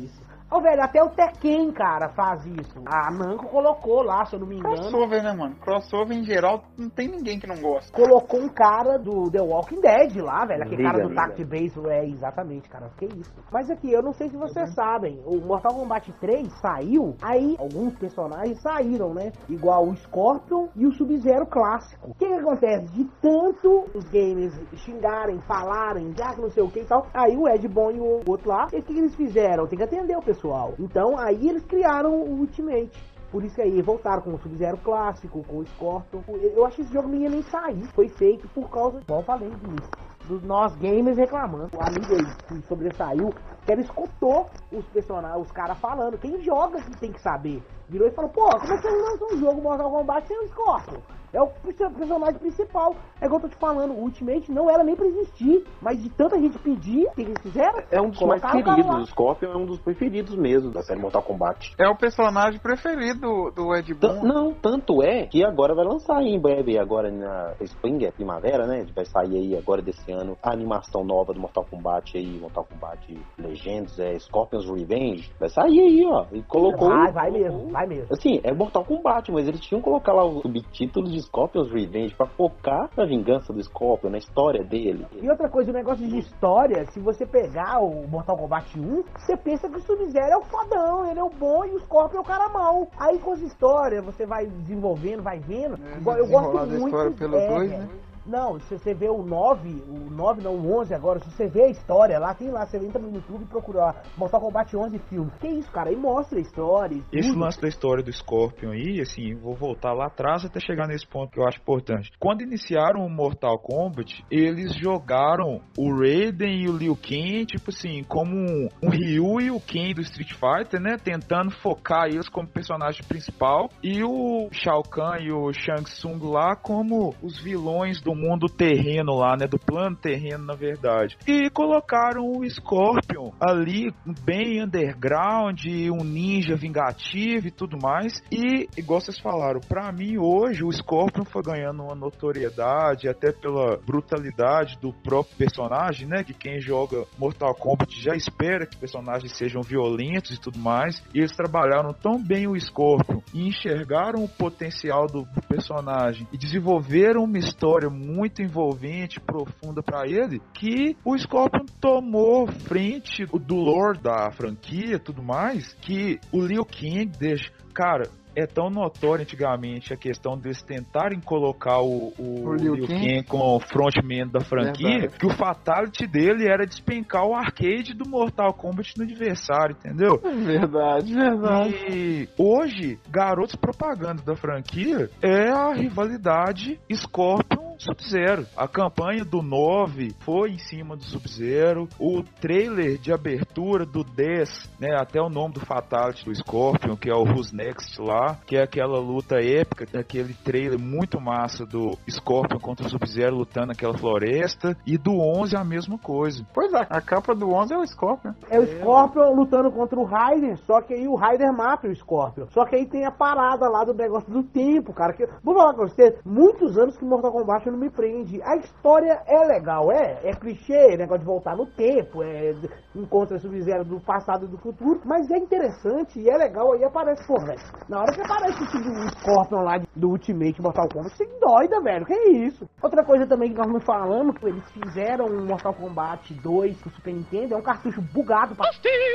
Isso. Ô, velho, até o Tekken, cara, faz isso. A Namco colocou lá, se eu não me engano. Crossover, né, mano? Crossover em geral, não tem ninguém que não gosta. Colocou um cara do The Walking Dead lá, velho. Aquele Liga, cara do. Tact Base. É, exatamente, cara. Que isso. Mas aqui, eu não sei se vocês sabem. O Mortal Kombat 3 saiu, aí alguns personagens saíram, né? Igual o Scorpion e o Sub-Zero clássico. O que, que acontece? De tanto os games xingarem, falarem, já que não sei o que e tal. Aí o Ed Boon e o outro lá, o que, que eles fizeram? Tem que atender o pessoal. Então aí eles criaram o Ultimate. Por isso aí voltaram com o Sub-Zero clássico, com o Scorpion. Eu acho que esse jogo não ia nem sair. Foi feito por causa, igual eu falei disso, dos nós gamers reclamando. O amigo aí que sobressaiu, que ele escutou os personagens, os caras falando. Quem joga que tem que saber. Virou e falou, pô, como é que vocês lançam um jogo Mortal Kombat sem o Scorpion? É o perso- personagem principal. É igual eu tô te falando, o Ultimate não era nem pra existir. Mas de tanta gente pedir, o que eles fizeram? É um dos mais queridos. O Scorpion é um dos preferidos mesmo da série Mortal Kombat. É o personagem preferido do, Ed Boon. não, tanto é que agora vai lançar aí em breve, agora na Spring, é primavera, né? Vai sair aí agora desse ano a animação nova do Mortal Kombat aí, Mortal Kombat Legends, é Scorpion's Revenge. Vai sair aí, ó. E colocou. Vai, vai mesmo, vai mesmo. Assim, é Mortal Kombat, mas eles tinham que colocar lá o subtítulo de Scorpion's Revenge pra focar na vingança do Scorpion, na história dele. E outra coisa, o negócio de história, se você pegar o Mortal Kombat 1, você pensa que o Sub-Zero é o fodão, ele é o bom e o Scorpion é o cara mau. Aí com as histórias, você vai desenvolvendo, vai vendo. É, eu gosto muito. história pelo é, dois, né? Não, se você vê o 9, o 9 não, o 11 agora, se você vê a história lá, tem lá, você entra no YouTube e procura lá, Mortal Kombat 11 filme. Que isso, cara? Aí mostra a história. Esse tudo. lance da história do Scorpion aí, assim, vou voltar lá atrás até chegar nesse ponto que eu acho importante. Quando iniciaram o Mortal Kombat, eles jogaram o Raiden e o Liu Kang, tipo assim, como um, um Ryu e o Ken do Street Fighter, né? Tentando focar eles como personagem principal. E o Shao Kahn e o Shang Tsung lá como os vilões do mundo terreno lá, né? Do plano terreno, na verdade. E colocaram o Scorpion ali, bem underground, um ninja vingativo e tudo mais. E, igual vocês falaram, pra mim hoje o Scorpion foi ganhando uma notoriedade, até pela brutalidade do próprio personagem, né? Que quem joga Mortal Kombat já espera que personagens sejam violentos e tudo mais. E eles trabalharam tão bem o Scorpion e enxergaram o potencial do, do personagem e desenvolveram uma história muito envolvente, profunda pra ele, que o Scorpion tomou frente do lore da franquia e tudo mais, que o Liu Kang deixa. Cara, é tão notório antigamente a questão deles tentarem colocar o, o, O Liu Liu Kang. Kang como frontman da franquia, Verdade. que o fatality dele era despencar o arcade do Mortal Kombat no adversário, entendeu? Verdade, verdade. E hoje, garotos propaganda da franquia é a rivalidade Scorpion Sub-Zero. A campanha do 9 foi em cima do Sub-Zero. O trailer de abertura do 10, né, até o nome do Fatality do Scorpion, que é o Who's Next lá, que é aquela luta épica, aquele trailer muito massa do Scorpion contra o Sub-Zero lutando naquela floresta. E do 11 a mesma coisa. Pois é, a capa do 11 é o Scorpion. É o Scorpion lutando contra o Raider, só que aí o Raider mata o Scorpion. Só que aí tem a parada lá do negócio do tempo, cara. Que, vou falar com você, muitos anos que Mortal Kombat Kombat não me prende. A história é legal, é, é clichê, negócio de voltar no tempo, é encontra Sub-Zero do passado e do futuro, mas é interessante e é legal. Aí aparece, pô, velho, na hora que aparece esse do Scorpion lá do Ultimate Mortal Kombat, você doida, velho, que isso? Outra coisa também que nós estamos falando, que eles fizeram um Mortal Kombat 2 pro Super Nintendo, é um cartucho bugado pra...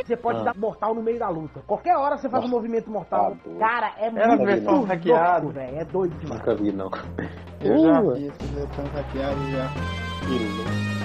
Você pode Ah. dar mortal no meio da luta. Qualquer hora você faz um movimento mortal. Tá. Cara, é Era a muito versão louco, hackeada. velho. É doido demais. Nunca vi, não. Eu já Uh, vi essas versões hackeadas já. louco.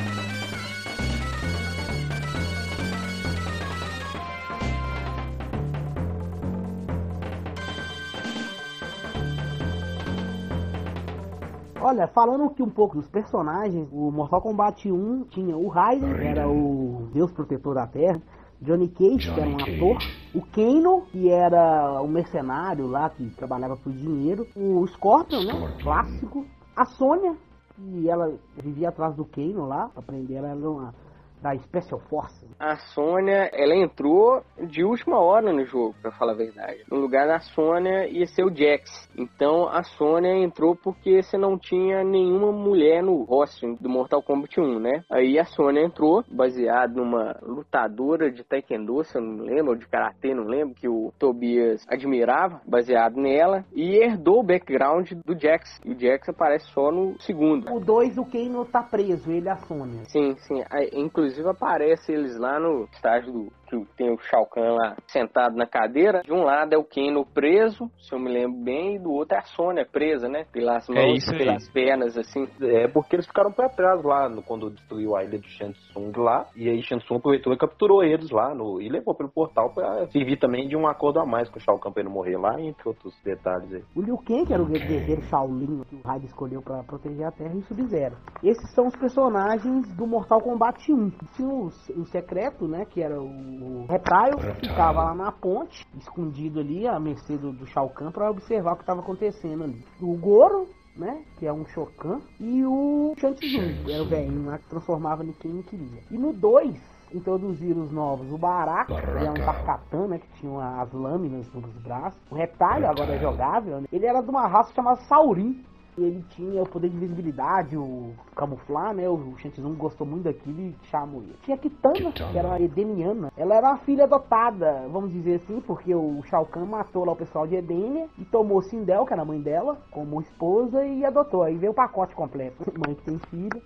Olha, falando aqui um pouco dos personagens, o Mortal Kombat 1 tinha o Raiden, que era o Deus Protetor da Terra, Johnny Cage, que era um Johnny ator, Cage. o Kano, que era um mercenário lá que trabalhava por dinheiro, o Scorpion, né, Scorpion. clássico, a Sônia, que ela vivia atrás do Kano lá, pra prender ela, ela uma da Special Force. A Sônia, ela entrou de última hora no jogo, pra falar a verdade. No lugar da Sônia ia ser o Jax. Então a Sônia entrou porque você não tinha nenhuma mulher no roster do Mortal Kombat 1, né? Aí a Sônia entrou, baseado numa lutadora de Taekwondo, se eu não lembro, ou de Karatê, não lembro, que o Tobias admirava, baseado nela, e herdou o background do Jax. E o Jax aparece só no segundo. O 2, o Kano tá preso, ele e a Sônia. Sim, sim. Aí, Inclusive aparece eles lá no estágio do que tem o Shao Kahn lá sentado na cadeira. De um lado é o Kano preso, se eu me lembro bem, e do outro é a Sônia presa, né? Pelas mãos, isso aí. pelas pernas, assim. É porque eles ficaram pra trás lá no, quando destruiu a ilha de Shansung lá. E aí Shansung aproveitou e capturou eles lá no, e levou pelo portal pra servir também de um acordo a mais com o Shao Kahn pra ele morrer lá, entre outros detalhes aí. O Liu Kang, que era o guerreiro Shaolin que o Raiden escolheu pra proteger a Terra, e o Sub-Zero. Esses são os personagens do Mortal Kombat 1. Tinha o, o secreto, né, que era o Reptile, que ficava lá na ponte, escondido ali, à mercê do, do Shao Kahn, pra observar o que estava acontecendo ali. O Goro, né, que é um Shokan, e o que era o velhinho lá que transformava em quem queria. E no 2, introduziram os novos, o Baraka, que é um Tarkatan, né, que tinha as lâminas nos braços. O Reptile, agora é jogável, né, ele era de uma raça chamada Saurin. Ele tinha o poder de visibilidade, o camuflar, né? O Shang gostou muito daquilo e chamou ele. Tinha a Kitana, que era uma edeniana. Ela era uma filha adotada, vamos dizer assim, porque o Shao Kahn matou lá o pessoal de Edenia e tomou Sindel, que era a mãe dela, como esposa e adotou. Aí veio o pacote completo. [laughs] Mãe que tem filha.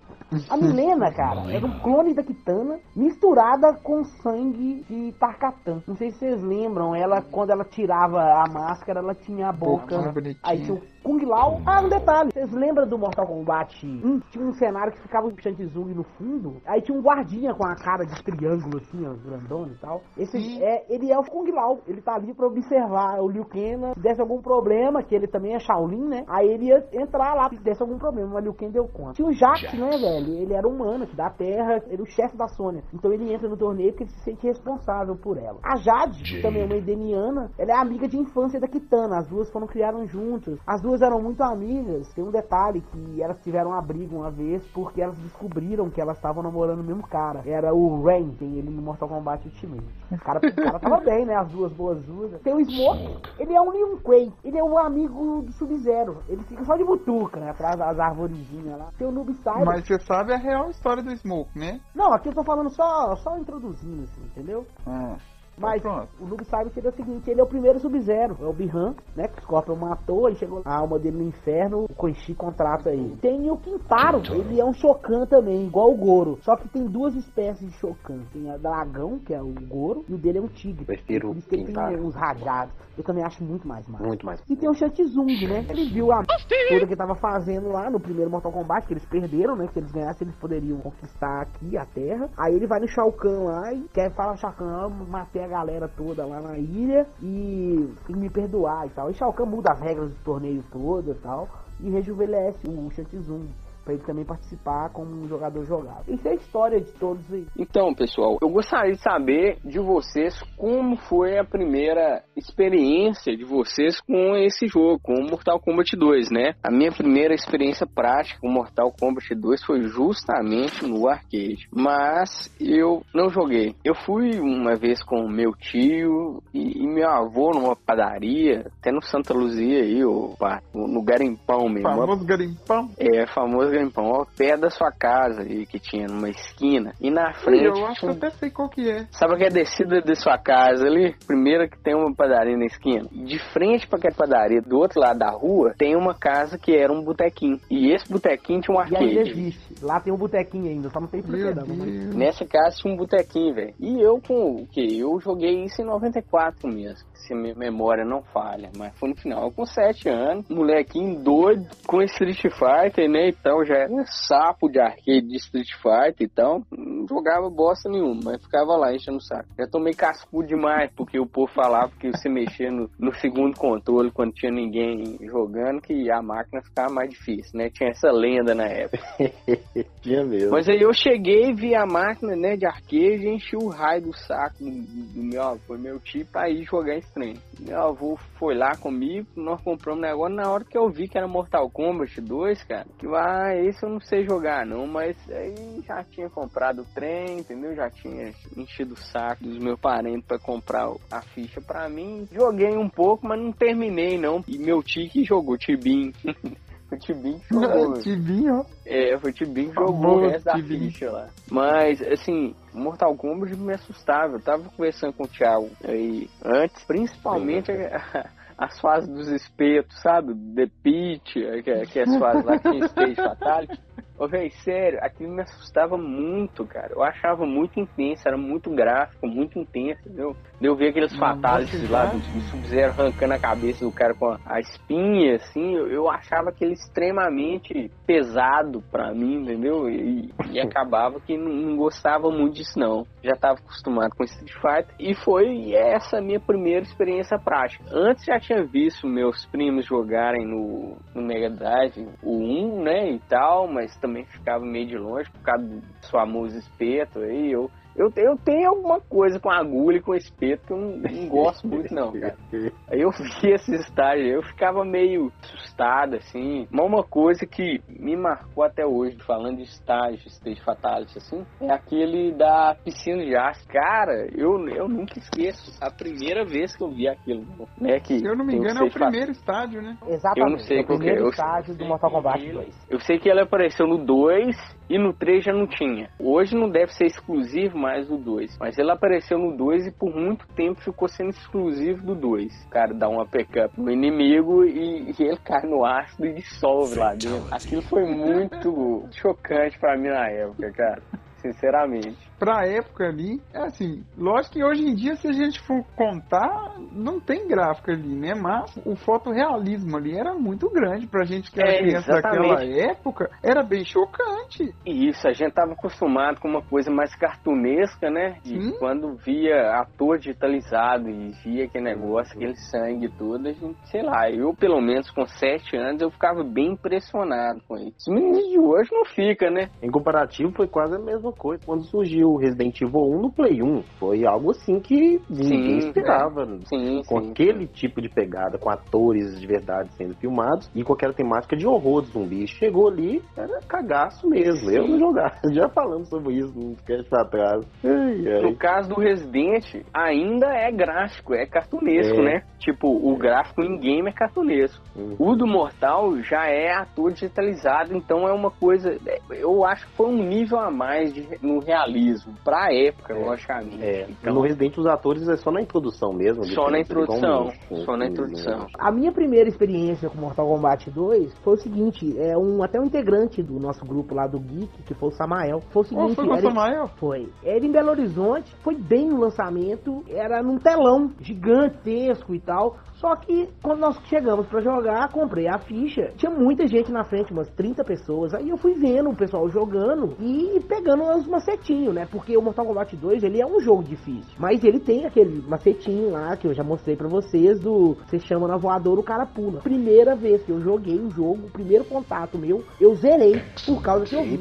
A [laughs] Milena, cara, era um clone da Kitana misturada com sangue de Tarkatan. Não sei se vocês lembram, ela, quando ela tirava a máscara, ela tinha a boca. Aí tinha o Kung Lao. Ah, um detalhe. Vocês lembram do Mortal Kombat 1? Tinha um cenário que ficava o Shang no fundo. Aí tinha um guardinha com a cara de triângulo, assim, ó, grandona e tal. Esse Sim. é, ele é o Kung Lao. Ele tá ali pra observar o Liu Kang. Se desse algum problema, que ele também é Shaolin, né? Aí ele ia entrar lá se desse algum problema. Mas Liu Kang deu conta. Tinha o Jax, né, velho? Ele era humano, aqui da Terra. Ele é o chefe da Sônia. Então ele entra no torneio porque ele se sente responsável por ela. A Jade, que também é uma edeniana, ela é amiga de infância da Kitana. As duas foram criadas juntas. As duas eram muito amigas. Tem um detalhe que elas tiveram uma briga uma vez porque elas descobriram que elas estavam namorando o mesmo cara. Era o Rain, tem ele no Mortal Kombat Ultimate. O cara, o cara tava bem, né? As duas boas duas. Tem o Smoke, ele é um Liu Kuei. Ele é o amigo do Sub-Zero. Ele fica só de butuca, né? Atrás das arvorezinhas lá. Tem o Noob Saibot. Mas você sabe a real história do Smoke, né? Não, aqui eu tô falando só, só introduzindo, assim, entendeu? Ah, Mas pronto. o Noob Saibot seria o seguinte, ele é o primeiro Sub-Zero, é o Bihan, né, que o Scorpion matou, ele chegou a alma dele no inferno, o Koichi contrata ele. Tem o Quintaro, ele é um Shokan também, igual o Goro, só que tem duas espécies de Shokan, tem a dragão, que é o Goro, e o dele é um tigre. Prefiro Por isso que ele tem Quintaro. uns rajados, eu também acho muito mais massa. Muito mais. E tem o Shang-Tsung, né? Ele viu a toda que tava fazendo lá no primeiro Mortal Kombat, que eles perderam, né? Que se eles ganhassem, eles poderiam conquistar aqui a Terra. Aí ele vai no Shao Kahn lá e quer falar, Shao Kahn, matei a galera toda lá na ilha e que me perdoar e tal. E Shao Kahn muda as regras do torneio todo e tal e rejuvenesce o Shang-Tsung. Pra ele também participar como um jogador jogável. Isso é a história de todos aí. Então, pessoal, eu gostaria de saber de vocês como foi a primeira experiência de vocês com esse jogo, com o Mortal Kombat 2, né? A minha primeira experiência prática com Mortal Kombat 2 foi justamente no arcade, mas eu não joguei. Eu fui uma vez com meu tio e, e meu avô numa padaria, até no Santa Luzia aí, o, no Garimpão mesmo. Famoso garimpão. É, famoso Garimpão, ao pé da sua casa aí, que tinha numa esquina. E na frente. Eu acho que tinha eu um- até sei qual que é. Sabe aquela descida de sua casa ali? Primeiro que tem uma padaria na esquina. De frente pra aquela padaria, do outro lado da rua, tem uma casa que era um botequim. E esse botequim tinha um E ainda arcade. existe. Lá tem um botequinho ainda, só não tem fliperama. mas-. Nessa casa tinha um botequinho, velho. E eu com o quê? Eu joguei isso em 94 mesmo. Se a minha memória não falha. Mas foi no final. Com 7 anos, molequinho doido, com Street Fighter, né? Então já era sapo de arcade de Street Fighter então Não jogava bosta nenhuma, mas ficava lá enchendo o saco. Já tomei cascudo demais, porque o povo falava que você mexia no, no segundo controle quando tinha ninguém jogando, que a máquina ficava mais difícil, né? Tinha essa lenda na época. [laughs] Tinha mesmo. Mas aí eu cheguei, vi a máquina, né, de arcade enchi o raio do saco do, do meu avô, meu tio, pra ir jogar esse trem. Meu avô foi lá comigo, nós compramos um negócio, na hora que eu vi que era Mortal Kombat 2, cara, que ah, esse eu não sei jogar não, mas aí já tinha comprado o trem, entendeu? Já tinha enchido o saco dos meus parentes pra comprar o- a ficha pra mim. Joguei um pouco, mas não terminei não. E meu tio que jogou, Tibim. [laughs] [laughs] o Tibim que jogou. Tibinho, ó. É, foi o Tibim que jogou o resto da Tibim. ficha lá. Mas, assim, Mortal Kombat me assustava. Eu tava conversando com o Thiago aí antes, principalmente a- [laughs] as fases dos espetos, sabe? The Pit, que, que é as fases lá que tinha Stage Fatality. Ô, véi, sério, aquilo me assustava muito, cara. Eu achava muito intenso, era muito gráfico, muito intenso, entendeu? De Eu ver aqueles Não, fatalities lá do, do Sub-Zero arrancando a cabeça do cara com a, a espinha, assim, eu, eu achava aquele extremamente pesado pra mim, entendeu? E, e [laughs] acabava que não, não gostava muito disso, não. Já tava acostumado com Street Fighter e foi essa a minha primeira experiência prática. Antes já tinha visto meus primos jogarem no, no Mega Drive o 1, né, e tal, mas também ficava meio de longe por causa do famoso espeto aí, eu eu, eu tenho alguma coisa com agulha e com espeto que eu não, não gosto muito, não, cara. [laughs] Aí eu vi esse estágio, eu ficava meio assustado, assim. Mas uma coisa que me marcou até hoje, falando de estágio, stage fatality, assim, é aquele da piscina de aço. Cara, eu, eu nunca esqueço a primeira vez que eu vi aquilo, né? Que Se eu não me engano, é o primeiro estádio, né? Exatamente. Eu não sei é o que é, primeiro eu- estágio do Mortal Kombat 2. Eu sei que ela apareceu no 2 e no 3 já não tinha. Hoje não deve ser exclusivo mais do 2. Mas ela apareceu no 2 e por muito tempo ficou sendo exclusivo do 2. O cara dá uma backup no inimigo e, e ele cai no ácido e dissolve lá dentro. Aquilo foi muito chocante pra mim na época, cara. Sinceramente. Pra época ali, é assim, lógico que hoje em dia, se a gente for contar, não tem gráfico ali, né? Mas o fotorrealismo ali era muito grande pra gente que era É, criança exatamente. daquela época, era bem chocante. E Isso, a gente tava acostumado com uma coisa mais cartunesca, né? E Sim. quando via ator digitalizado e via aquele negócio, aquele sangue todo, a gente, sei lá, eu pelo menos com sete anos eu ficava bem impressionado com isso. Os meninos de hoje não fica, né? Em comparativo, foi quase a mesma coisa. Quando surgiu o Resident Evil 1 no Play 1, foi algo assim que ninguém Sim, esperava. Sim, Com sim. aquele tipo de pegada, com atores de verdade sendo filmados e com aquela temática de horror de zumbi. Chegou ali, era cagaço mesmo. Eu não jogava. [laughs] Já falamos sobre isso no cast pra trás. Ai, ai. No caso do Resident, ainda é gráfico, é cartunesco, É. né? Tipo, o gráfico em game é cartunesco. Uhum. O do Mortal já é ator digitalizado, então é uma coisa. Eu acho que foi um nível a mais de- no realismo. Pra época, É. logicamente. É, Então, no Resident os atores é só na introdução mesmo. Só na introdução, só na um- introdução. A minha primeira experiência com Mortal Kombat 2 foi o seguinte, é um até um integrante do nosso grupo lá do Geek, que foi o Samael. Foi o Ou seguinte, foi com o era- Samael? Foi. Era em Belo Horizonte, foi bem no lançamento, era num telão gigantesco e tal. Só que quando nós chegamos pra jogar, comprei a ficha, tinha muita gente na frente, umas 30 pessoas. Aí eu fui vendo o pessoal jogando e pegando os macetinhos, né? Porque o Mortal Kombat 2, ele é um jogo difícil. Mas ele tem aquele macetinho lá que eu já mostrei pra vocês do você chama na voadora, o cara pula. Primeira vez que eu joguei o jogo, o primeiro contato meu, eu zerei por causa que eu vi.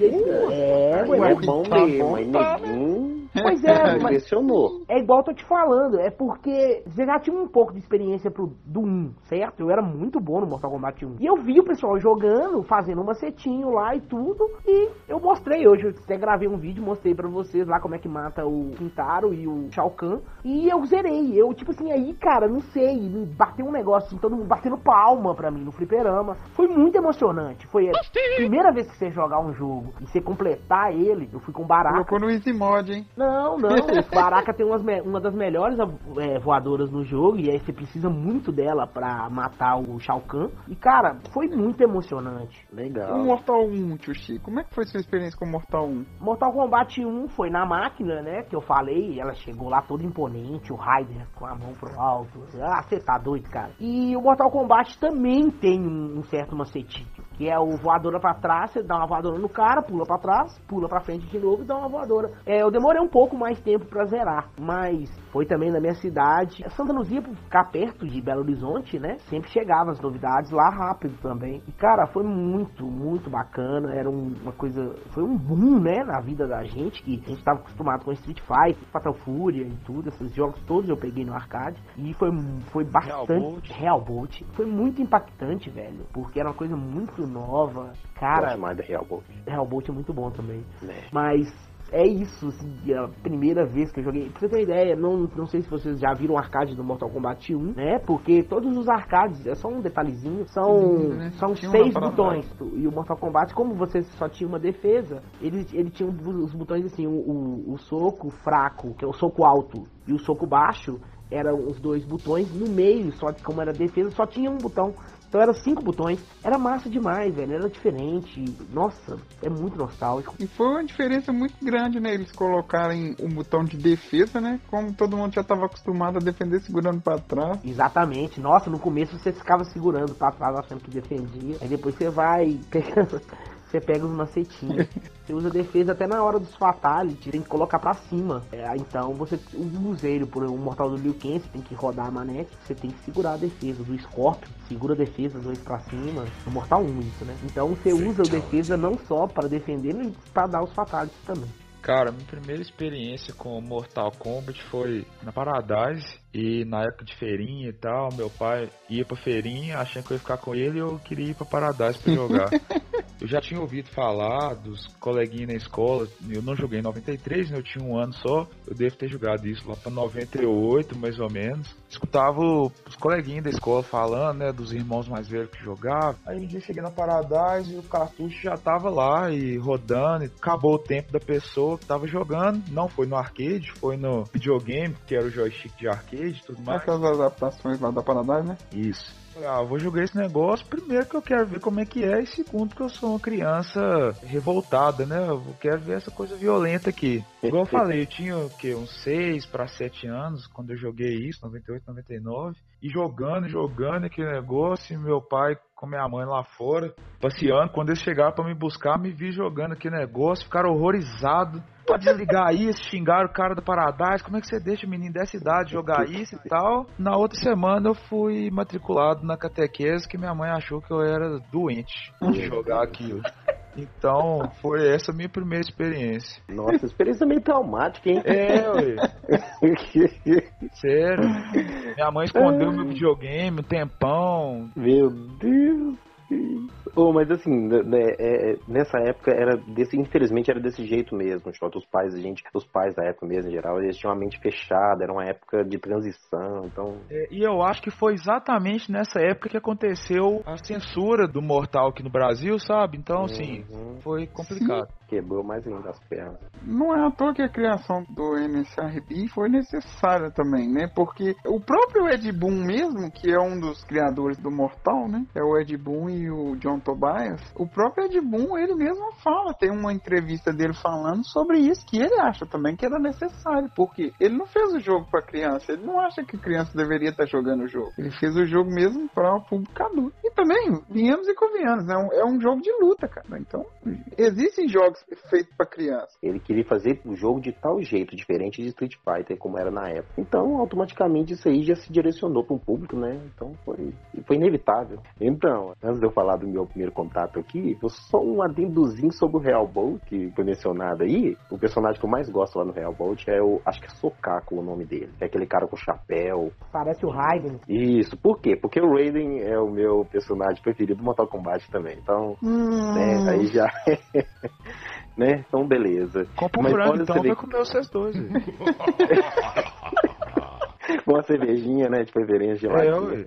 É, Aí ué, é bom mesmo, bom, tá, neguinho Pois é, [laughs] mas impressionou. é igual eu tô te falando, é porque você já tinha um pouco de experiência pro, do 1, certo? Eu era muito bom no Mortal Kombat 1. E eu vi o pessoal jogando, fazendo um macetinho lá e tudo, e eu mostrei hoje, eu até gravei um vídeo, mostrei pra vocês lá como é que mata o Quintaro e o Shao Kahn, e eu zerei. Eu, tipo assim, aí, cara, não sei, me bateu um negócio, assim, todo mundo batendo palma pra mim no fliperama. Foi muito emocionante. Foi a primeira vez que você jogar um jogo e você completar ele, eu fui com Baraka. Colocou no Easy Mod, hein? Não, não. [laughs] Baraka tem umas uma das melhores é, voadoras no jogo e aí você precisa muito dela pra matar o Shao Kahn. E cara, foi muito emocionante. O Legal. Mortal 1, Tio Chico, como é que foi sua experiência com o Mortal 1? Mortal Kombat 1 foi na máquina, né? Que eu falei, ela chegou lá toda imponente, o Raider com a mão pro alto. Ah, você tá doido, cara. E o Mortal Kombat também tem um, um certo macetinho. Que é o voadora pra trás, você dá uma voadora no cara, pula pra trás, pula pra frente de novo e dá uma voadora. É, eu demorei um pouco mais tempo pra zerar, mas foi também na minha cidade. Santa Luzia, por ficar perto de Belo Horizonte, né? Sempre chegava as novidades lá rápido também. E cara, foi muito, muito bacana. Era um- uma coisa. Foi um boom, né? Na vida da gente, que a gente tava acostumado com Street Fighter, Fatal Fury e tudo. Esses jogos todos eu peguei no arcade. E foi, foi bastante. Bolt. Real Bolt. Foi muito impactante, velho. Porque era uma coisa muito nova. Cara, Gosto mais da Real Bolt. Real Bolt é muito bom também. Né? Mas é isso, assim, a primeira vez que eu joguei. Pra você ter uma ideia, não, não sei se vocês já viram o arcade do Mortal Kombat 1, né? Porque todos os arcades, é só um detalhezinho, são, né? são Tinha seis botões. E o Mortal Kombat, como você só tinha uma defesa, ele, ele tinha os botões assim, o, o, o soco fraco, que é o soco alto, e o soco baixo, eram os dois botões. No meio, só que como era defesa, só tinha um botão. Então eram cinco botões. Era massa demais, velho. Era diferente. Nossa, é muito nostálgico. E foi uma diferença muito grande, né? Eles colocarem um botão de defesa, né? Como todo mundo já estava acostumado a defender segurando pra trás. Exatamente. Nossa, no começo você ficava segurando pra trás achando que defendia. Aí depois você vai [laughs] pegando. Você pega os macetinhos. [laughs] Você usa defesa até na hora dos fatalities. Tem que colocar pra cima. É, então você usa ele por um mortal do Liu Kang. Você tem que rodar a manete. Você tem que segurar a defesa. Do Scorpion, segura a defesa, dois pra cima. No Mortal 1 isso, né? Então você usa o defesa não só para defender, mas pra dar os fatalities também. Cara, minha primeira experiência com Mortal Kombat foi na Paradise e na época de feirinha e tal, meu pai ia pra feirinha achando que eu ia ficar com ele e eu queria ir pra Paradise pra jogar. [laughs] eu já tinha ouvido falar dos coleguinhas na escola, eu não joguei em 93, né, eu tinha um ano só, eu devo ter jogado isso lá pra 98 mais ou menos. Escutava os coleguinhas da escola falando, né, dos irmãos mais velhos que jogavam. Aí um dia cheguei na Paradise e o cartucho já tava lá e rodando, e acabou o tempo da pessoa que tava jogando. Não foi no arcade, foi no videogame, que era o joystick de arcade e tudo mais. Essas adaptações lá da Paradise, né? Isso. Ah, vou jogar esse negócio. Primeiro que eu quero ver como é que é, e segundo que eu sou uma criança revoltada, né? Eu quero ver essa coisa violenta aqui. Igual eu [laughs] falei, eu tinha o quê? Uns 6 para 7 anos quando eu joguei isso, 98, 99. E jogando, jogando aquele negócio, e meu pai com minha mãe lá fora, passeando. Quando eles chegaram para me buscar, me vi jogando aquele negócio, ficaram horrorizados. Pode desligar isso, xingaram o cara do Paradise. Como é que você deixa o menino dessa idade jogar isso e tal? Na outra semana eu fui matriculado na catequese que minha mãe achou que eu era doente de jogar aquilo. Então, foi essa a minha primeira experiência. Nossa, experiência meio traumática, hein? É, ué. Sério. Minha mãe escondeu meu videogame um tempão. Meu Deus. Oh, mas assim, né, né, é, é, nessa época era desse, infelizmente era desse jeito mesmo, Xota. Os pais, a gente, os pais da época mesmo, em geral, eles tinham a mente fechada, era uma época de transição, então. É, e eu acho que foi exatamente nessa época que aconteceu a censura do Mortal aqui no Brasil, sabe? Então, assim, uhum, foi complicado. quebrou mais ainda as pernas. Não é à toa que a criação do MSRP foi necessária também, né? Porque o próprio Ed Boon mesmo, que é um dos criadores do Mortal, né? É o Ed Boon e o John Tobias, o próprio Ed Boon, ele mesmo fala, tem uma entrevista dele falando sobre isso, que ele acha também que era necessário, porque ele não fez o jogo pra criança, ele não acha que criança deveria estar jogando o jogo. Ele fez o jogo mesmo para o público adulto. E também, viemos e convenhamos, né? é um jogo de luta, cara. Então, existem jogos feitos pra criança. Ele queria fazer o jogo de tal jeito, diferente de Street Fighter, como era na época. Então, automaticamente, isso aí já se direcionou para um público, né? Então, foi, foi inevitável. Então, antes de eu falar do meu primeiro contato aqui, vou só um adendozinho sobre o Real Bolt, que foi mencionado aí. O personagem que eu mais gosto lá no Real Bolt é o, acho que é Sokaku o nome dele. É aquele cara com chapéu. Parece o Raiden. Isso, por quê? Porque o Raiden é o meu personagem preferido do Mortal Kombat também. Então, né, aí já. [laughs] né? Então, beleza. Compra um Mas olha, então vai comer vocês dois. aí. [laughs] Com uma cervejinha, né? De preferência É, geladinha.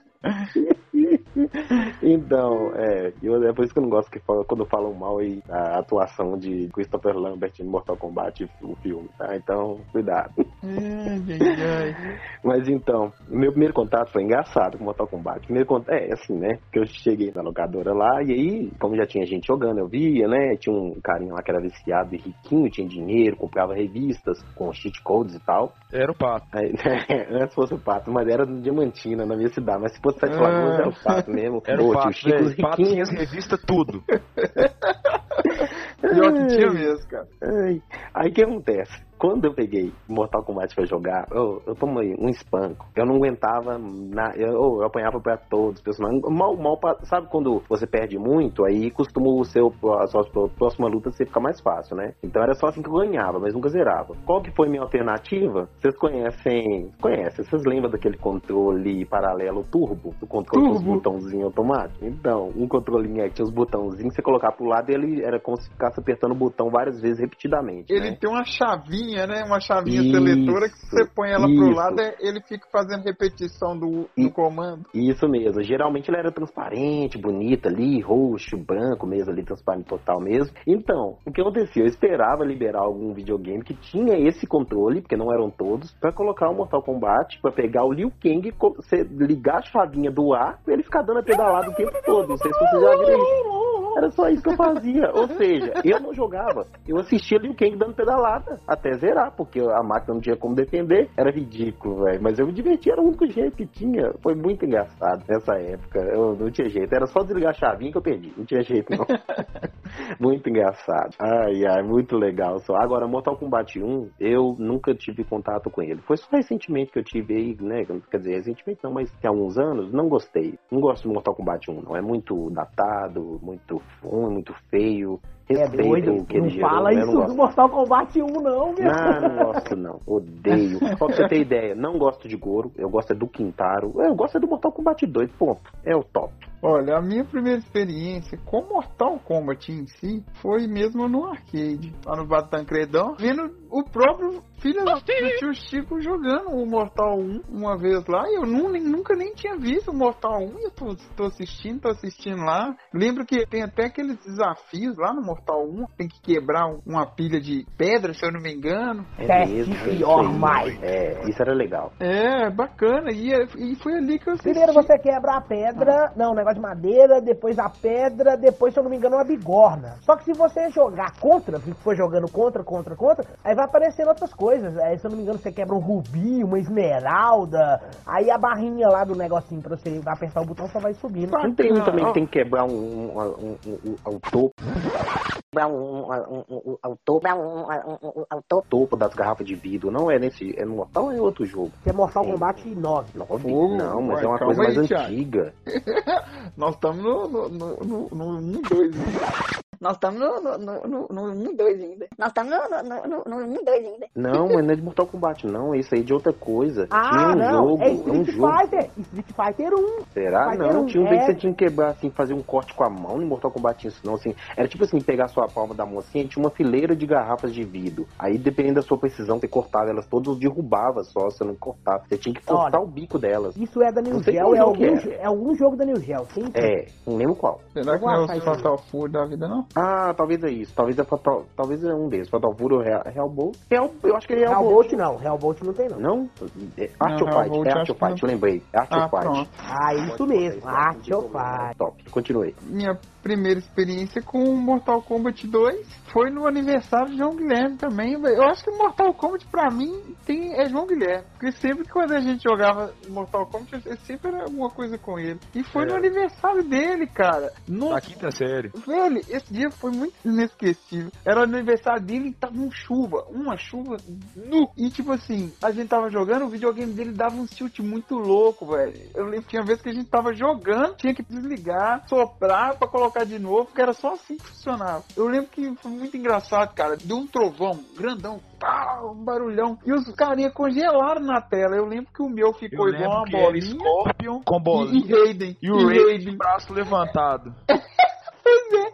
[laughs] [laughs] então, é, eu, é por isso que eu não gosto que fala, quando falam mal aí a atuação de Christopher Lambert em Mortal Kombat, o filme, tá? Então, cuidado. Mas então, meu primeiro contato foi engraçado com Mortal Kombat. Primeiro contato, é assim, né? Que eu cheguei na locadora lá e aí, como já tinha gente jogando, eu via, né? Tinha um carinha lá que era viciado e riquinho, tinha dinheiro, comprava revistas com cheat codes e tal. Era o pato. Aí, [laughs] antes fosse o pato, mas era no Diamantina, na minha cidade. Mas se fosse Sete Lagoas, era o pato mesmo. Era Ô, o tio pato, Chico. Pato tinha revistas, tudo. [laughs] Pior que tinha mesmo, cara. Ai, Aí o que acontece? Quando eu peguei Mortal Kombat pra jogar, eu, eu tomei um espanco. Eu não aguentava, na, eu, eu apanhava pra todos os personagens. Mal, mal, sabe quando você perde muito, aí costuma o seu, a sua próxima luta você ficar mais fácil, né? Então era só assim que eu ganhava, mas nunca zerava. Qual que foi minha alternativa? Vocês conhecem, conhecem, vocês lembram daquele controle paralelo turbo? Do controle com os Turbo. botãozinhos automáticos? Então, um controlinho aí que tinha os botãozinhos, você colocar pro lado ele era como se ficasse apertando o botão várias vezes repetidamente, Ele né? tem uma chavinha, né? Uma chavinha Isso, seletora que você põe ela pro isso. lado, é- ele fica fazendo repetição do, do comando. Isso mesmo. Geralmente ele era transparente, bonito ali, roxo, branco mesmo ali, transparente total mesmo. Então, o que acontecia? Eu esperava liberar algum videogame que tinha esse controle, porque não eram todos, pra colocar o Mortal Kombat, pra pegar o Liu Kang, você ligar a chavinha do ar, e ele ficar dando a pedalada o tempo todo. Não sei se vocês já viram isso. Era só isso que eu fazia. Ou seja, eu não jogava. Eu assistia Liu Kang dando pedalada até zerar, porque a máquina não tinha como defender. Era ridículo, velho. Mas eu me divertia, era o único jeito que tinha. Foi muito engraçado nessa época. Eu não tinha jeito. Era só desligar a chavinha que eu perdi. Não tinha jeito, não. [laughs] muito engraçado. Ai, ai, muito legal. Só. Agora, Mortal Kombat 1, eu nunca tive contato com ele. Foi só recentemente que eu tive aí, né? Quer dizer, recentemente não, mas tem alguns anos, não gostei. Não gosto de Mortal Kombat 1, não. É muito datado, muito ruim, muito feio. É Respeito doido. o que ele Não gerou, fala né? Isso não do. Mortal Kombat 1, não, meu. Não, não gosto não. Odeio. [laughs] Só pra você ter ideia, não gosto de Goro. Eu gosto é do Quintaro. Eu gosto é do Mortal Kombat 2, ponto. É o top. Olha, a minha primeira experiência com Mortal Kombat em si foi mesmo no arcade, lá no Batancredão, vendo o próprio filho do tio Chico jogando o Mortal 1 uma vez lá, e eu nu- nem- nunca nem tinha visto o Mortal 1, e eu tô, tô assistindo, tô assistindo lá. Lembro que tem até aqueles desafios lá no Mortal 1, tem que quebrar um- uma pilha de pedra, se eu não me engano. É mesmo. é isso pior mais. É, isso era legal. É, bacana, e, é- e foi ali que eu assisti. Primeiro você quebra a pedra, não, um negócio de madeira, depois a pedra, depois, se eu não me engano, uma bigorna. Só que se você jogar contra, se for jogando contra, contra, contra, aí vai aparecendo outras coisas. Aí, se eu não me engano, você quebra um rubi, uma esmeralda, aí a barrinha lá do negocinho pra você apertar o botão só vai subindo. Não tem um também que tem que quebrar um, um, um, um- um- o topo, quebrar um, um, um, um, um, o topo, um, um, um, um, topo. topo das garrafas de vidro. Não é nesse. É no Mortal ou é outro jogo? Você é Mortal Kombat 9. Nove? Fogo. Não, mas é uma coisa mais antiga. Nós estamos no, no, no, no, no 1, 2, Nós estamos no, no, no, no, no 1 2 ainda. Nós estamos no, no, no, no 1 2 ainda. Não, mas não é de Mortal Kombat, não. Isso aí é de outra coisa. Ah, tinha um não, jogo. é é um Street jogo. Fighter. Street Fighter 1. Será? Fighter Não, um, tinha um bem é. que você tinha que quebrar, assim, fazer um corte com a mão no Mortal Kombat isso não, assim. Era tipo assim, pegar a sua palma da mão assim, tinha uma fileira de garrafas de vidro. Aí, dependendo da sua precisão, você cortava elas todas, derrubava só, você não cortava. Você tinha que cortar Olha, o bico delas. Isso é da New Gel, é algum, é algum jogo da New Gel. Sim. É, não lembro qual. Será que não é o Fatal Fury da vida, não? Ah, talvez é isso. Talvez é Fatal, talvez é um desses. Fatal Fury ou Real, Real Bolt. Real, eu acho que é Real, Real Bolt. Bolt não, Real Bolt não tem não. Não? É Art of Real Fight. Bolt É acho Art of que Fight, não. lembrei. É Art Ah, of Fight. pronto. Ah, isso mesmo, Art of Fight. Top. Continue. Minha primeira experiência com Mortal Kombat 2 foi no aniversário de João Guilherme também. velho. Eu acho que Mortal Kombat pra mim tem, é João Guilherme. Porque sempre que quando a gente jogava Mortal Kombat, eu sempre era alguma coisa com ele. E foi É. no aniversário dele, cara. Na Nossa, quinta série. Velho, esse dia foi muito inesquecível. Era o aniversário dele e tava um chuva, uma chuva nu. E tipo assim, a gente tava jogando, o videogame dele dava um tilt muito louco, velho. Eu lembro que tinha vezes que a gente tava jogando, tinha que desligar, soprar pra colocar de novo, porque era só assim que funcionava. Eu lembro que foi muito engraçado, cara. Deu um trovão grandão, pá, um barulhão. E os carinha congelaram na tela. Eu lembro que o meu Eu ficou igual uma bolinha. Scorpion com E, bolinha. e Raiden. E o e Raiden Raiden. de braço levantado. [laughs]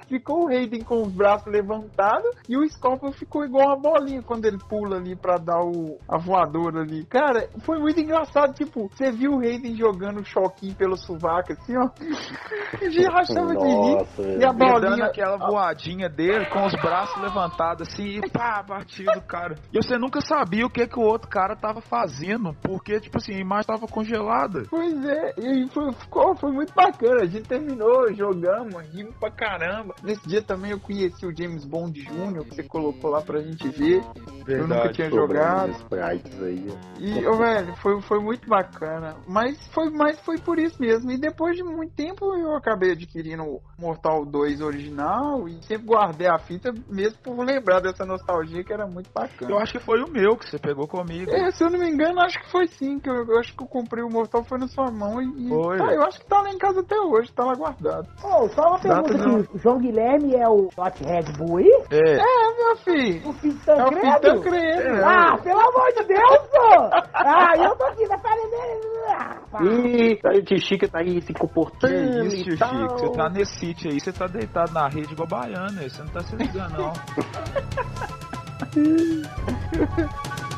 Ficou o Raiden com os braços levantados e o Scorpion ficou igual uma bolinha quando ele pula ali pra dar o, a voadora ali. Cara, foi muito engraçado, tipo, você viu o Raiden jogando o choquinho pelo sovaco assim, ó. [laughs] Já rachava de rir. E a E dando bolinha. aquela voadinha dele com os braços levantados assim, e pá, batido, cara. E você nunca sabia o que que o outro cara tava fazendo, porque, tipo assim, a imagem tava congelada. Pois é, e foi, ficou, foi muito bacana. A gente terminou, jogamos, rimos pra caramba. Nesse dia também eu conheci o James Bond Jr., que você colocou lá pra gente ver. Eu nunca tinha jogado. Sprites aí. E, ô, velho, foi, foi muito bacana. Mas foi, mas foi por isso mesmo. E depois de muito tempo eu acabei adquirindo o Mortal 2 original e sempre guardei a fita mesmo por lembrar dessa nostalgia que era muito bacana. Eu acho que foi o meu que você pegou comigo. É, se eu não me engano, acho que foi sim. Que eu, eu acho que eu comprei o Mortal foi na sua mão e. Foi. tá, eu acho que tá lá em casa até hoje, tá lá guardado. Oh, só uma pergunta Data aqui. O João Guilherme é o Dot Red Bull aí? É, É, meu filho. O filho de É o filho Tancredo? Tancredo. Ah, pelo amor de Deus, pô! Ah, eu tô aqui na falha dele. Ah, pá. Ih, tio Chica tá aí se que comportando isso, e tio tal. Chico. Você tá nesse sítio aí, você tá deitado na rede igual baiano, aí, você não tá se ligando, não. [laughs]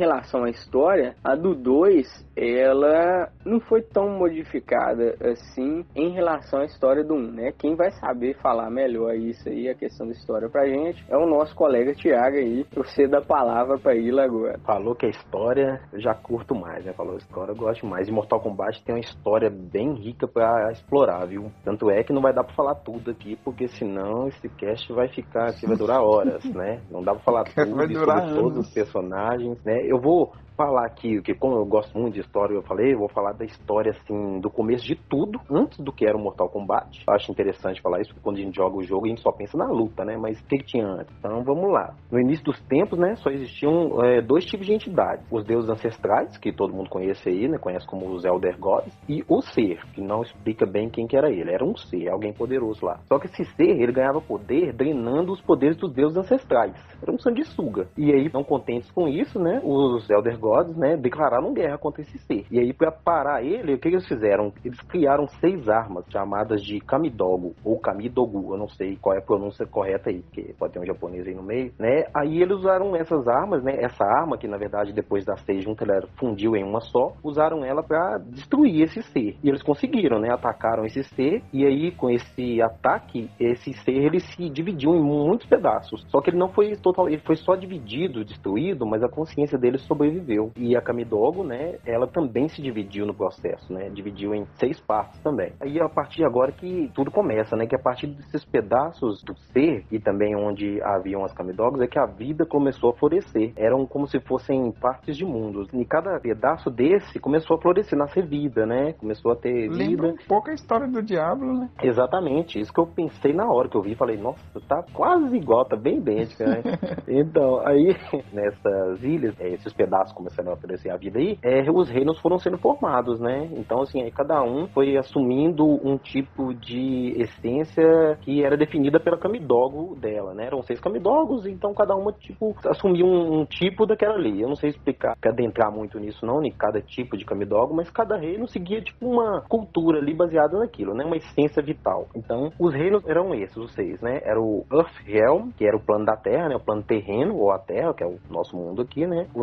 relação à história, a do 2, ela não foi tão modificada assim em relação à história do 1, um, né? Quem vai saber falar melhor isso aí, a questão da história pra gente, é o nosso colega Tiago aí. Eu cedo a palavra pra ele agora. Falou que a história eu já curto mais, né? Falou história eu gosto mais. E Mortal Kombat tem uma história bem rica pra explorar, viu? Tanto é que não vai dar pra falar tudo aqui, porque senão esse cast vai ficar aqui, vai durar horas, [laughs] né? Não dá pra falar tudo Vai durar sobre todos os personagens, né? Eu vou falar aqui, que como eu gosto muito de história, eu falei, eu vou falar da história, assim, do começo de tudo, antes do que era o Mortal Kombat. Eu acho interessante falar isso, porque quando a gente joga o jogo, a gente só pensa na luta, né? Mas o que, que tinha antes? Então, vamos lá. No início dos tempos, né, só existiam é, dois tipos de entidades. Os deuses ancestrais, que todo mundo conhece aí, né? Conhece como os Elder Gods, e o Ser, que não explica bem quem que era ele. Era um ser, alguém poderoso lá. Só que esse ser, ele ganhava poder drenando os poderes dos deuses ancestrais. Era um sanguessuga. E aí, não contentes com isso, né, os Elder Gods, né, declararam guerra contra esse ser. E aí, pra parar ele, o que, eles fizeram? Eles criaram seis armas chamadas de Kamidogo, ou Kamidogu, eu não sei qual é a pronúncia correta aí, porque pode ter um japonês aí no meio, né? Aí eles usaram essas armas, né, essa arma, que na verdade depois das seis juntas ela fundiu em uma só, usaram ela pra destruir esse ser. E eles conseguiram, né, atacaram esse ser, e aí com esse ataque, esse ser ele se dividiu em muitos pedaços. Só que ele não foi total, ele foi só dividido, destruído, mas a consciência dele sobreviveu. E a Kamidogo, né, ela também se dividiu no processo, né, dividiu em seis partes também. Aí a partir de agora que tudo começa, né, que a partir desses pedaços do ser e também onde haviam as Kamidogos é que a vida começou a florescer. Eram como se fossem partes de mundos. E cada pedaço desse começou a florescer, nascer vida, né, começou a ter Lembra vida. um pouco a história do Diablo, né? Exatamente, isso que eu pensei na hora que eu vi, falei, nossa, tá quase igual, tá bem idêntica, né? [laughs] então, aí, [laughs] nessas ilhas, eh, esses pedaços começando a aparecer a vida aí, é, os reinos foram sendo formados, né? Então, assim, aí cada um foi assumindo um tipo de essência que era definida pela Kamidogo dela, né? Eram seis Kamidogos, então cada uma, tipo, assumia um, um tipo daquela ali. Eu não sei explicar, adentrar muito nisso não, em cada tipo de Kamidogo, mas cada reino seguia, tipo, uma cultura ali baseada naquilo, né? Uma essência vital. Então, os reinos eram esses, os seis, né? Era o Earthrealm, que era o plano da Terra, né? O plano terreno, ou a Terra, que é o nosso mundo aqui, né? O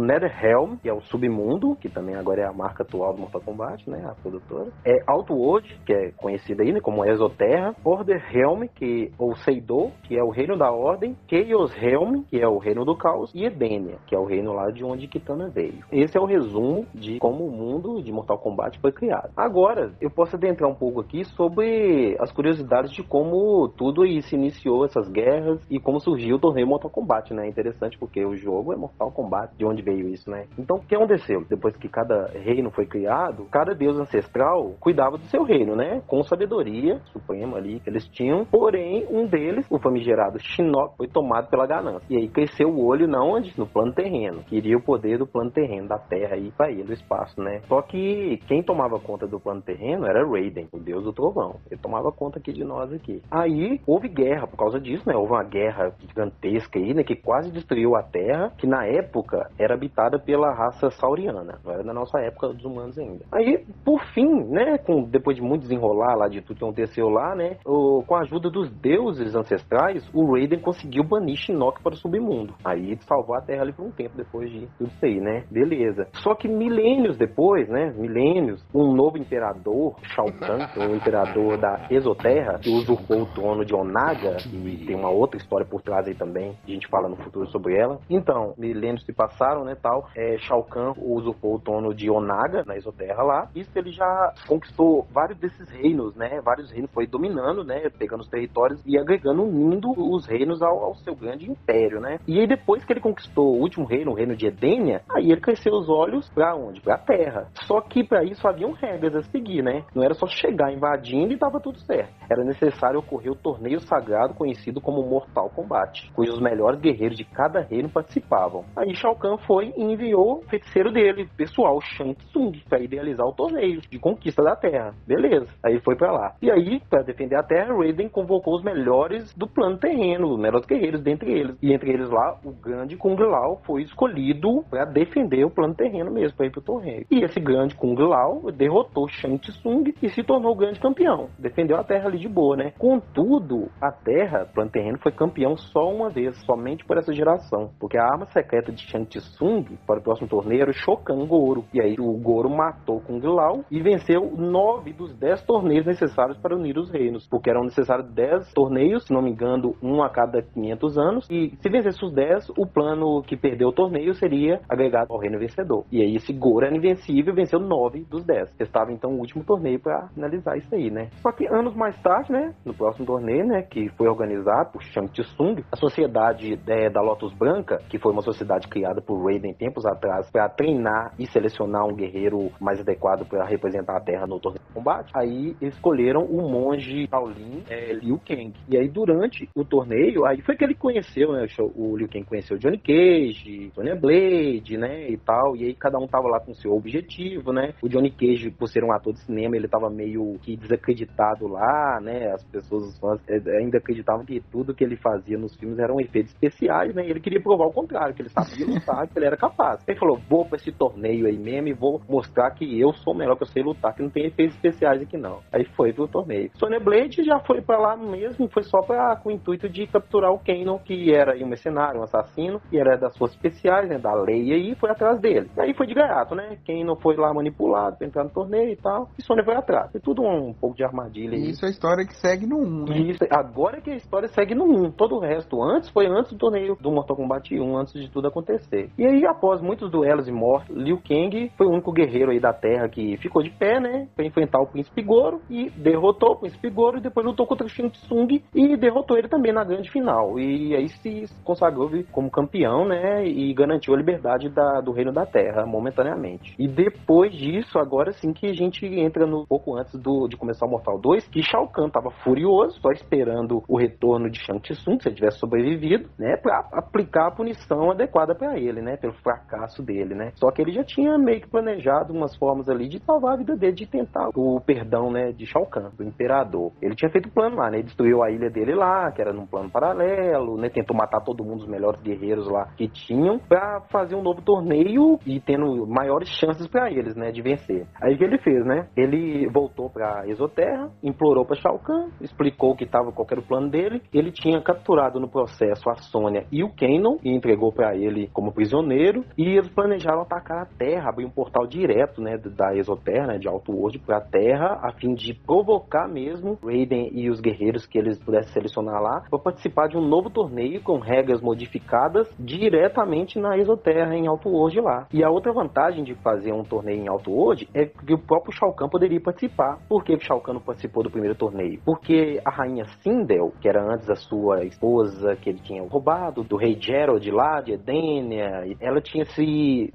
Netherrealm, que é o submundo, que também agora é a marca atual do Mortal Kombat, né? A produtora. É Outworld, que é conhecida aí, né? Como Exoterra. Orderrealm, que, ou Seidou, que é o reino da ordem. Chaosrealm, que é o reino do caos. E Edenia, que é o reino lá de onde Kitana veio. Esse é o resumo de como o mundo de Mortal Kombat foi criado. Agora, eu posso adentrar um pouco aqui sobre as curiosidades de como tudo aí se iniciou, essas guerras, e como surgiu o torneio Mortal Kombat, né? Interessante porque o jogo é Mortal Kombat, de onde veio isso, né? Então, o que aconteceu? Depois que cada reino foi criado, cada deus ancestral cuidava do seu reino, né? Com sabedoria suprema ali que eles tinham. Porém, um deles, o famigerado Shinnok, foi tomado pela ganância. E aí cresceu o olho na onde? No plano terreno. Queria o poder do plano terreno, da terra aí pra ele, do espaço, né? Só que quem tomava conta do plano terreno era Raiden, o deus do trovão. Ele tomava conta aqui de nós aqui. Aí houve guerra por causa disso, né? Houve uma guerra gigantesca aí, né? Que quase destruiu a Terra, que na época era habitada pela raça sauriana. Não era da nossa época dos humanos ainda. Aí, por fim, né? Com, depois de muito desenrolar lá de tudo que aconteceu lá, né? O, com a ajuda dos deuses ancestrais, o Raiden conseguiu banir Shinnok para o submundo. Aí salvou a Terra ali por um tempo depois de tudo isso aí, né? Beleza. Só que milênios depois, né? Milênios, um novo imperador, Shao Kahn, que é o imperador da Exoterra, que usurpou o trono de Onaga, e tem uma outra história por trás aí também, a gente fala no futuro sobre ela. Então, milênios se passaram, né, tal, é, Shao Kahn usurpou o trono de Onaga, na Exoterra lá, isso ele já conquistou vários desses reinos, né, vários reinos, foi dominando, né, pegando os territórios e agregando, unindo os reinos ao, ao seu grande império, né. E aí depois que ele conquistou o último reino, o reino de Edenia, aí ele cresceu os olhos pra onde? Pra Terra. Só que para isso haviam regras a seguir, né, não era só chegar invadindo e tava tudo certo. Era necessário ocorrer o torneio sagrado conhecido como Mortal Kombat, cujos melhores guerreiros de cada reino participavam. Aí Shao Kahn foi e enviou feiticeiro dele, pessoal, Shang Tsung, para idealizar o torneio de conquista da Terra. Beleza. Aí foi para lá. E aí, para defender a Terra, Raiden convocou os melhores do plano terreno, os melhores guerreiros dentre eles. E entre eles lá, o grande Kung Lao foi escolhido para defender o plano terreno mesmo, para ir pro torneio. E esse grande Kung Lao derrotou Shang Tsung e se tornou o grande campeão. Defendeu a Terra ali de boa, né? Contudo, a Terra, o plano terreno, foi campeão só uma vez, somente por essa geração. Porque a arma secreta de Shang Tsung para o próximo torneio era o Shokan Goro. E aí o Goro matou Kung Lao e venceu nove dos dez torneios necessários para unir os reinos. Porque eram necessários dez torneios, se não me engano, um a cada 500 anos. E se vencesse os dez, o plano que perdeu o torneio seria agregado ao reino vencedor. E aí esse Goro era invencível venceu nove dos dez. Estava então o último torneio para finalizar isso aí, né? Só que anos mais tarde, né, no próximo torneio, né, que foi organizado por Shang Tsung, a sociedade é, da Lotus Branca, que foi uma sociedade criada por Raiden tempos atrás para treinar e selecionar um guerreiro mais adequado para representar a Terra no torneio de combate, aí escolheram o monge Shaolin é, Liu Kang. E aí durante o torneio, aí foi que ele conheceu, né, o Liu Kang conheceu Johnny Cage, Sonya Blade, né, e tal, e aí cada um tava lá com seu objetivo, né, o Johnny Cage, por ser um ator de cinema, ele tava meio que desacreditado lá, né, as pessoas, os fãs eh, ainda acreditavam que tudo que ele fazia nos filmes eram efeitos especiais, né, e ele queria provar o contrário, que ele sabia lutar, que ele era capaz. Ele falou, vou pra esse torneio aí mesmo e vou mostrar que eu sou melhor que eu sei lutar, que não tem efeitos especiais aqui não. Aí foi pro torneio. Sonya Blade já foi pra lá mesmo, foi só pra, com o intuito de capturar o Kanon, que era um mercenário, um assassino, e era das forças especiais, né, da lei aí, foi atrás dele. E aí foi de gaiato, né, Kanon foi lá manipulado pra entrar no torneio e tal, e Sonya foi atrás. Foi tudo um, pouco de armadilha aí. Isso é a história que segue no 1, né? Isso, agora que a história segue no 1. Todo o resto antes foi antes do torneio do Mortal Kombat 1, antes de tudo acontecer. E aí, após muitos duelos e mortes, Liu Kang foi o único guerreiro aí da Terra que ficou de pé, né? Pra enfrentar o Príncipe Goro e derrotou o Príncipe Goro e depois lutou contra o Shang Tsung e derrotou ele também na grande final. E aí se consagrou como campeão, né? E garantiu a liberdade da, do Reino da Terra momentaneamente. E depois disso, agora sim que a gente entra no pouco antes do, de começar o Mortal 2, que Shao Kahn tava furioso, só esperando o retorno de Shang Tsung, se ele tivesse sobrevivido, né, para aplicar a punição adequada para ele, né, pelo fracasso braço dele, né? Só que ele já tinha meio que planejado umas formas ali de salvar a vida dele, de tentar o perdão, né, de Shao Kahn, do imperador. Ele tinha feito o plano lá, né? Ele destruiu a ilha dele lá, que era num plano paralelo, né? Tentou matar todo mundo, os melhores guerreiros lá que tinham, pra fazer um novo torneio e tendo maiores chances pra eles, né, de vencer. Aí o que ele fez, né? Ele voltou pra Exoterra, implorou pra Shao Kahn, explicou que tava qual era o plano dele. Ele tinha capturado no processo a Sônia e o Kanon e entregou pra ele como prisioneiro. E planejaram atacar a Terra, abrir um portal direto, né, da Exoterra, né, de Outworld pra Terra, a fim de provocar mesmo Raiden e os guerreiros que eles pudessem selecionar lá para participar de um novo torneio com regras modificadas diretamente na Exoterra em Outworld lá. E a outra vantagem de fazer um torneio em Outworld é que o próprio Shao Kahn poderia participar. Por que Shao Kahn não participou do primeiro torneio? Porque a rainha Sindel, que era antes a sua esposa que ele tinha roubado, do rei Gerald lá de Edenia, ela tinha se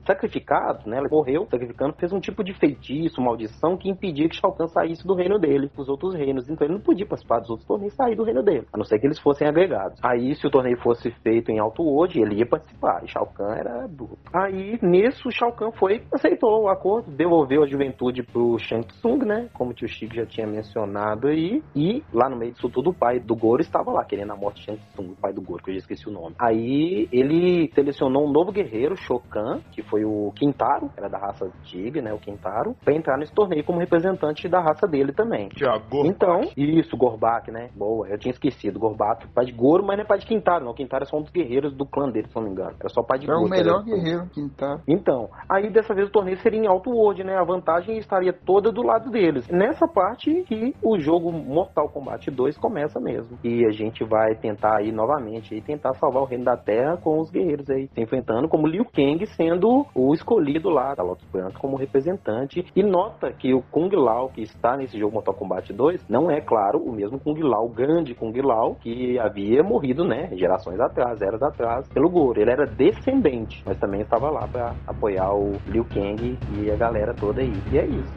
sacrificado, né? Ela morreu sacrificando, fez um tipo de feitiço, maldição que impedia que Shao Kahn saísse do reino dele, os outros reinos. Então ele não podia participar dos outros torneios e sair do reino dele, a não ser que eles fossem agregados. Aí, se o torneio fosse feito em Alto World, ele ia participar. E Shao Kahn era burro. Aí, nisso, Shao Kahn foi, aceitou o acordo, devolveu a juventude pro Shang Tsung, né? Como o tio Chico já tinha mencionado aí. E lá no meio disso tudo, o pai do Goro estava lá, querendo a morte de Shang Tsung, o pai do Goro, que eu já esqueci o nome. Aí, ele selecionou um novo guerreiro, Shokan, que foi o Quintaro, era da raça Tigre, né? O Quintaro, pra entrar nesse torneio como representante da raça dele também. Tiago. Então, isso, Gorbak, né? Boa, eu tinha esquecido. Gorbak, pai de Goro, mas não é pai de Quintaro, não. Quintaro é só um dos guerreiros do clã dele, se não me engano. Era só pai de É Goro. o melhor que era- guerreiro, Quintaro. Então, aí dessa vez o torneio seria em Alto World, né? A vantagem estaria toda do lado deles. Nessa parte que o jogo Mortal Kombat 2 começa mesmo. E a gente vai tentar aí novamente aí tentar salvar o reino da Terra com os guerreiros aí se enfrentando, como Liu Kang sendo o escolhido lá da Lotus Branca como representante. E nota que o Kung Lao que está nesse jogo Mortal Kombat 2 não é, claro, o mesmo Kung Lao, o grande Kung Lao que havia morrido, né, gerações atrás, eras atrás, pelo Goro. Ele era descendente, mas também estava lá para apoiar o Liu Kang e a galera toda aí. E é isso.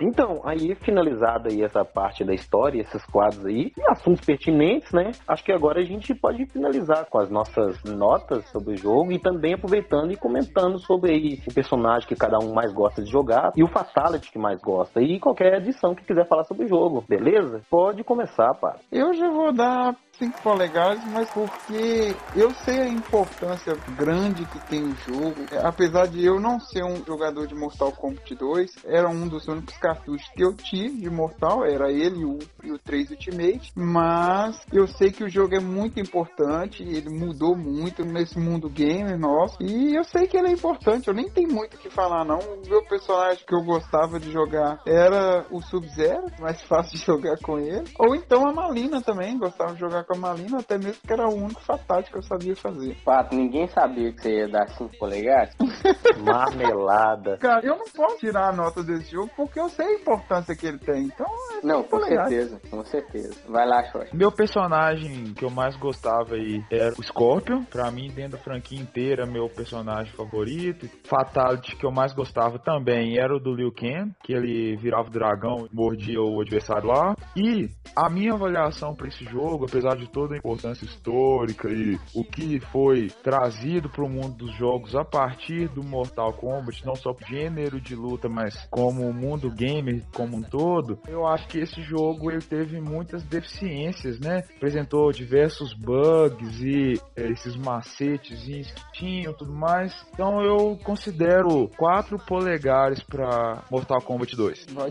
Então, aí finalizada aí essa parte da história, esses quadros aí, e assuntos pertinentes, né? Acho que agora a gente pode finalizar com as nossas notas sobre o jogo e também aproveitando e comentando sobre aí o personagem que cada um mais gosta de jogar e o Fatality que mais gosta e qualquer edição que quiser falar sobre o jogo, beleza? Pode começar, pá. Eu já vou dar 5 polegadas, mas porque eu sei a importância grande que tem o jogo. Apesar de eu não ser um jogador de Mortal Kombat 2, era um dos únicos cartuchos que eu tive de Mortal, era ele e o, e o 3 Ultimate. Mas eu sei que o jogo é muito importante, ele mudou muito nesse mundo gamer nosso. E eu sei que ele é importante, eu nem tenho muito o que falar não. O meu personagem que eu gostava de jogar era o Sub-Zero, mais [laughs] fácil de jogar com ele. Ou então a Malina também, gostava de jogar com a Malina, até mesmo que era o único fatality que eu sabia fazer. Fato, ninguém sabia que você ia dar 5 polegadas. [laughs] Marmelada. Cara, eu não posso tirar a nota desse jogo porque eu sei a importância que ele tem. Então, é Não, com polegadas. certeza, com certeza. Vai lá, Xoxa. Meu personagem que eu mais gostava aí era o Scorpion. Pra mim, dentro da franquia inteira, meu personagem favorito. Fatality que eu mais gostava também era o do Liu Kang, que ele virava o dragão e mordia o adversário lá. E a minha avaliação pra esse jogo, apesar de toda a importância histórica e o que foi trazido pro mundo dos jogos a partir do Mortal Kombat, não só pro gênero de luta, mas como o mundo gamer como um todo, eu acho que esse jogo ele teve muitas deficiências, né? Apresentou diversos bugs e eh, esses macetezinhos que tinham tudo mais. Então eu considero 4 polegares pra Mortal Kombat 2. Vai.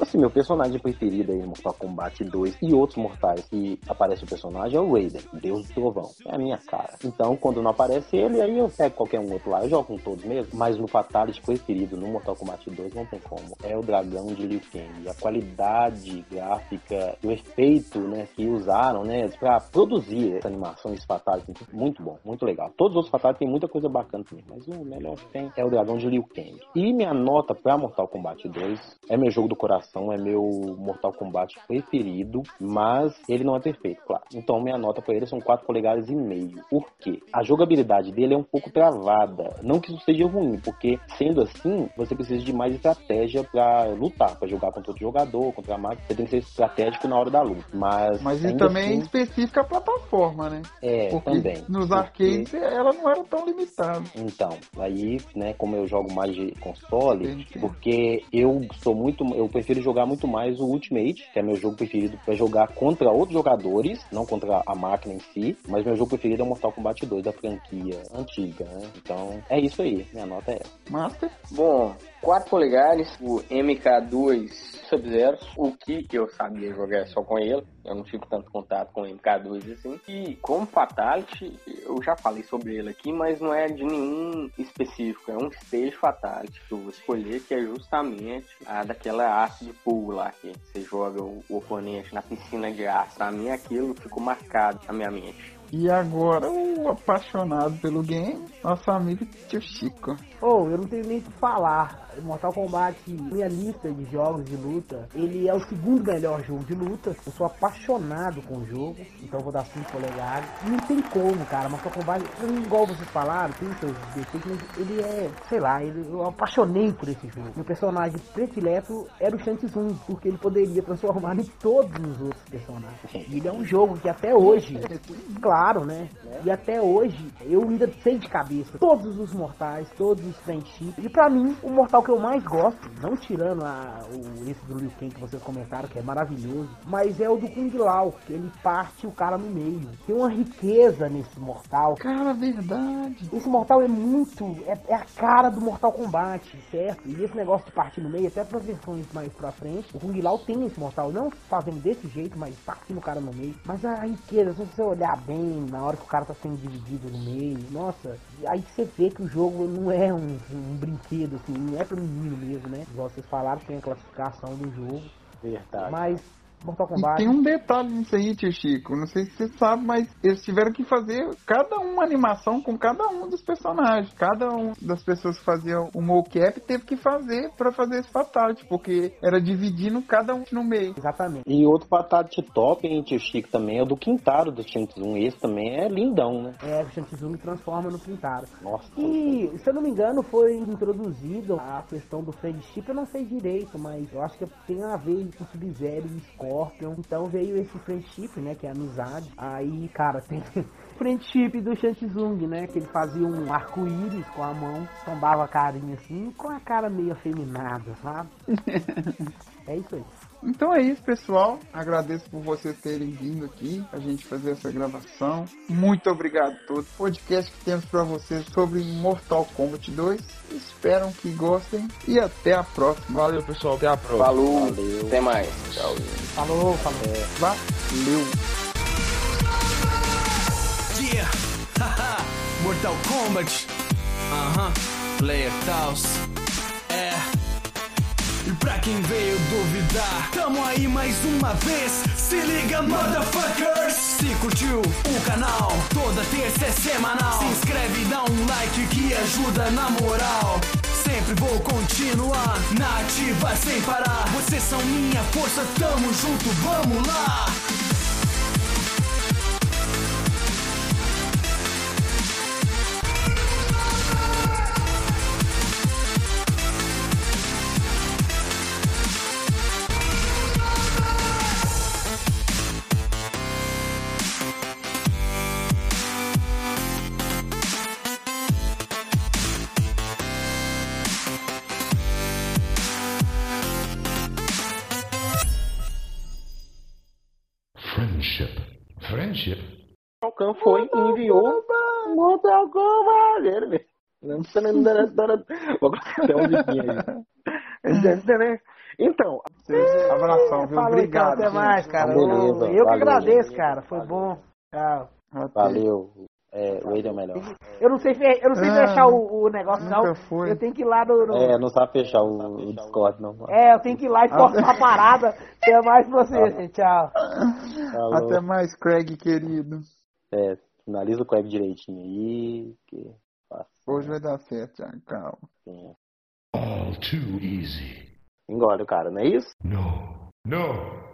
Assim, meu personagem preferido aí no Mortal Kombat 2 e outros mortais que aparece o é o Raiden, Deus do Trovão. É a minha cara. Então, quando não aparece ele, aí eu pego qualquer um outro lá. Eu jogo com todos mesmo, mas no Fatality preferido no Mortal Kombat 2 não tem como. É o dragão de Liu Kang. A qualidade gráfica, o efeito, né, que usaram, né, pra produzir essa animação, esse Fatality, muito bom, muito legal. Todos os Fatality tem muita coisa bacana também, mas o melhor que tem é o dragão de Liu Kang. E minha nota pra Mortal Kombat 2 é meu jogo do coração, é meu Mortal Kombat preferido, mas ele não é perfeito, claro. Então minha nota pra ele são 4 polegadas e meio. Por quê? A jogabilidade dele é um pouco travada. Não que isso seja ruim, porque sendo assim, você precisa de mais estratégia pra lutar, pra jogar contra outro jogador, contra a máquina. Você tem que ser estratégico na hora da luta. Mas, Mas ainda também assim, específica a plataforma, né? é, Porque também. nos Porque- arcades ela não era tão limitada. Então, aí, né, como eu jogo mais de console, Entendi. porque eu sou muito, eu prefiro jogar muito mais o Ultimate, que é meu jogo preferido para jogar contra outros jogadores, não contra a máquina em si, mas meu jogo preferido é o Mortal Kombat 2 da franquia antiga, né? Então, é isso aí, minha nota é essa. Master? Bom, 4 polegares, o MK2 Sub-Zero, o que eu sabia jogar só com ele, eu não tive tanto contato com o MK2 assim. E como Fatality, eu já falei sobre ele aqui, mas não é de nenhum específico, é um Stage Fatality que eu vou escolher, que é justamente a daquela arte de pool lá, que você joga o, o oponente na piscina de ar. Pra mim aquilo ficou marcado na minha mente. E agora o apaixonado pelo game, nosso amigo Tio Chico. Oh, eu não tenho nem o que falar. Mortal Kombat, minha lista de jogos de luta, ele é o segundo melhor jogo de luta. Eu sou apaixonado com o jogo, então vou dar 5 polegadas. Não tem como, cara. Mortal Kombat, igual vocês falaram, tem seus defeitos, mas ele é, sei lá, ele, eu apaixonei por esse jogo. Meu personagem predileto era o Shang Tsung, porque ele poderia transformar [laughs] em todos os outros personagens. E ele é um jogo que até hoje, claro, né? E até hoje eu ainda sei de cabeça todos os mortais, todos os friendships. E pra mim, o mortal que eu mais gosto, não tirando a, o, esse do Liu Kang que vocês comentaram, que é maravilhoso, mas é o do Kung Lao, que ele parte o cara no meio. Tem uma riqueza nesse mortal. Cara, verdade. Esse mortal é muito. É, é a cara do Mortal Kombat, certo? E esse negócio de partir no meio, até para versões mais pra frente, o Kung Lao tem esse mortal, não fazendo desse jeito, mas partindo o cara no meio. Mas a riqueza, se você olhar bem, na hora que o cara tá sendo dividido no meio, nossa, aí você vê que o jogo não é um, um brinquedo, assim, não é pra menino mesmo, né? Igual vocês falaram, tem a classificação do jogo. Verdade. Mas Mortal E Kombat. tem um detalhe nisso aí, tio Chico. Não sei se você sabe, mas eles tiveram que fazer cada uma animação com cada um dos personagens. Cada um das pessoas que faziam o mocap teve que fazer pra fazer esse fatality, porque era dividindo cada um no meio. Exatamente. E outro fatality top, hein, tio Chico, também é o do Quintaro do Tsung. Esse também é lindão, né? É, o Tsung transforma no Pintaro. Nossa. E, se eu não me engano, foi introduzido a questão do friendship, eu não sei direito, mas eu acho que tem a ver com Sub-Zero e Scorpion. Então veio esse friendship, né, que é amizade. Aí, cara, tem [laughs] friendship do Shang Tsung, né, que ele fazia um arco-íris com a mão, tombava a carinha assim, com a cara meio afeminada, sabe? [laughs] é isso aí. Então é isso, pessoal. Agradeço por vocês terem vindo aqui a gente fazer essa gravação. Muito obrigado a todos. Podcast que temos para vocês sobre Mortal Kombat 2. Espero que gostem e até a próxima. Valeu, pessoal. Até a próxima. Falou, Valeu. até mais. Tchau. Falou, falou. Valeu! Yeah, [laughs] haha, Mortal Kombat. Aham, Player Taos. É. E pra quem veio duvidar, tamo aí mais uma vez. Se liga, motherfuckers! Se curtiu o canal, toda terça é semanal. Se inscreve e dá um like que ajuda na moral. Sempre vou continuar na ativa sem parar. Vocês são minha força, tamo junto, vamos lá! Falcão foi e enviou Mortal Kombat. Ele mesmo. Vou até um biquinho aí. Então, Abração, viu? Falou, Obrigado. então, até gente. mais, cara. Beleza, eu eu que valeu, agradeço, gente. cara. Foi bom. Tchau. Valeu. É, o Wade é o melhor. Eu não sei, fe- eu não sei Ah, fechar o, o negócio, não. foi. Eu tenho que ir lá no. no- É, não sabe fechar o, o Discord, não. É, eu tenho que ir lá e cortar a parada. Até mais pra você, gente. Tchau. Falou. Até mais, Craig, querido. É, finaliza o Craig direitinho aí. Que fácil. Hoje vai dar certo, Thiago. Calma. Sim. All too easy. Engole o cara, não é isso? No. No.